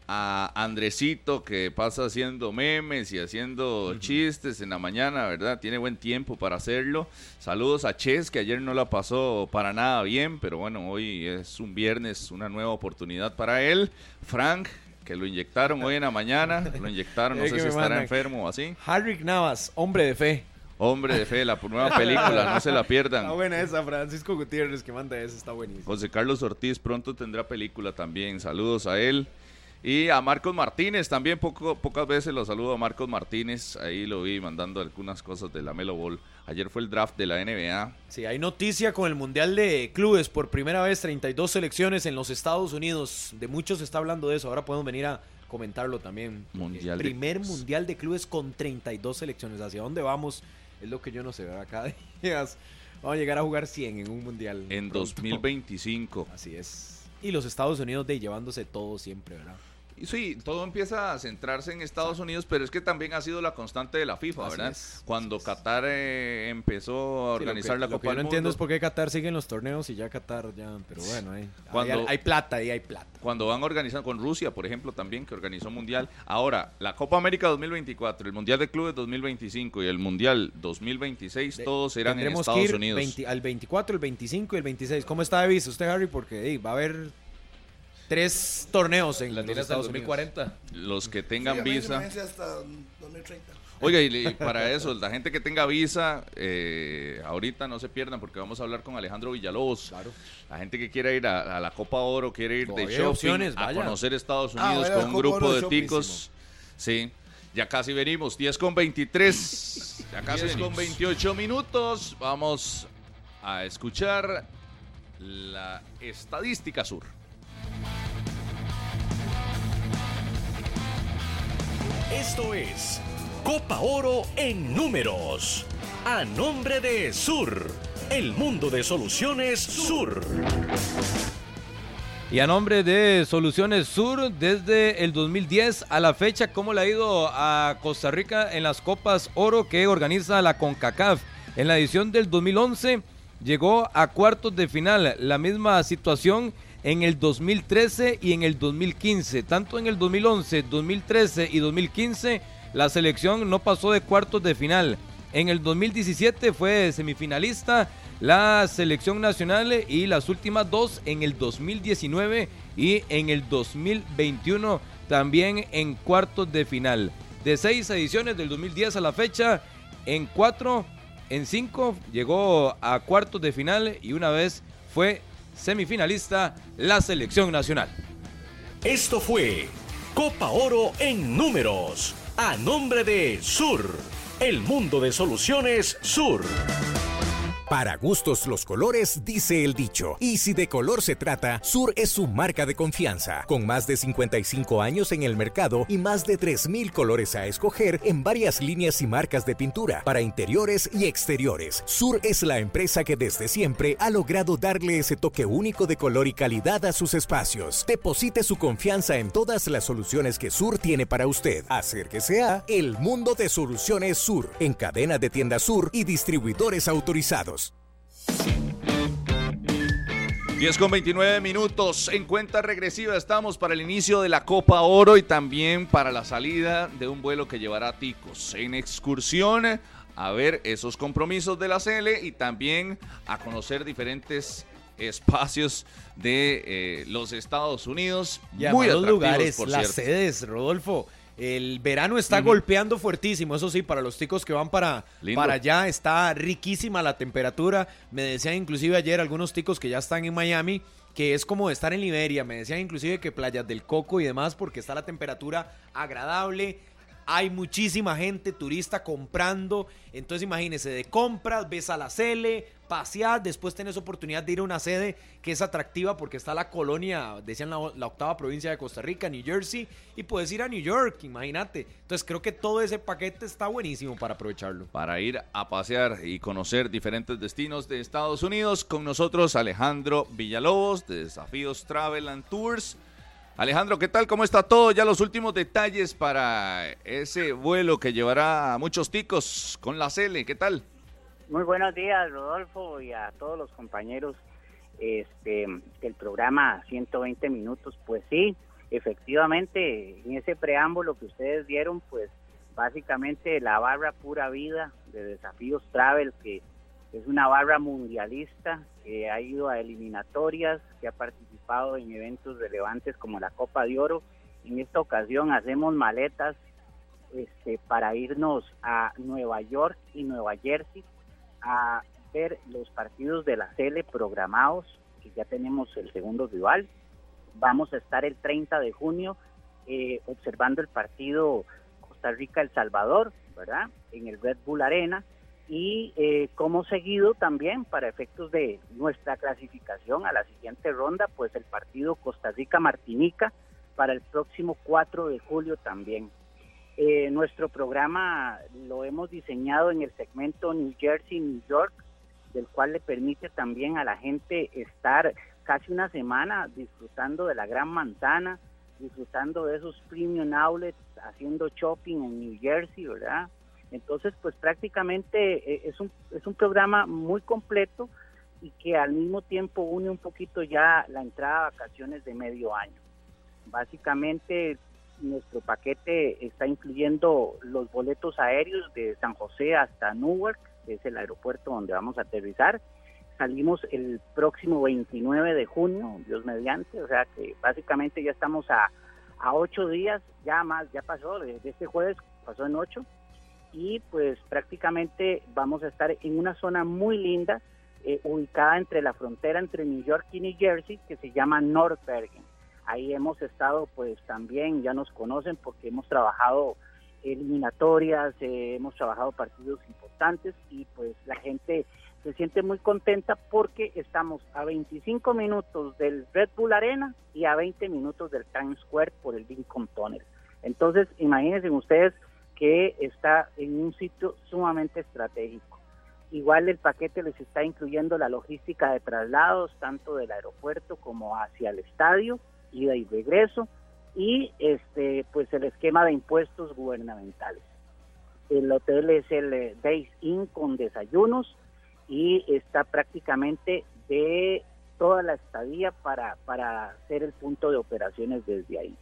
Speaker 2: a Andresito que pasa haciendo memes y haciendo chistes en la mañana, ¿verdad? Tiene buen tiempo para hacerlo. Saludos a Ches que ayer no la pasó para nada bien, pero bueno, hoy es un viernes, una nueva oportunidad para él. Frank que lo inyectaron hoy en la mañana, lo inyectaron, no sé si estará enfermo o así.
Speaker 4: Harrick Navas, hombre de fe.
Speaker 2: Hombre de fe, la nueva película, no se la pierdan.
Speaker 4: Está buena esa, Francisco Gutiérrez que manda esa, está buenísimo.
Speaker 2: José Carlos Ortiz pronto tendrá película también. Saludos a él. Y a Marcos Martínez también, poco, pocas veces lo saludo a Marcos Martínez. Ahí lo vi mandando algunas cosas de la Melo Ball. Ayer fue el draft de la NBA.
Speaker 4: Sí, hay noticia con el Mundial de Clubes. Por primera vez, 32 selecciones en los Estados Unidos. De muchos se está hablando de eso. Ahora podemos venir a comentarlo también.
Speaker 2: Mundial
Speaker 4: Primer. Mundial de Clubes con 32 selecciones. ¿Hacia dónde vamos? Es lo que yo no sé, ¿verdad? Cada día vamos a llegar a jugar 100 en un Mundial.
Speaker 2: En
Speaker 4: pronto.
Speaker 2: 2025.
Speaker 4: Así es. Y los Estados Unidos de llevándose todo siempre, ¿verdad?
Speaker 2: Y sí, todo empieza a centrarse en Estados Unidos, pero es que también ha sido la constante de la FIFA,
Speaker 4: Así
Speaker 2: ¿verdad?
Speaker 4: es,
Speaker 2: Cuando
Speaker 4: es.
Speaker 2: Qatar eh, empezó a
Speaker 4: Sí, lo
Speaker 2: organizar
Speaker 4: que-
Speaker 2: la
Speaker 4: lo
Speaker 2: Copa
Speaker 4: que yo
Speaker 2: del
Speaker 4: no entiendo es por qué Qatar sigue en los torneos y ya Qatar ya. Pero bueno, ahí,
Speaker 2: Cuando-
Speaker 4: hay, hay plata, ahí hay plata.
Speaker 2: cuando van organizando con Rusia, por ejemplo, también, que organizó Mundial. Ahora, la Copa América 2024, el Mundial de Clubes 2025 y el Mundial 2026,
Speaker 4: De-
Speaker 2: todos serán en Estados
Speaker 4: que ir
Speaker 2: Unidos.
Speaker 4: 20 al 24, el 25 y el 26. ¿Cómo está de vista usted, Harry? Porque va a haber tres torneos en
Speaker 5: La
Speaker 4: los Estados Unidos.
Speaker 5: 2040.
Speaker 2: Los que tengan visa.
Speaker 3: hasta 2030.
Speaker 2: Oiga, y, y para eso, la gente que tenga visa, eh, ahorita no se pierdan porque vamos a hablar con Alejandro Villalobos.
Speaker 4: Claro.
Speaker 2: La gente que quiera ir a, a la Copa Oro, quiere ir de
Speaker 4: Todavía
Speaker 2: shopping,
Speaker 4: opciones,
Speaker 2: a conocer Estados
Speaker 3: Ah,
Speaker 2: Unidos con un grupo
Speaker 3: Oro
Speaker 2: de ticos. Sí, ya casi venimos, 10 con 23, ya casi 10 con 28 minutos. Vamos a escuchar la estadística sur.
Speaker 6: Esto es Copa Oro en números. A nombre de Sur, el mundo de soluciones Sur.
Speaker 5: Y a nombre de Soluciones Sur, desde el 2010 a la fecha, ¿cómo le ha ido a Costa Rica en las Copas Oro que organiza la CONCACAF? En la edición del 2011 llegó a cuartos de final, la misma situación en el 2013 y en el 2015. Tanto en el 2011, 2013 y 2015, la selección no pasó de cuartos de final. En el 2017 fue semifinalista la selección nacional y las últimas dos en el 2019 y en el 2021 también en cuartos de final. De seis ediciones del 2010 a la fecha, en cuatro, en cinco llegó a cuartos de final y una vez fue semifinalista la selección nacional.
Speaker 6: Esto fue Copa Oro en números. A nombre de Sur, el mundo de soluciones Sur.
Speaker 9: Para gustos los colores, dice el dicho. Y si de color se trata, Sur es su marca de confianza. Con más de 55 años en el mercado y más de 3.000 colores a escoger en varias líneas y marcas de pintura para interiores y exteriores. Sur es la empresa que desde siempre ha logrado darle ese toque único de color y calidad a sus espacios. Deposite su confianza en todas las soluciones que Sur tiene para usted. Acérquese a El Mundo de Soluciones Sur, en cadena de tiendas Sur y distribuidores autorizados.
Speaker 2: 10 con 29 minutos. En cuenta regresiva estamos para el inicio de la Copa Oro y también para la salida de un vuelo que llevará a Ticos en excursión a ver esos compromisos de la CL y también a conocer diferentes espacios de eh, los Estados Unidos.
Speaker 4: Y a
Speaker 2: muy
Speaker 4: los
Speaker 2: atractivos,
Speaker 4: lugares,
Speaker 2: por
Speaker 4: las
Speaker 2: cierto.
Speaker 4: sedes, Rodolfo. El verano está golpeando fuertísimo, eso sí, para los ticos que van para,
Speaker 2: Lindo.
Speaker 4: para allá está riquísima la temperatura. Me decían inclusive ayer algunos ticos que ya están en Miami que es como estar en Liberia. Me decían inclusive que playas del Coco y demás porque está la temperatura agradable. Hay muchísima gente turista comprando. Entonces imagínese, de compras, ves a la Cele, pasear, después tenés oportunidad de ir a una sede que es atractiva porque está la colonia, decían la, la octava provincia de Costa Rica, New Jersey, y puedes ir a New York, imagínate. Entonces creo que todo ese paquete está buenísimo para aprovecharlo.
Speaker 2: para ir a pasear y conocer diferentes destinos de Estados Unidos. Con nosotros Alejandro Villalobos de Desafíos Travel and Tours. Alejandro, ¿qué tal? ¿Cómo está todo? Ya los últimos detalles para ese vuelo que llevará a muchos ticos con la Cele. ¿Qué tal?
Speaker 10: Muy buenos días, Rodolfo, y a todos los compañeros este, del programa 120 Minutos. Pues sí, efectivamente, en ese preámbulo que ustedes dieron, pues básicamente la barra pura vida de Desafíos Travel, que es una barra mundialista que ha ido a eliminatorias, que ha participado en eventos relevantes como la Copa de Oro. En esta ocasión hacemos maletas este, para irnos a Nueva York y Nueva Jersey a ver los partidos de la Cele programados, que ya tenemos el segundo rival. Vamos a estar el 30 de junio eh, observando el partido Costa Rica-El Salvador, ¿verdad? En el Red Bull Arena. Y eh, como seguido también, para efectos de nuestra clasificación a la siguiente ronda, pues el partido Costa Rica-Martinica para el próximo 4 de julio también. Eh, nuestro programa lo hemos diseñado en el segmento New Jersey-New York, del cual le permite también a la gente estar casi una semana disfrutando de la gran manzana, disfrutando de esos premium outlets, haciendo shopping en New Jersey, ¿verdad? Entonces, pues prácticamente eh, es un, es un programa muy completo y que al mismo tiempo une un poquito ya la entrada a vacaciones de medio año. Básicamente nuestro paquete está incluyendo los boletos aéreos de San José hasta Newark, que es el aeropuerto donde vamos a aterrizar. Salimos el próximo 29 de junio, Dios mediante, o sea que básicamente ya estamos a, a ocho días, ya más, ya pasó, desde este jueves pasó en ocho, y pues prácticamente vamos a estar en una zona muy linda, eh, ubicada entre la frontera entre New York y New Jersey, que se llama North Bergen. Ahí hemos estado, pues también ya nos conocen porque hemos trabajado eliminatorias, eh, hemos trabajado partidos importantes y pues la gente se siente muy contenta porque estamos a 25 minutos del Red Bull Arena y a 20 minutos del Times Square por el Lincoln Tunnel. Entonces, imagínense ustedes que está en un sitio sumamente estratégico. Igual el paquete les está incluyendo la logística de traslados, tanto del aeropuerto como hacia el estadio, ida y regreso, y este pues el esquema de impuestos gubernamentales. El hotel es el eh, Days Inn con desayunos y está prácticamente de toda la estadía para, para ser el punto de operaciones desde ahí.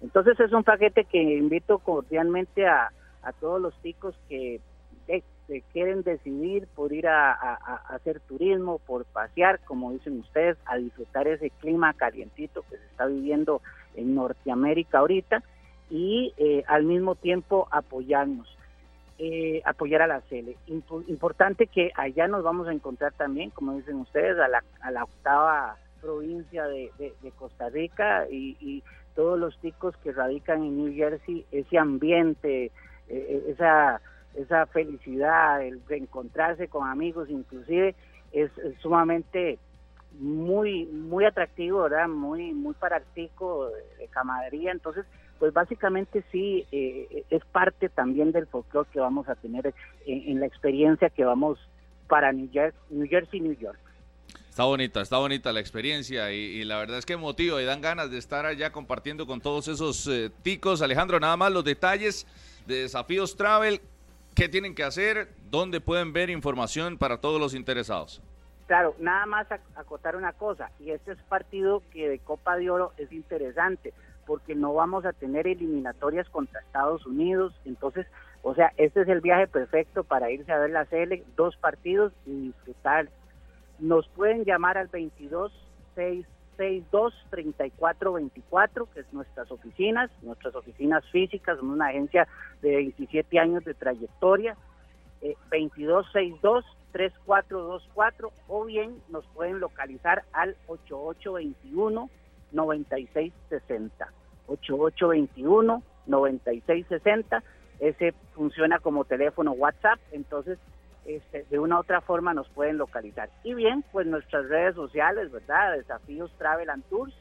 Speaker 10: Entonces es un paquete que invito cordialmente a, a todos los chicos que eh, quieren decidir por ir a, hacer turismo, por pasear, como dicen ustedes, a disfrutar ese clima calientito que se está viviendo en Norteamérica ahorita y eh, al mismo tiempo apoyarnos, eh, apoyar a la CELE. Impo- importante que allá nos vamos a encontrar también, como dicen ustedes, a la, a la octava provincia de Costa Rica y, y todos los chicos que radican en New Jersey, ese ambiente, eh, esa, esa felicidad, el reencontrarse con amigos inclusive, es, es sumamente muy muy atractivo, ¿verdad? Muy muy paractico de, de camaradería, entonces pues básicamente sí eh, es parte también del folclore que vamos a tener en, en la experiencia que vamos para New Jersey, New Jersey, New York.
Speaker 2: Está bonita, está bonita la experiencia y, y la verdad es que motiva y dan ganas de estar allá compartiendo con todos esos eh, ticos. Alejandro, nada más los detalles de Desafíos Travel, qué tienen que hacer, dónde pueden ver información para todos los interesados.
Speaker 10: Claro, nada más ac- acotar una cosa, y este es partido que de Copa de Oro es interesante, porque no vamos a tener eliminatorias contra Estados Unidos, entonces, o sea, este es el viaje perfecto para irse a ver la CL, dos partidos y disfrutar. Nos pueden llamar al 22 662 3424, que es nuestras oficinas, nuestras oficinas físicas, somos una agencia de 27 años de trayectoria, eh, 2262-3424 o bien nos pueden localizar al 8821-9660. 8821-9660. Ese funciona como teléfono WhatsApp, entonces este, de una u otra forma nos pueden localizar. Y bien, pues nuestras redes sociales, ¿verdad? Desafíos Travel and Tours,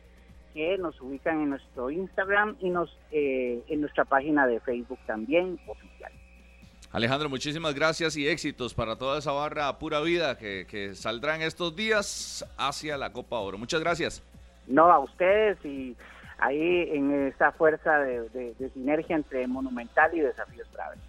Speaker 10: que nos ubican en nuestro Instagram y nos eh, en nuestra página de Facebook también oficial.
Speaker 2: Alejandro, muchísimas gracias y éxitos para toda esa barra pura vida que, que saldrá en estos días hacia la Copa Oro. Muchas gracias.
Speaker 10: No, a ustedes y ahí en esa fuerza de, de- de sinergia entre Monumental y Desafíos Travel.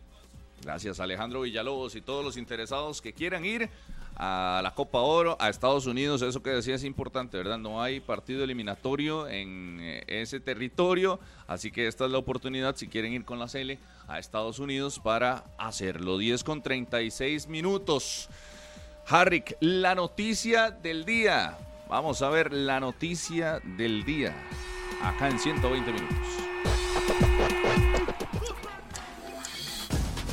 Speaker 2: Gracias Alejandro Villalobos y todos los interesados que quieran ir a la Copa Oro, a Estados Unidos, eso que decía es importante, ¿verdad? No hay partido eliminatorio en eh, ese territorio, así que esta es la oportunidad si quieren ir con la Cele a Estados Unidos para hacerlo. 10 con 36 minutos. Harrick, la noticia del día. Vamos a ver la noticia del día acá en 120 minutos.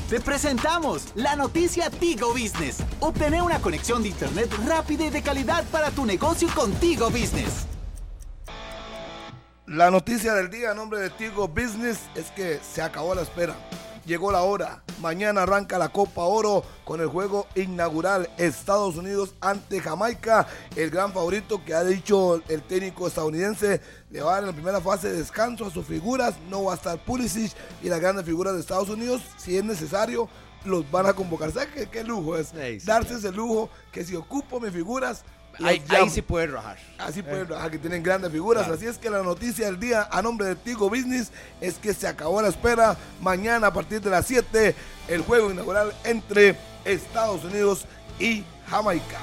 Speaker 8: Te presentamos la noticia Tigo Business. Obtener una conexión de internet rápida y de calidad para tu negocio con Tigo Business.
Speaker 3: La noticia del día a nombre de Tigo Business es que se acabó la espera. Llegó la hora. Mañana arranca la Copa Oro con el juego inaugural Estados Unidos ante Jamaica. El gran favorito que ha dicho el técnico estadounidense le va a dar en la primera fase de descanso a sus figuras. No va a estar Pulisic y las grandes figuras de Estados Unidos. Si es necesario, los van a convocar. ¿Sabes qué, qué lujo es? Darse ese lujo que si ocupo mis figuras.
Speaker 7: Ahí, sí puede rajar.
Speaker 3: Así pueden trabajar, que tienen grandes figuras.
Speaker 7: Claro.
Speaker 3: Así es que la noticia del día a nombre de Tigo Business es que se acabó la espera. Mañana a partir de las 7, el juego inaugural entre Estados Unidos y Jamaica.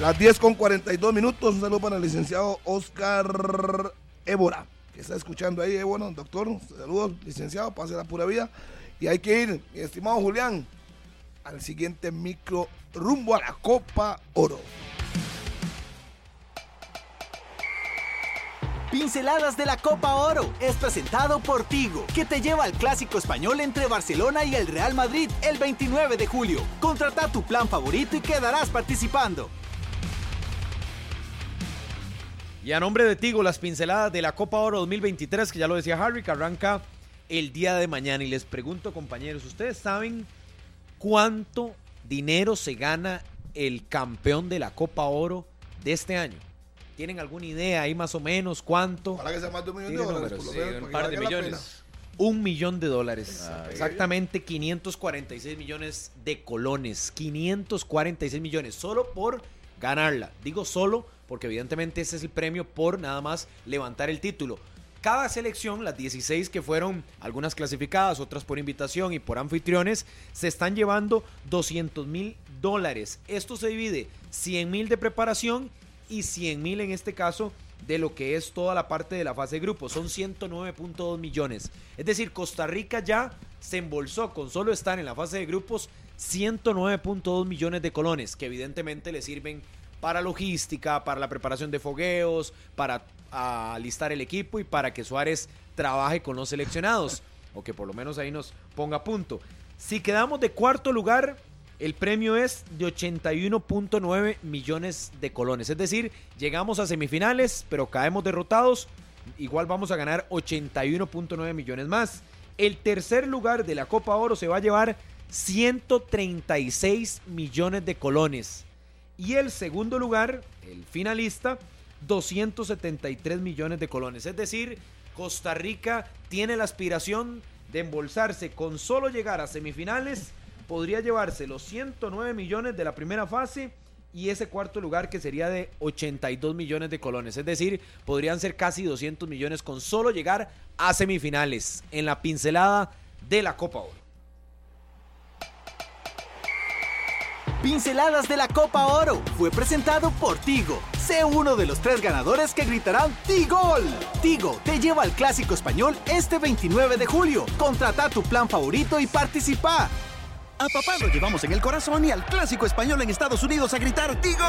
Speaker 3: Las 10 con 42 minutos. Un saludo para el licenciado Oscar Évora, que está escuchando ahí. Eh, bueno, doctor, saludos, licenciado, pase la pura vida. Y hay que ir, mi estimado Julián, al siguiente micro rumbo a la Copa Oro.
Speaker 8: Pinceladas de la Copa Oro es presentado por Tigo, que te lleva al clásico español entre Barcelona y el Real Madrid el 29 de julio. Contrata tu plan favorito y quedarás participando.
Speaker 4: Y a nombre de Tigo, las pinceladas de la Copa Oro 2023, que ya lo decía Harry, que arranca el día de mañana. Y les pregunto, compañeros, ¿ustedes saben cuánto dinero se gana el campeón de la Copa Oro de este año? ¿Tienen alguna idea ahí más o menos cuánto?
Speaker 3: Ojalá que sea más de un millón de dólares, por lo
Speaker 5: Sí,
Speaker 3: menos, para
Speaker 5: par de millones.
Speaker 4: Un millón de dólares.
Speaker 5: Ah,
Speaker 4: Exactamente 546 millones de colones. 546 millones solo por ganarla. Digo solo porque evidentemente ese es el premio por nada más levantar el título. Cada selección, las 16 que fueron algunas clasificadas, otras por invitación y por anfitriones, se están llevando 200 mil dólares. Esto se divide 100 mil de preparación y 100 mil en este caso de lo que es toda la parte de la fase de grupo. Son 109.2 millones. Es decir, Costa Rica ya se embolsó con solo estar en la fase de grupos 109.2 millones de colones, que evidentemente le sirven para logística, para la preparación de fogueos, para alistar el equipo y para que Suárez trabaje con los seleccionados, o que por lo menos ahí nos ponga punto. Si quedamos de cuarto lugar, el premio es de 81.9 millones de colones. Es decir, llegamos a semifinales, pero caemos derrotados. Igual vamos a ganar 81.9 millones más. El tercer lugar de la Copa Oro se va a llevar 136 millones de colones. Y el segundo lugar, el finalista, 273 millones de colones. Es decir, Costa Rica tiene la aspiración de embolsarse con solo llegar a semifinales podría llevarse los 109 millones de la primera fase y ese cuarto lugar que sería de 82 millones de colones. Es decir, podrían ser casi 200 millones con solo llegar a semifinales en la pincelada de la Copa Oro.
Speaker 8: Pinceladas de la Copa Oro fue presentado por Tigo. Sé uno de los tres ganadores que gritarán Tigol. Tigo te lleva al clásico español este 29 de julio. Contrata tu plan favorito y participa.
Speaker 11: A papá lo llevamos en el corazón y al clásico español en Estados Unidos a gritar ¡Tigo!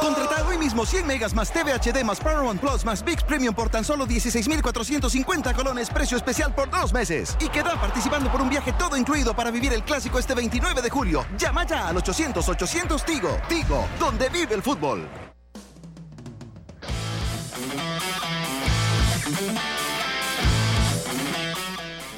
Speaker 11: Contrata hoy mismo 100 megas más TV HD más Paramount Plus más VIX Premium por tan solo 16,450 colones, precio especial por dos meses. Y queda participando por un viaje todo incluido para vivir el clásico este 29 de julio. Llama ya al 800-800 Tigo. Tigo, donde vive el fútbol.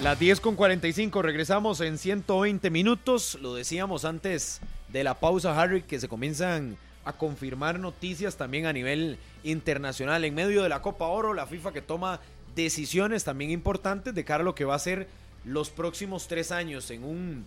Speaker 4: Las 10 con 45, regresamos en 120 minutos. Lo decíamos antes de la pausa, Harry, que se comienzan a confirmar noticias también a nivel internacional. En medio de la Copa Oro, la FIFA que toma decisiones también importantes de cara a lo que va a ser los próximos tres años en un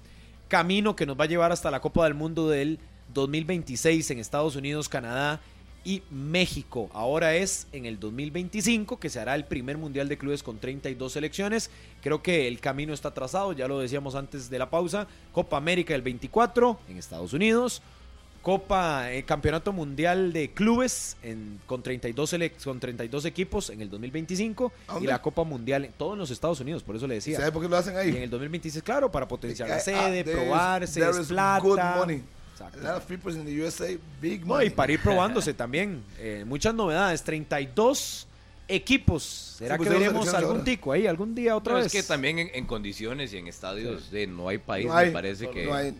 Speaker 4: camino que nos va a llevar hasta la Copa del Mundo del 2026 en Estados Unidos, Canadá y México. Ahora es en el 2025 que se hará el primer Mundial de Clubes con 32 selecciones. Creo que el camino está trazado, ya lo decíamos antes de la pausa. Copa América el 24 en Estados Unidos. Copa eh, Campeonato Mundial de Clubes en, con, 32 selec- con 32 equipos en el 2025
Speaker 3: ¿A
Speaker 4: y la Copa Mundial en todos los Estados Unidos, por eso le decía.
Speaker 3: ¿Sabe por qué lo hacen ahí?
Speaker 4: Y en el 2026, claro, para potenciar la
Speaker 3: Ah,
Speaker 4: sede, probarse, es plata.
Speaker 3: good money.
Speaker 4: Exacto.
Speaker 3: A lot of people in the USA, big
Speaker 4: No, y para ir probándose también. eh, muchas novedades. 32 equipos. ¿Será
Speaker 3: Sí, pues,
Speaker 4: que veremos algún
Speaker 3: ahora.
Speaker 4: tico ahí algún día otra
Speaker 5: No,
Speaker 4: vez?
Speaker 5: es que también en, en condiciones y en estadios de no hay país,
Speaker 3: No hay,
Speaker 5: me parece que,
Speaker 3: no hay.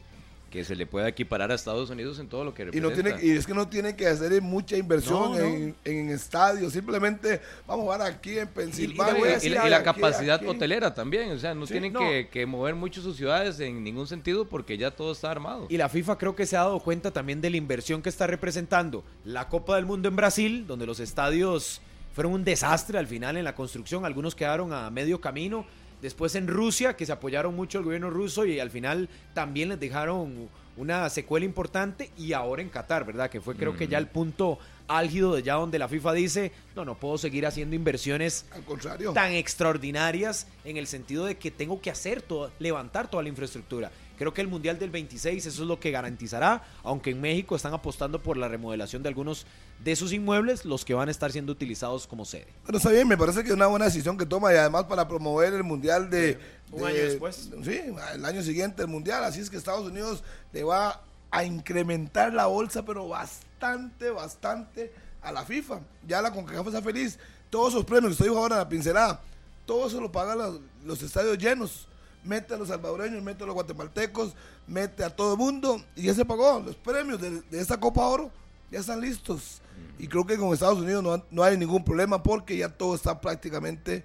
Speaker 5: Que se le pueda equiparar a Estados Unidos en todo lo que
Speaker 3: Y,
Speaker 5: representa.
Speaker 3: no tiene, y es que no tiene que hacer mucha inversión
Speaker 5: No, no.
Speaker 3: En, en estadios. Simplemente vamos a jugar aquí en
Speaker 5: Y,
Speaker 3: Pensilvania.
Speaker 5: y la, y la
Speaker 3: aquí,
Speaker 5: capacidad
Speaker 3: aquí.
Speaker 5: hotelera también, o sea, no
Speaker 4: Sí,
Speaker 5: tienen
Speaker 4: no.
Speaker 5: Que, que mover mucho sus ciudades en ningún sentido porque ya todo está armado.
Speaker 4: Y la FIFA creo que se ha dado cuenta también de la inversión que está representando la Copa del Mundo en Brasil, donde los estadios fueron un desastre al final en la construcción, algunos quedaron a medio camino. Después en Rusia, que se apoyaron mucho al gobierno ruso y al final también les dejaron una secuela importante. Y ahora en Qatar, ¿verdad? Que fue creo que ya el punto álgido de ya donde la FIFA dice, no, no puedo seguir haciendo inversiones
Speaker 3: Al contrario.
Speaker 4: tan extraordinarias en el sentido de que tengo que hacer todo, levantar toda la infraestructura. Creo que el Mundial del 26 eso es lo que garantizará, aunque en México están apostando por la remodelación de algunos de sus inmuebles, los que van a estar siendo utilizados como sede.
Speaker 3: Bueno, está bien, me parece que es una buena decisión que toma y además para promover el mundial de.
Speaker 4: Un
Speaker 3: de-
Speaker 4: año después.
Speaker 3: Sí, el año siguiente el mundial. Así es que Estados Unidos le va a incrementar la bolsa, pero bastante, bastante a la FIFA. Ya la CONCACAF está feliz. Todos esos premios que usted dijo ahora en la pincelada, todo eso lo pagan los, los estadios llenos. Mete a los salvadoreños, mete a los guatemaltecos, mete a todo el mundo y ya se pagó. Los premios de, de esta Copa Oro ya están listos. Y creo que con Estados Unidos no, no hay ningún problema porque ya todo está prácticamente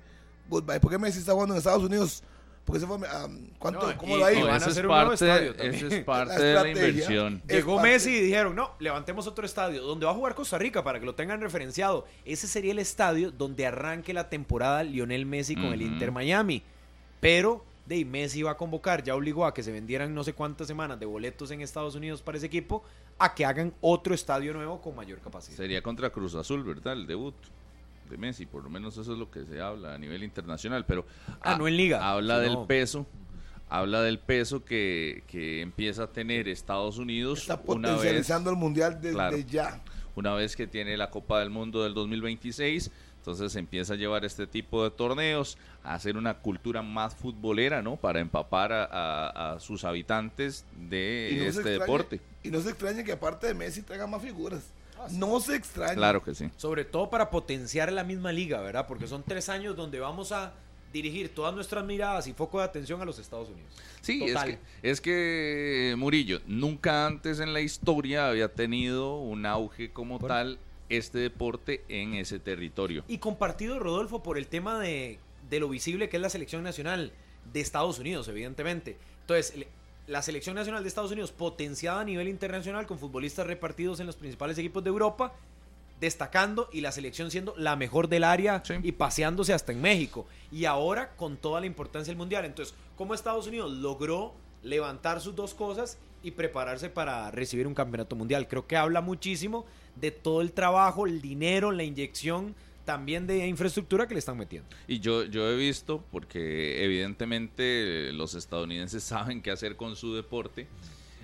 Speaker 3: goodbye. ¿Por qué Messi está jugando en Estados Unidos? Porque se fue a... ¿Cuánto?
Speaker 4: No,
Speaker 3: ¿Cómo
Speaker 4: y-
Speaker 3: lo ha
Speaker 4: y
Speaker 3: ido?
Speaker 4: van a
Speaker 2: esa es
Speaker 4: hacer un nuevo
Speaker 2: parte,
Speaker 4: estadio también.
Speaker 2: esa es parte
Speaker 3: La
Speaker 2: de la inversión.
Speaker 4: Llegó
Speaker 3: parte-
Speaker 4: Messi y dijeron, no, levantemos otro estadio, donde va a jugar Costa Rica para que lo tengan referenciado. Ese sería el estadio donde arranque la temporada Lionel Messi con el. Inter Miami. Pero de Messi va a convocar, ya obligó a que se vendieran no sé cuántas semanas de boletos en Estados Unidos para ese equipo, a que hagan otro estadio nuevo con mayor capacidad.
Speaker 2: Sería contra Cruz Azul, ¿verdad? El debut de Messi, por lo menos eso es lo que se habla a nivel internacional, pero
Speaker 4: Ah, no en liga,
Speaker 2: Habla del peso, habla del peso que, que empieza a tener Estados Unidos
Speaker 3: Está
Speaker 2: una vez,
Speaker 3: potencializando el mundial desde
Speaker 2: Claro.
Speaker 3: ya.
Speaker 2: una vez que tiene la Copa del Mundo del 2026. Entonces empieza a llevar este tipo de torneos, a hacer una cultura más futbolera, ¿no? Para empapar a, a- a sus habitantes de
Speaker 3: no
Speaker 2: este deporte.
Speaker 3: Y no se extraña que aparte de Messi traiga más figuras. No se extraña.
Speaker 2: Claro que sí.
Speaker 4: Sobre todo para potenciar la misma liga, ¿verdad? Porque son tres años donde vamos a dirigir todas nuestras miradas y foco de atención a los Estados Unidos.
Speaker 2: Sí, es
Speaker 4: Total.
Speaker 2: que, es que Murillo nunca antes en la historia había tenido un auge como tal este deporte en ese territorio.
Speaker 4: Y compartido, Rodolfo, por el tema de, de lo visible que es la selección nacional de Estados Unidos, evidentemente. Entonces, la selección nacional de Estados Unidos potenciada a nivel internacional con futbolistas repartidos en los principales equipos de Europa, destacando y la selección siendo la mejor del área
Speaker 2: Sí.
Speaker 4: y paseándose hasta en México. Y ahora con toda la importancia del Mundial. Entonces, ¿cómo Estados Unidos logró levantar sus dos cosas y prepararse para recibir un campeonato mundial? Creo que habla muchísimo de todo el trabajo, el dinero, la inyección también de infraestructura que le están metiendo.
Speaker 2: Y yo, yo he visto, porque evidentemente los estadounidenses saben qué hacer con su deporte,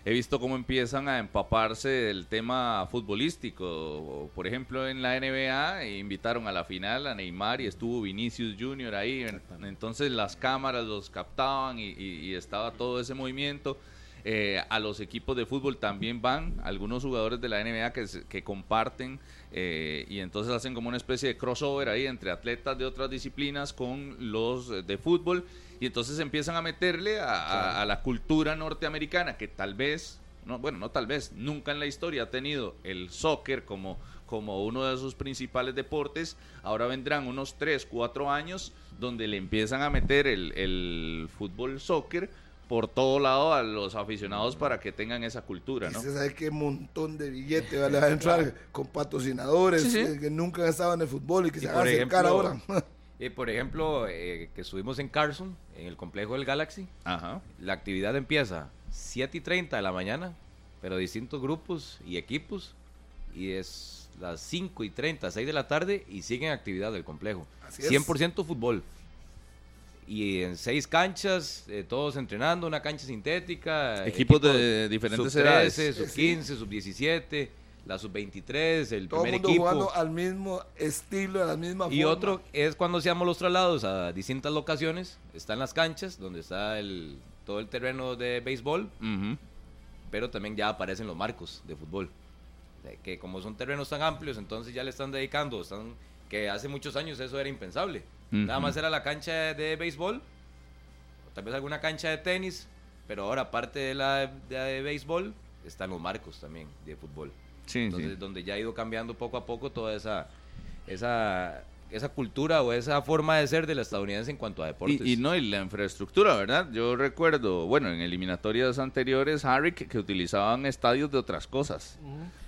Speaker 2: he visto cómo empiezan a empaparse del tema futbolístico. Por ejemplo, en la NBA invitaron a la final a Neymar y estuvo Vinicius Jr. ahí. Entonces las cámaras los captaban y, y- y estaba todo ese movimiento. Eh, a los equipos de fútbol también van algunos jugadores de la NBA que, que comparten eh, y entonces hacen como una especie de crossover ahí entre atletas de otras disciplinas con los de fútbol y entonces empiezan a meterle a, a- a la cultura norteamericana que tal vez, no, bueno, no tal vez, nunca en la historia ha tenido el soccer como, como uno de sus principales deportes. Ahora vendrán unos 3, 4 años donde le empiezan a meter el, el fútbol soccer por todo lado a los aficionados para que tengan esa cultura,
Speaker 3: Y
Speaker 2: ¿no?
Speaker 3: se sabe qué montón de billetes ¿vale? va a entrar con patrocinadores
Speaker 2: Sí, sí.
Speaker 3: eh, que nunca han estado en el fútbol y que
Speaker 5: Y
Speaker 3: se van a acercar
Speaker 5: ejemplo,
Speaker 3: ahora.
Speaker 5: Y por ejemplo, eh, que estuvimos en Carson, en el complejo del Galaxy,
Speaker 2: Ajá.
Speaker 5: la actividad empieza 7 y 30 de la mañana, pero distintos grupos y equipos, y es las 5 y 30, 6 de la tarde, y siguen actividad del complejo.
Speaker 3: Así es.
Speaker 5: 100% fútbol. Y en seis canchas, eh, todos entrenando, una cancha sintética.
Speaker 2: Equipos de diferentes
Speaker 5: sub
Speaker 2: edades.
Speaker 5: 13, sub
Speaker 3: Sí.
Speaker 5: 15, sub 17, la sub 23, el
Speaker 3: Todo
Speaker 5: primer
Speaker 3: mundo
Speaker 5: equipo.
Speaker 3: jugando al mismo estilo, a la misma
Speaker 5: Y
Speaker 3: forma.
Speaker 5: otro es cuando hacíamos los traslados a distintas locaciones. Están las canchas, donde está el, todo el terreno de béisbol,
Speaker 2: Ujú.
Speaker 5: pero también ya aparecen los marcos de fútbol. O sea, Que como son terrenos tan amplios, entonces ya le están dedicando, están, que hace muchos años eso era impensable. Nada más era la cancha de béisbol, o tal vez alguna cancha de tenis, pero ahora aparte de la de, de béisbol, están los marcos también de fútbol.
Speaker 2: Sí,
Speaker 5: Entonces,
Speaker 2: sí.
Speaker 5: donde ya ha ido cambiando poco a poco toda esa, esa, esa cultura o esa forma de ser de la estadounidense en cuanto a deportes.
Speaker 2: Y, y no, y la infraestructura, ¿verdad? Yo recuerdo, bueno, en eliminatorias anteriores, Harry, que, que utilizaban estadios de otras cosas,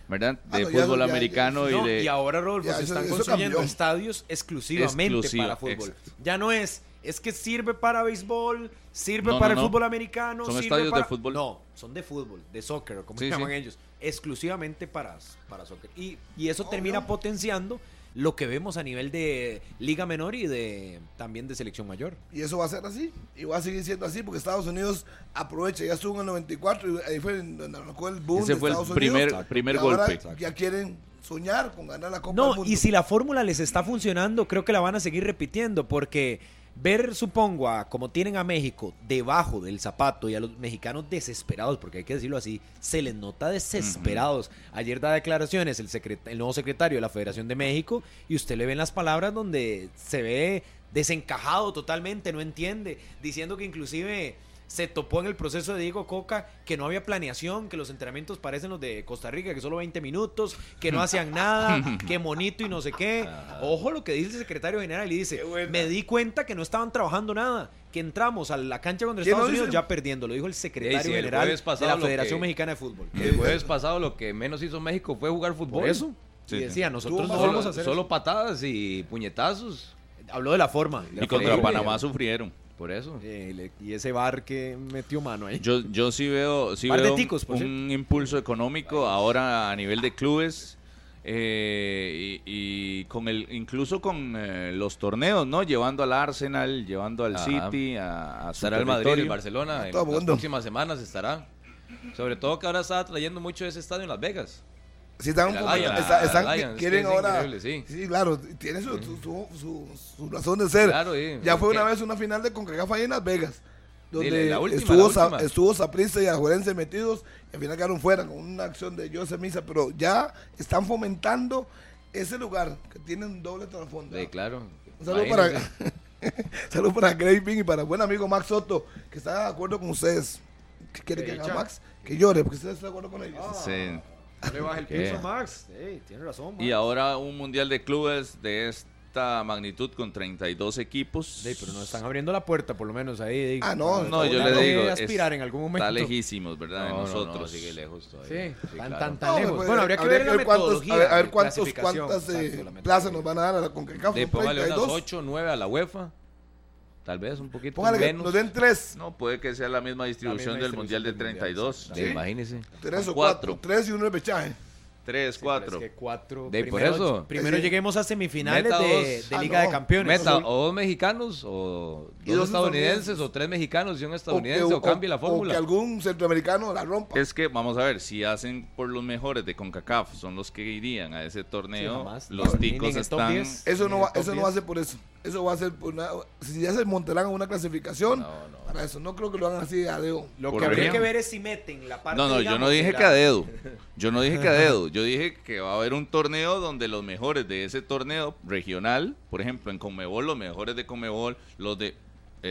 Speaker 2: ¿verdad?
Speaker 3: Ah,
Speaker 2: De
Speaker 3: ya-
Speaker 2: fútbol
Speaker 3: ya- ya-
Speaker 2: americano
Speaker 4: No,
Speaker 2: y de...
Speaker 4: y ahora, Rodolfo, se están
Speaker 3: eso
Speaker 4: construyendo estadios exclusivamente
Speaker 2: Exclusiva,
Speaker 4: para fútbol.
Speaker 2: exacto.
Speaker 4: Ya no es, es que sirve para béisbol, sirve
Speaker 2: No,
Speaker 4: para el fútbol americano.
Speaker 2: Son
Speaker 4: sirve
Speaker 2: estadios de
Speaker 4: para-
Speaker 2: fútbol.
Speaker 4: No, son de fútbol, de soccer, como
Speaker 2: Sí,
Speaker 4: se llaman
Speaker 2: sí.
Speaker 4: ellos. Exclusivamente para, para soccer. Y, y eso
Speaker 3: Oh,
Speaker 4: termina potenciando lo que vemos a nivel de liga menor y de también de selección mayor.
Speaker 3: Y eso va a ser así. Y va a seguir siendo así porque Estados Unidos aprovecha. Ya estuvo en el 94 y ahí fue donde arrancó el boom
Speaker 2: Ese
Speaker 3: de
Speaker 2: fue el primer-
Speaker 3: Unidos.
Speaker 2: primer
Speaker 3: Y ahora
Speaker 2: golpe.
Speaker 3: Ya quieren soñar con ganar la Copa
Speaker 4: No,
Speaker 3: del Mundo.
Speaker 4: y si la fórmula les está funcionando, creo que la van a seguir repitiendo, porque ver, supongo, a como tienen a México debajo del zapato y a los mexicanos desesperados, porque hay que decirlo así, se les nota desesperados. Ayer da declaraciones el, secret- el nuevo secretario de la Federación de México y usted le ven las palabras donde se ve desencajado totalmente, no entiende, diciendo que inclusive se topó en el proceso de Diego Coca que no había planeación, que los entrenamientos parecen los de Costa Rica, que solo 20 minutos, que no hacían nada, que monito y no sé qué. Ojo lo que dice el secretario general y dice, me di cuenta que no estaban trabajando nada, que entramos a la cancha contra
Speaker 3: ¿Quién
Speaker 4: Estados Unidos ya perdiendo, lo dijo el secretario
Speaker 5: Sí, sí, el
Speaker 4: general de la Federación
Speaker 5: que-
Speaker 4: Mexicana de Fútbol.
Speaker 5: El jueves pasado lo que menos hizo México fue jugar fútbol.
Speaker 4: Por eso.
Speaker 2: Sí,
Speaker 4: y decía, nosotros no
Speaker 5: Solo,
Speaker 4: vamos a hacer
Speaker 5: solo
Speaker 4: eso.
Speaker 5: patadas y puñetazos.
Speaker 4: Habló de la forma. de
Speaker 2: Y
Speaker 4: la
Speaker 2: contra
Speaker 4: forma.
Speaker 2: Panamá sufrieron.
Speaker 5: Por eso.
Speaker 4: Eh, le- y ese bar que metió mano ahí.
Speaker 2: Yo, yo sí veo, sí veo un-
Speaker 4: ticos, por
Speaker 2: un, impulso económico ahora a nivel de clubes eh, y, y con el incluso con eh, los torneos, ¿no? Llevando al Arsenal, llevando al
Speaker 5: Ajá.
Speaker 2: City, a, a
Speaker 5: Estará el Madrid, el Barcelona. En
Speaker 3: todo
Speaker 5: las
Speaker 3: mundo.
Speaker 5: próximas semanas estará. Sobre todo que ahora está trayendo mucho ese estadio en Las Vegas.
Speaker 3: Sí, están,
Speaker 5: La
Speaker 3: un poco- está-
Speaker 5: la
Speaker 3: están-
Speaker 5: Lions,
Speaker 3: quieren
Speaker 5: es
Speaker 3: ahora.
Speaker 5: sí.
Speaker 3: claro, tiene su, su, su- su- su razón de ser.
Speaker 5: Claro, sí.
Speaker 3: ya fue una vez una final de CONCACAF ahí en Las Vegas. Donde
Speaker 5: Dile, la última,
Speaker 3: estuvo,
Speaker 5: la
Speaker 3: Sa-
Speaker 5: última.
Speaker 3: estuvo Saprissa y Ajuelense metidos y al final quedaron fuera con una acción de José Misa. Pero ya están fomentando ese lugar que tiene un doble trasfondo.
Speaker 5: Sí, claro.
Speaker 3: Un saludo para, saludo para y para buen amigo Max Soto, que está de acuerdo con ustedes. ¿Qué quiere que haga Max? Que llore, porque ustedes están de acuerdo con ellos.
Speaker 2: Sí.
Speaker 4: No le baja el
Speaker 2: ¿Qué?
Speaker 4: piso, Max. Ey, tiene razón, Max.
Speaker 2: Y ahora un mundial de clubes de esta magnitud con 32 equipos.
Speaker 4: Ey, pero no están abriendo la puerta, por lo menos ahí. ey.
Speaker 3: Ah, no,
Speaker 2: No, yo le digo,
Speaker 4: aspirar
Speaker 2: es-
Speaker 4: en algún momento.
Speaker 2: Está lejísimos, ¿verdad? de
Speaker 5: No, no, no,
Speaker 2: nosotros.
Speaker 5: sigue lejos todavía.
Speaker 4: Sí,
Speaker 5: Sí,
Speaker 4: tan,
Speaker 5: claro.
Speaker 4: tan, tan
Speaker 3: No,
Speaker 4: lejos.
Speaker 3: pues,
Speaker 4: bueno, habría que ver la
Speaker 3: cuántos, a ver, a ver
Speaker 4: de
Speaker 3: cuántos, cuántas eh, plazas nos van a dar a la CONCACAF.
Speaker 5: De,
Speaker 3: Son
Speaker 5: póngale unas
Speaker 3: 32.
Speaker 5: 8 o 9 a la UEFA. Tal vez un poquito
Speaker 3: Póngale que
Speaker 5: menos.
Speaker 3: nos den tres.
Speaker 2: No, puede que sea la misma distribución
Speaker 4: misma
Speaker 2: del mundial de
Speaker 4: distribución del
Speaker 2: 32.
Speaker 5: Sí, Imagínese.
Speaker 3: Tres o
Speaker 2: Cuatro.
Speaker 3: cuatro. Tres y uno de pechaje.
Speaker 2: Tres,
Speaker 4: Sí,
Speaker 2: cuatro.
Speaker 4: es que cuatro.
Speaker 5: De ahí por
Speaker 4: primero,
Speaker 5: eso.
Speaker 4: Primero
Speaker 3: Sí.
Speaker 4: lleguemos a semifinales de,
Speaker 3: Ah,
Speaker 4: Liga
Speaker 3: no.
Speaker 4: de Campeones.
Speaker 5: Meta o dos mexicanos o dos
Speaker 3: dos
Speaker 5: estadounidenses o tres mexicanos y un estadounidense
Speaker 3: que-
Speaker 5: o, cambie la
Speaker 3: o
Speaker 5: fórmula.
Speaker 3: que algún centroamericano la rompa.
Speaker 2: Es que, vamos a ver, si hacen por los mejores de CONCACAF, son los que irían a ese
Speaker 4: Sí,
Speaker 2: torneo,
Speaker 4: jamás.
Speaker 2: los ticos están...
Speaker 4: 10.
Speaker 3: Eso no, va, eso no
Speaker 4: 10.
Speaker 3: va a ser por eso. Eso va a ser por una. Si ya se montarán una clasificación,
Speaker 5: No, no.
Speaker 3: para eso. No creo que lo hagan así a dedo.
Speaker 4: Lo que habría que ver es si meten la parte
Speaker 2: No, no, yo no dije que a dedo. Yo no dije que a dedo. Yo dije que va a haber un torneo donde los mejores de ese torneo regional, por ejemplo, en Conmebol, los mejores de Conmebol, los de.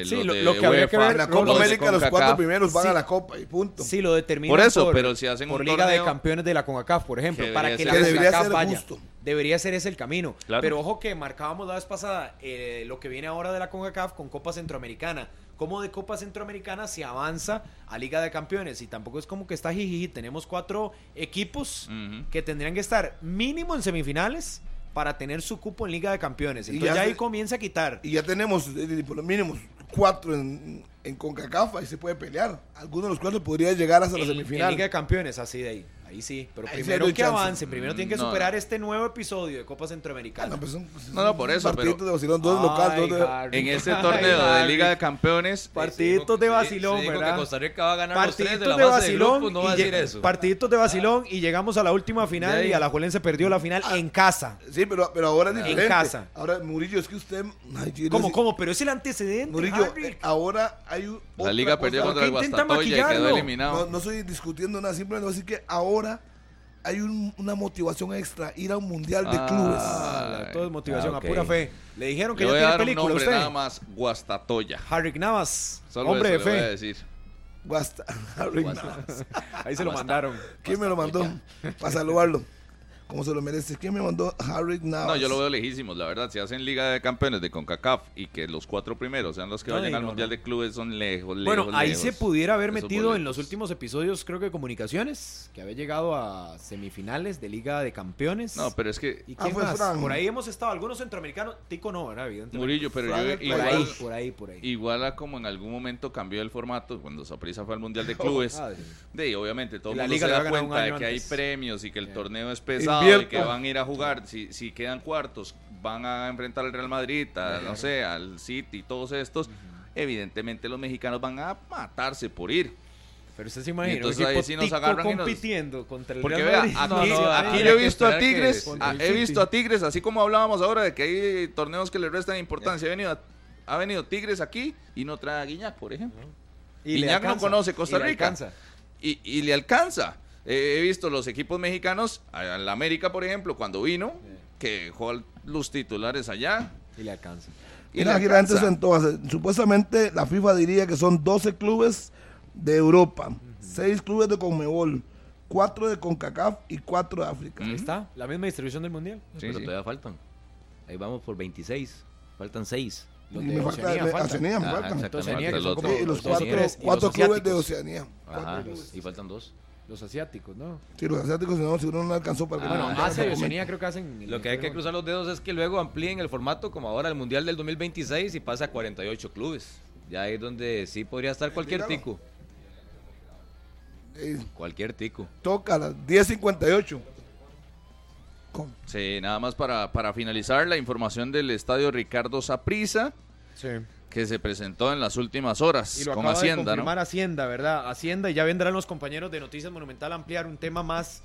Speaker 2: Eh,
Speaker 4: Sí, lo- que habría que
Speaker 2: UEFA,
Speaker 4: ver,
Speaker 3: En la Copa
Speaker 2: los
Speaker 3: América, los cuatro primeros van
Speaker 4: Sí.
Speaker 3: a la Copa y punto.
Speaker 4: Sí, lo determinan
Speaker 2: Por eso, pero si hacen
Speaker 4: por
Speaker 2: un
Speaker 4: Liga de Campeones de la CONCACAF, por ejemplo,
Speaker 2: Que
Speaker 4: para que la CONCACAF
Speaker 3: ser
Speaker 4: vaya.
Speaker 3: justo.
Speaker 4: Debería ser ese el camino.
Speaker 2: Claro.
Speaker 4: Pero ojo que marcábamos la vez pasada eh, lo que viene ahora de la CONCACAF con Copa Centroamericana. Como de Copa Centroamericana se avanza a Liga de Campeones y tampoco es como que está jiji. Tenemos cuatro equipos que tendrían que estar mínimo en semifinales para tener su cupo en Liga de Campeones.
Speaker 3: Y
Speaker 4: Entonces
Speaker 3: ya
Speaker 4: ya ahí
Speaker 3: se-
Speaker 4: comienza a quitar.
Speaker 3: Y ya tenemos eh, por lo mínimo cuatro en, en CONCACAF, ahí se puede pelear. Alguno de los cuatro podría llegar hasta la
Speaker 4: En
Speaker 3: semifinal.
Speaker 4: Liga de Campeones, así de ahí. Ahí sí. Pero
Speaker 3: Ahí
Speaker 4: primero que
Speaker 3: chance.
Speaker 4: avancen, primero tienen que
Speaker 2: No,
Speaker 4: superar
Speaker 2: no.
Speaker 4: este nuevo episodio de Copa
Speaker 3: Ah,
Speaker 4: Centroamericana.
Speaker 3: no, pues son- pues
Speaker 2: No, no, por eso,
Speaker 3: partiditos
Speaker 2: pero-
Speaker 3: de vacilón, dos
Speaker 4: Ay,
Speaker 3: local, dos de...
Speaker 2: En este
Speaker 4: Ay,
Speaker 2: torneo de
Speaker 4: Harry.
Speaker 2: Liga de Campeones,
Speaker 4: Partiditos de vacilón,
Speaker 5: sí, dijo
Speaker 4: ¿verdad?
Speaker 5: que Costa Rica va a ganar los tres de
Speaker 4: Partiditos
Speaker 5: la
Speaker 4: de
Speaker 5: fase de
Speaker 4: vacilón.
Speaker 5: no va a
Speaker 4: y
Speaker 5: decir eso.
Speaker 4: Partiditos de vacilón y llegamos a la última final
Speaker 5: De ahí.
Speaker 4: y Alajuelense perdió la final en casa.
Speaker 3: Sí, pero, pero ahora es
Speaker 4: En
Speaker 3: diferente.
Speaker 4: casa.
Speaker 3: Ahora, Murillo, es que usted... ay,
Speaker 4: ¿Cómo, cómo? Pero es el antecedente,
Speaker 3: Murillo,
Speaker 4: Harry.
Speaker 3: eh, ahora hay un...
Speaker 2: la Liga perdió contra el
Speaker 4: ¿Por qué intenta
Speaker 2: Guastatoya y quedó eliminado.
Speaker 3: No, no estoy discutiendo nada, simplemente voy a decir que ahora hay un- una motivación extra, ir a un mundial de
Speaker 2: Ah.
Speaker 3: clubes.
Speaker 4: Todo es motivación,
Speaker 5: Ah,
Speaker 4: a pura fe. Le dijeron que
Speaker 2: Le
Speaker 4: ya
Speaker 2: voy a
Speaker 4: tiene
Speaker 2: dar un
Speaker 4: película
Speaker 2: nombre
Speaker 4: usted.
Speaker 2: nada más, Guastatoya.
Speaker 4: Harry Navas,
Speaker 2: Solo
Speaker 4: hombre
Speaker 2: eso
Speaker 4: de
Speaker 2: le voy a
Speaker 4: fe.
Speaker 2: decir.
Speaker 3: Guasta. Harry Navas.
Speaker 4: Ahí se lo mandaron.
Speaker 3: ¿Quién me lo mandó? Para saludarlo. Como se lo merece. ¿Quién me mandó? Harry Navas.
Speaker 2: No, yo lo veo lejísimos, la verdad. Si hacen Liga de Campeones de CONCACAF y que los cuatro primeros sean los que
Speaker 4: No,
Speaker 2: vayan al
Speaker 4: no,
Speaker 2: Mundial
Speaker 4: no.
Speaker 2: de Clubes, son lejos, lejos,
Speaker 4: Bueno, ahí
Speaker 2: lejos
Speaker 4: se pudiera haber
Speaker 2: esos
Speaker 4: metido en los últimos episodios, creo que comunicaciones, que había llegado a semifinales de Liga de Campeones.
Speaker 2: No, pero es que,
Speaker 4: ¿Y
Speaker 3: Ah,
Speaker 4: más? Por ahí hemos estado, algunos centroamericanos, Tico no, ¿verdad? Evidentemente.
Speaker 2: Murillo, pero yo
Speaker 4: Por
Speaker 2: igual,
Speaker 4: ahí, por ahí, por ahí.
Speaker 2: igual a como en algún momento cambió el formato, cuando Saprissa fue al Mundial de Clubes.
Speaker 4: Ah, sí.
Speaker 2: De ahí, obviamente, todo el mundo
Speaker 4: liga
Speaker 2: se da cuenta de que hay premios y que el torneo es pesado y que van a ir a jugar. Si, si quedan cuartos, van a enfrentar al Real Madrid, a, no sé, al City, todos estos. Evidentemente, los mexicanos van a matarse por ir.
Speaker 4: Pero usted se imagina,
Speaker 2: entonces ahí sí nos agarran y nos-
Speaker 4: compitiendo contra el
Speaker 2: Porque
Speaker 4: Real
Speaker 2: vea, aquí,
Speaker 5: No, no,
Speaker 2: aquí
Speaker 5: habría
Speaker 2: yo he visto a Tigres, a- he visto a Tigres, así como hablábamos ahora de que hay torneos que le restan importancia. Ha venido, a- ha venido Tigres aquí y no trae a Guiñac, por ejemplo.
Speaker 4: Y
Speaker 2: Guiñac no conoce Costa
Speaker 4: y le
Speaker 2: Rica.
Speaker 4: alcanza.
Speaker 2: Y, y le alcanza. Eh, he visto los equipos mexicanos, al América, por ejemplo, cuando vino, que jugó los titulares allá.
Speaker 4: Y le alcanza.
Speaker 2: Y
Speaker 3: Y la
Speaker 2: alcanza.
Speaker 3: en todas. Supuestamente la FIFA diría que son 12 clubes de Europa, 6 clubes de Conmebol, 4 de CONCACAF y 4 de África.
Speaker 4: Ahí está, la misma distribución del mundial.
Speaker 2: Sí,
Speaker 5: pero
Speaker 2: sí.
Speaker 5: todavía faltan. Ahí vamos por 26. Faltan 6.
Speaker 4: Los
Speaker 3: Y
Speaker 4: de
Speaker 3: me falta-
Speaker 4: Oceanía
Speaker 3: me-
Speaker 4: faltan.
Speaker 3: Oceanía me
Speaker 5: Ajá,
Speaker 3: faltan.
Speaker 5: exactamente.
Speaker 4: Oceanía, que
Speaker 2: el
Speaker 4: son
Speaker 2: otro.
Speaker 4: como
Speaker 3: Y los
Speaker 4: los
Speaker 3: cuatro,
Speaker 4: tigres y
Speaker 3: cuatro
Speaker 4: los
Speaker 3: clubes de. Oceanía.
Speaker 5: Ajá, y faltan dos.
Speaker 4: Los asiáticos, ¿no?
Speaker 3: Sí, los asiáticos no, si uno no alcanzó para que
Speaker 4: Bueno,
Speaker 3: no-
Speaker 4: Asia y Oceanía creo que hacen...
Speaker 5: Lo que hay que cruzar los dedos es que luego amplíen el formato como ahora el Mundial del 2026 y pasa a 48 clubes. Ya ahí es donde sí podría estar cualquier
Speaker 3: Dígalo.
Speaker 5: tico.
Speaker 3: Eh,
Speaker 5: Cualquier tico.
Speaker 3: toca a las 10.58. Con-
Speaker 2: Sí, nada más para, para finalizar la información del estadio Ricardo Saprissa,
Speaker 4: Sí.
Speaker 2: Que se presentó en las últimas horas
Speaker 4: Y lo
Speaker 2: con
Speaker 4: acaba de
Speaker 2: Hacienda, ¿no?
Speaker 4: confirmar Hacienda, ¿verdad? Hacienda, y ya vendrán los compañeros de Noticias Monumental a ampliar un tema más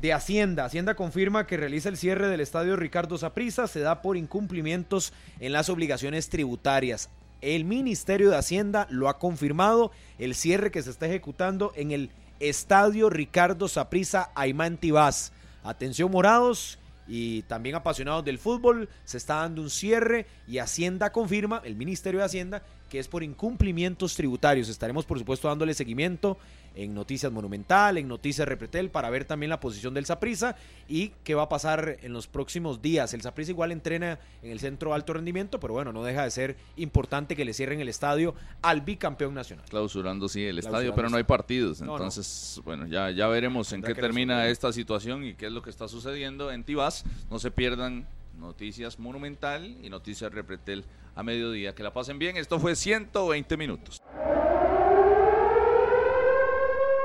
Speaker 4: de Hacienda. Hacienda confirma que realiza el cierre del estadio Ricardo Saprissa, se da por incumplimientos en las obligaciones tributarias. El Ministerio de Hacienda lo ha confirmado, el cierre que se está ejecutando en el estadio Ricardo Saprissa Aymán Tibás. Atención morados y también apasionados del fútbol, se está dando un cierre y Hacienda confirma, el Ministerio de Hacienda, que es por incumplimientos tributarios. Estaremos, por supuesto, dándole seguimiento en Noticias Monumental, en Noticias Repretel, para ver también la posición del Saprissa y qué va a pasar en los próximos días. El Saprissa igual entrena en el centro alto rendimiento, pero bueno, no deja de ser importante que le cierren el estadio al bicampeón nacional.
Speaker 2: Clausurando, sí, el estadio, pero no hay partidos.
Speaker 4: No, no.
Speaker 2: Entonces, bueno, ya, ya veremos en qué termina esta situación y qué es lo que está sucediendo en Tibás. No se pierdan Noticias Monumental y Noticias Repretel a mediodía. Que la pasen bien. Esto fue 120 minutos.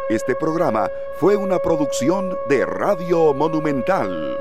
Speaker 1: Este programa fue una producción de Radio Monumental.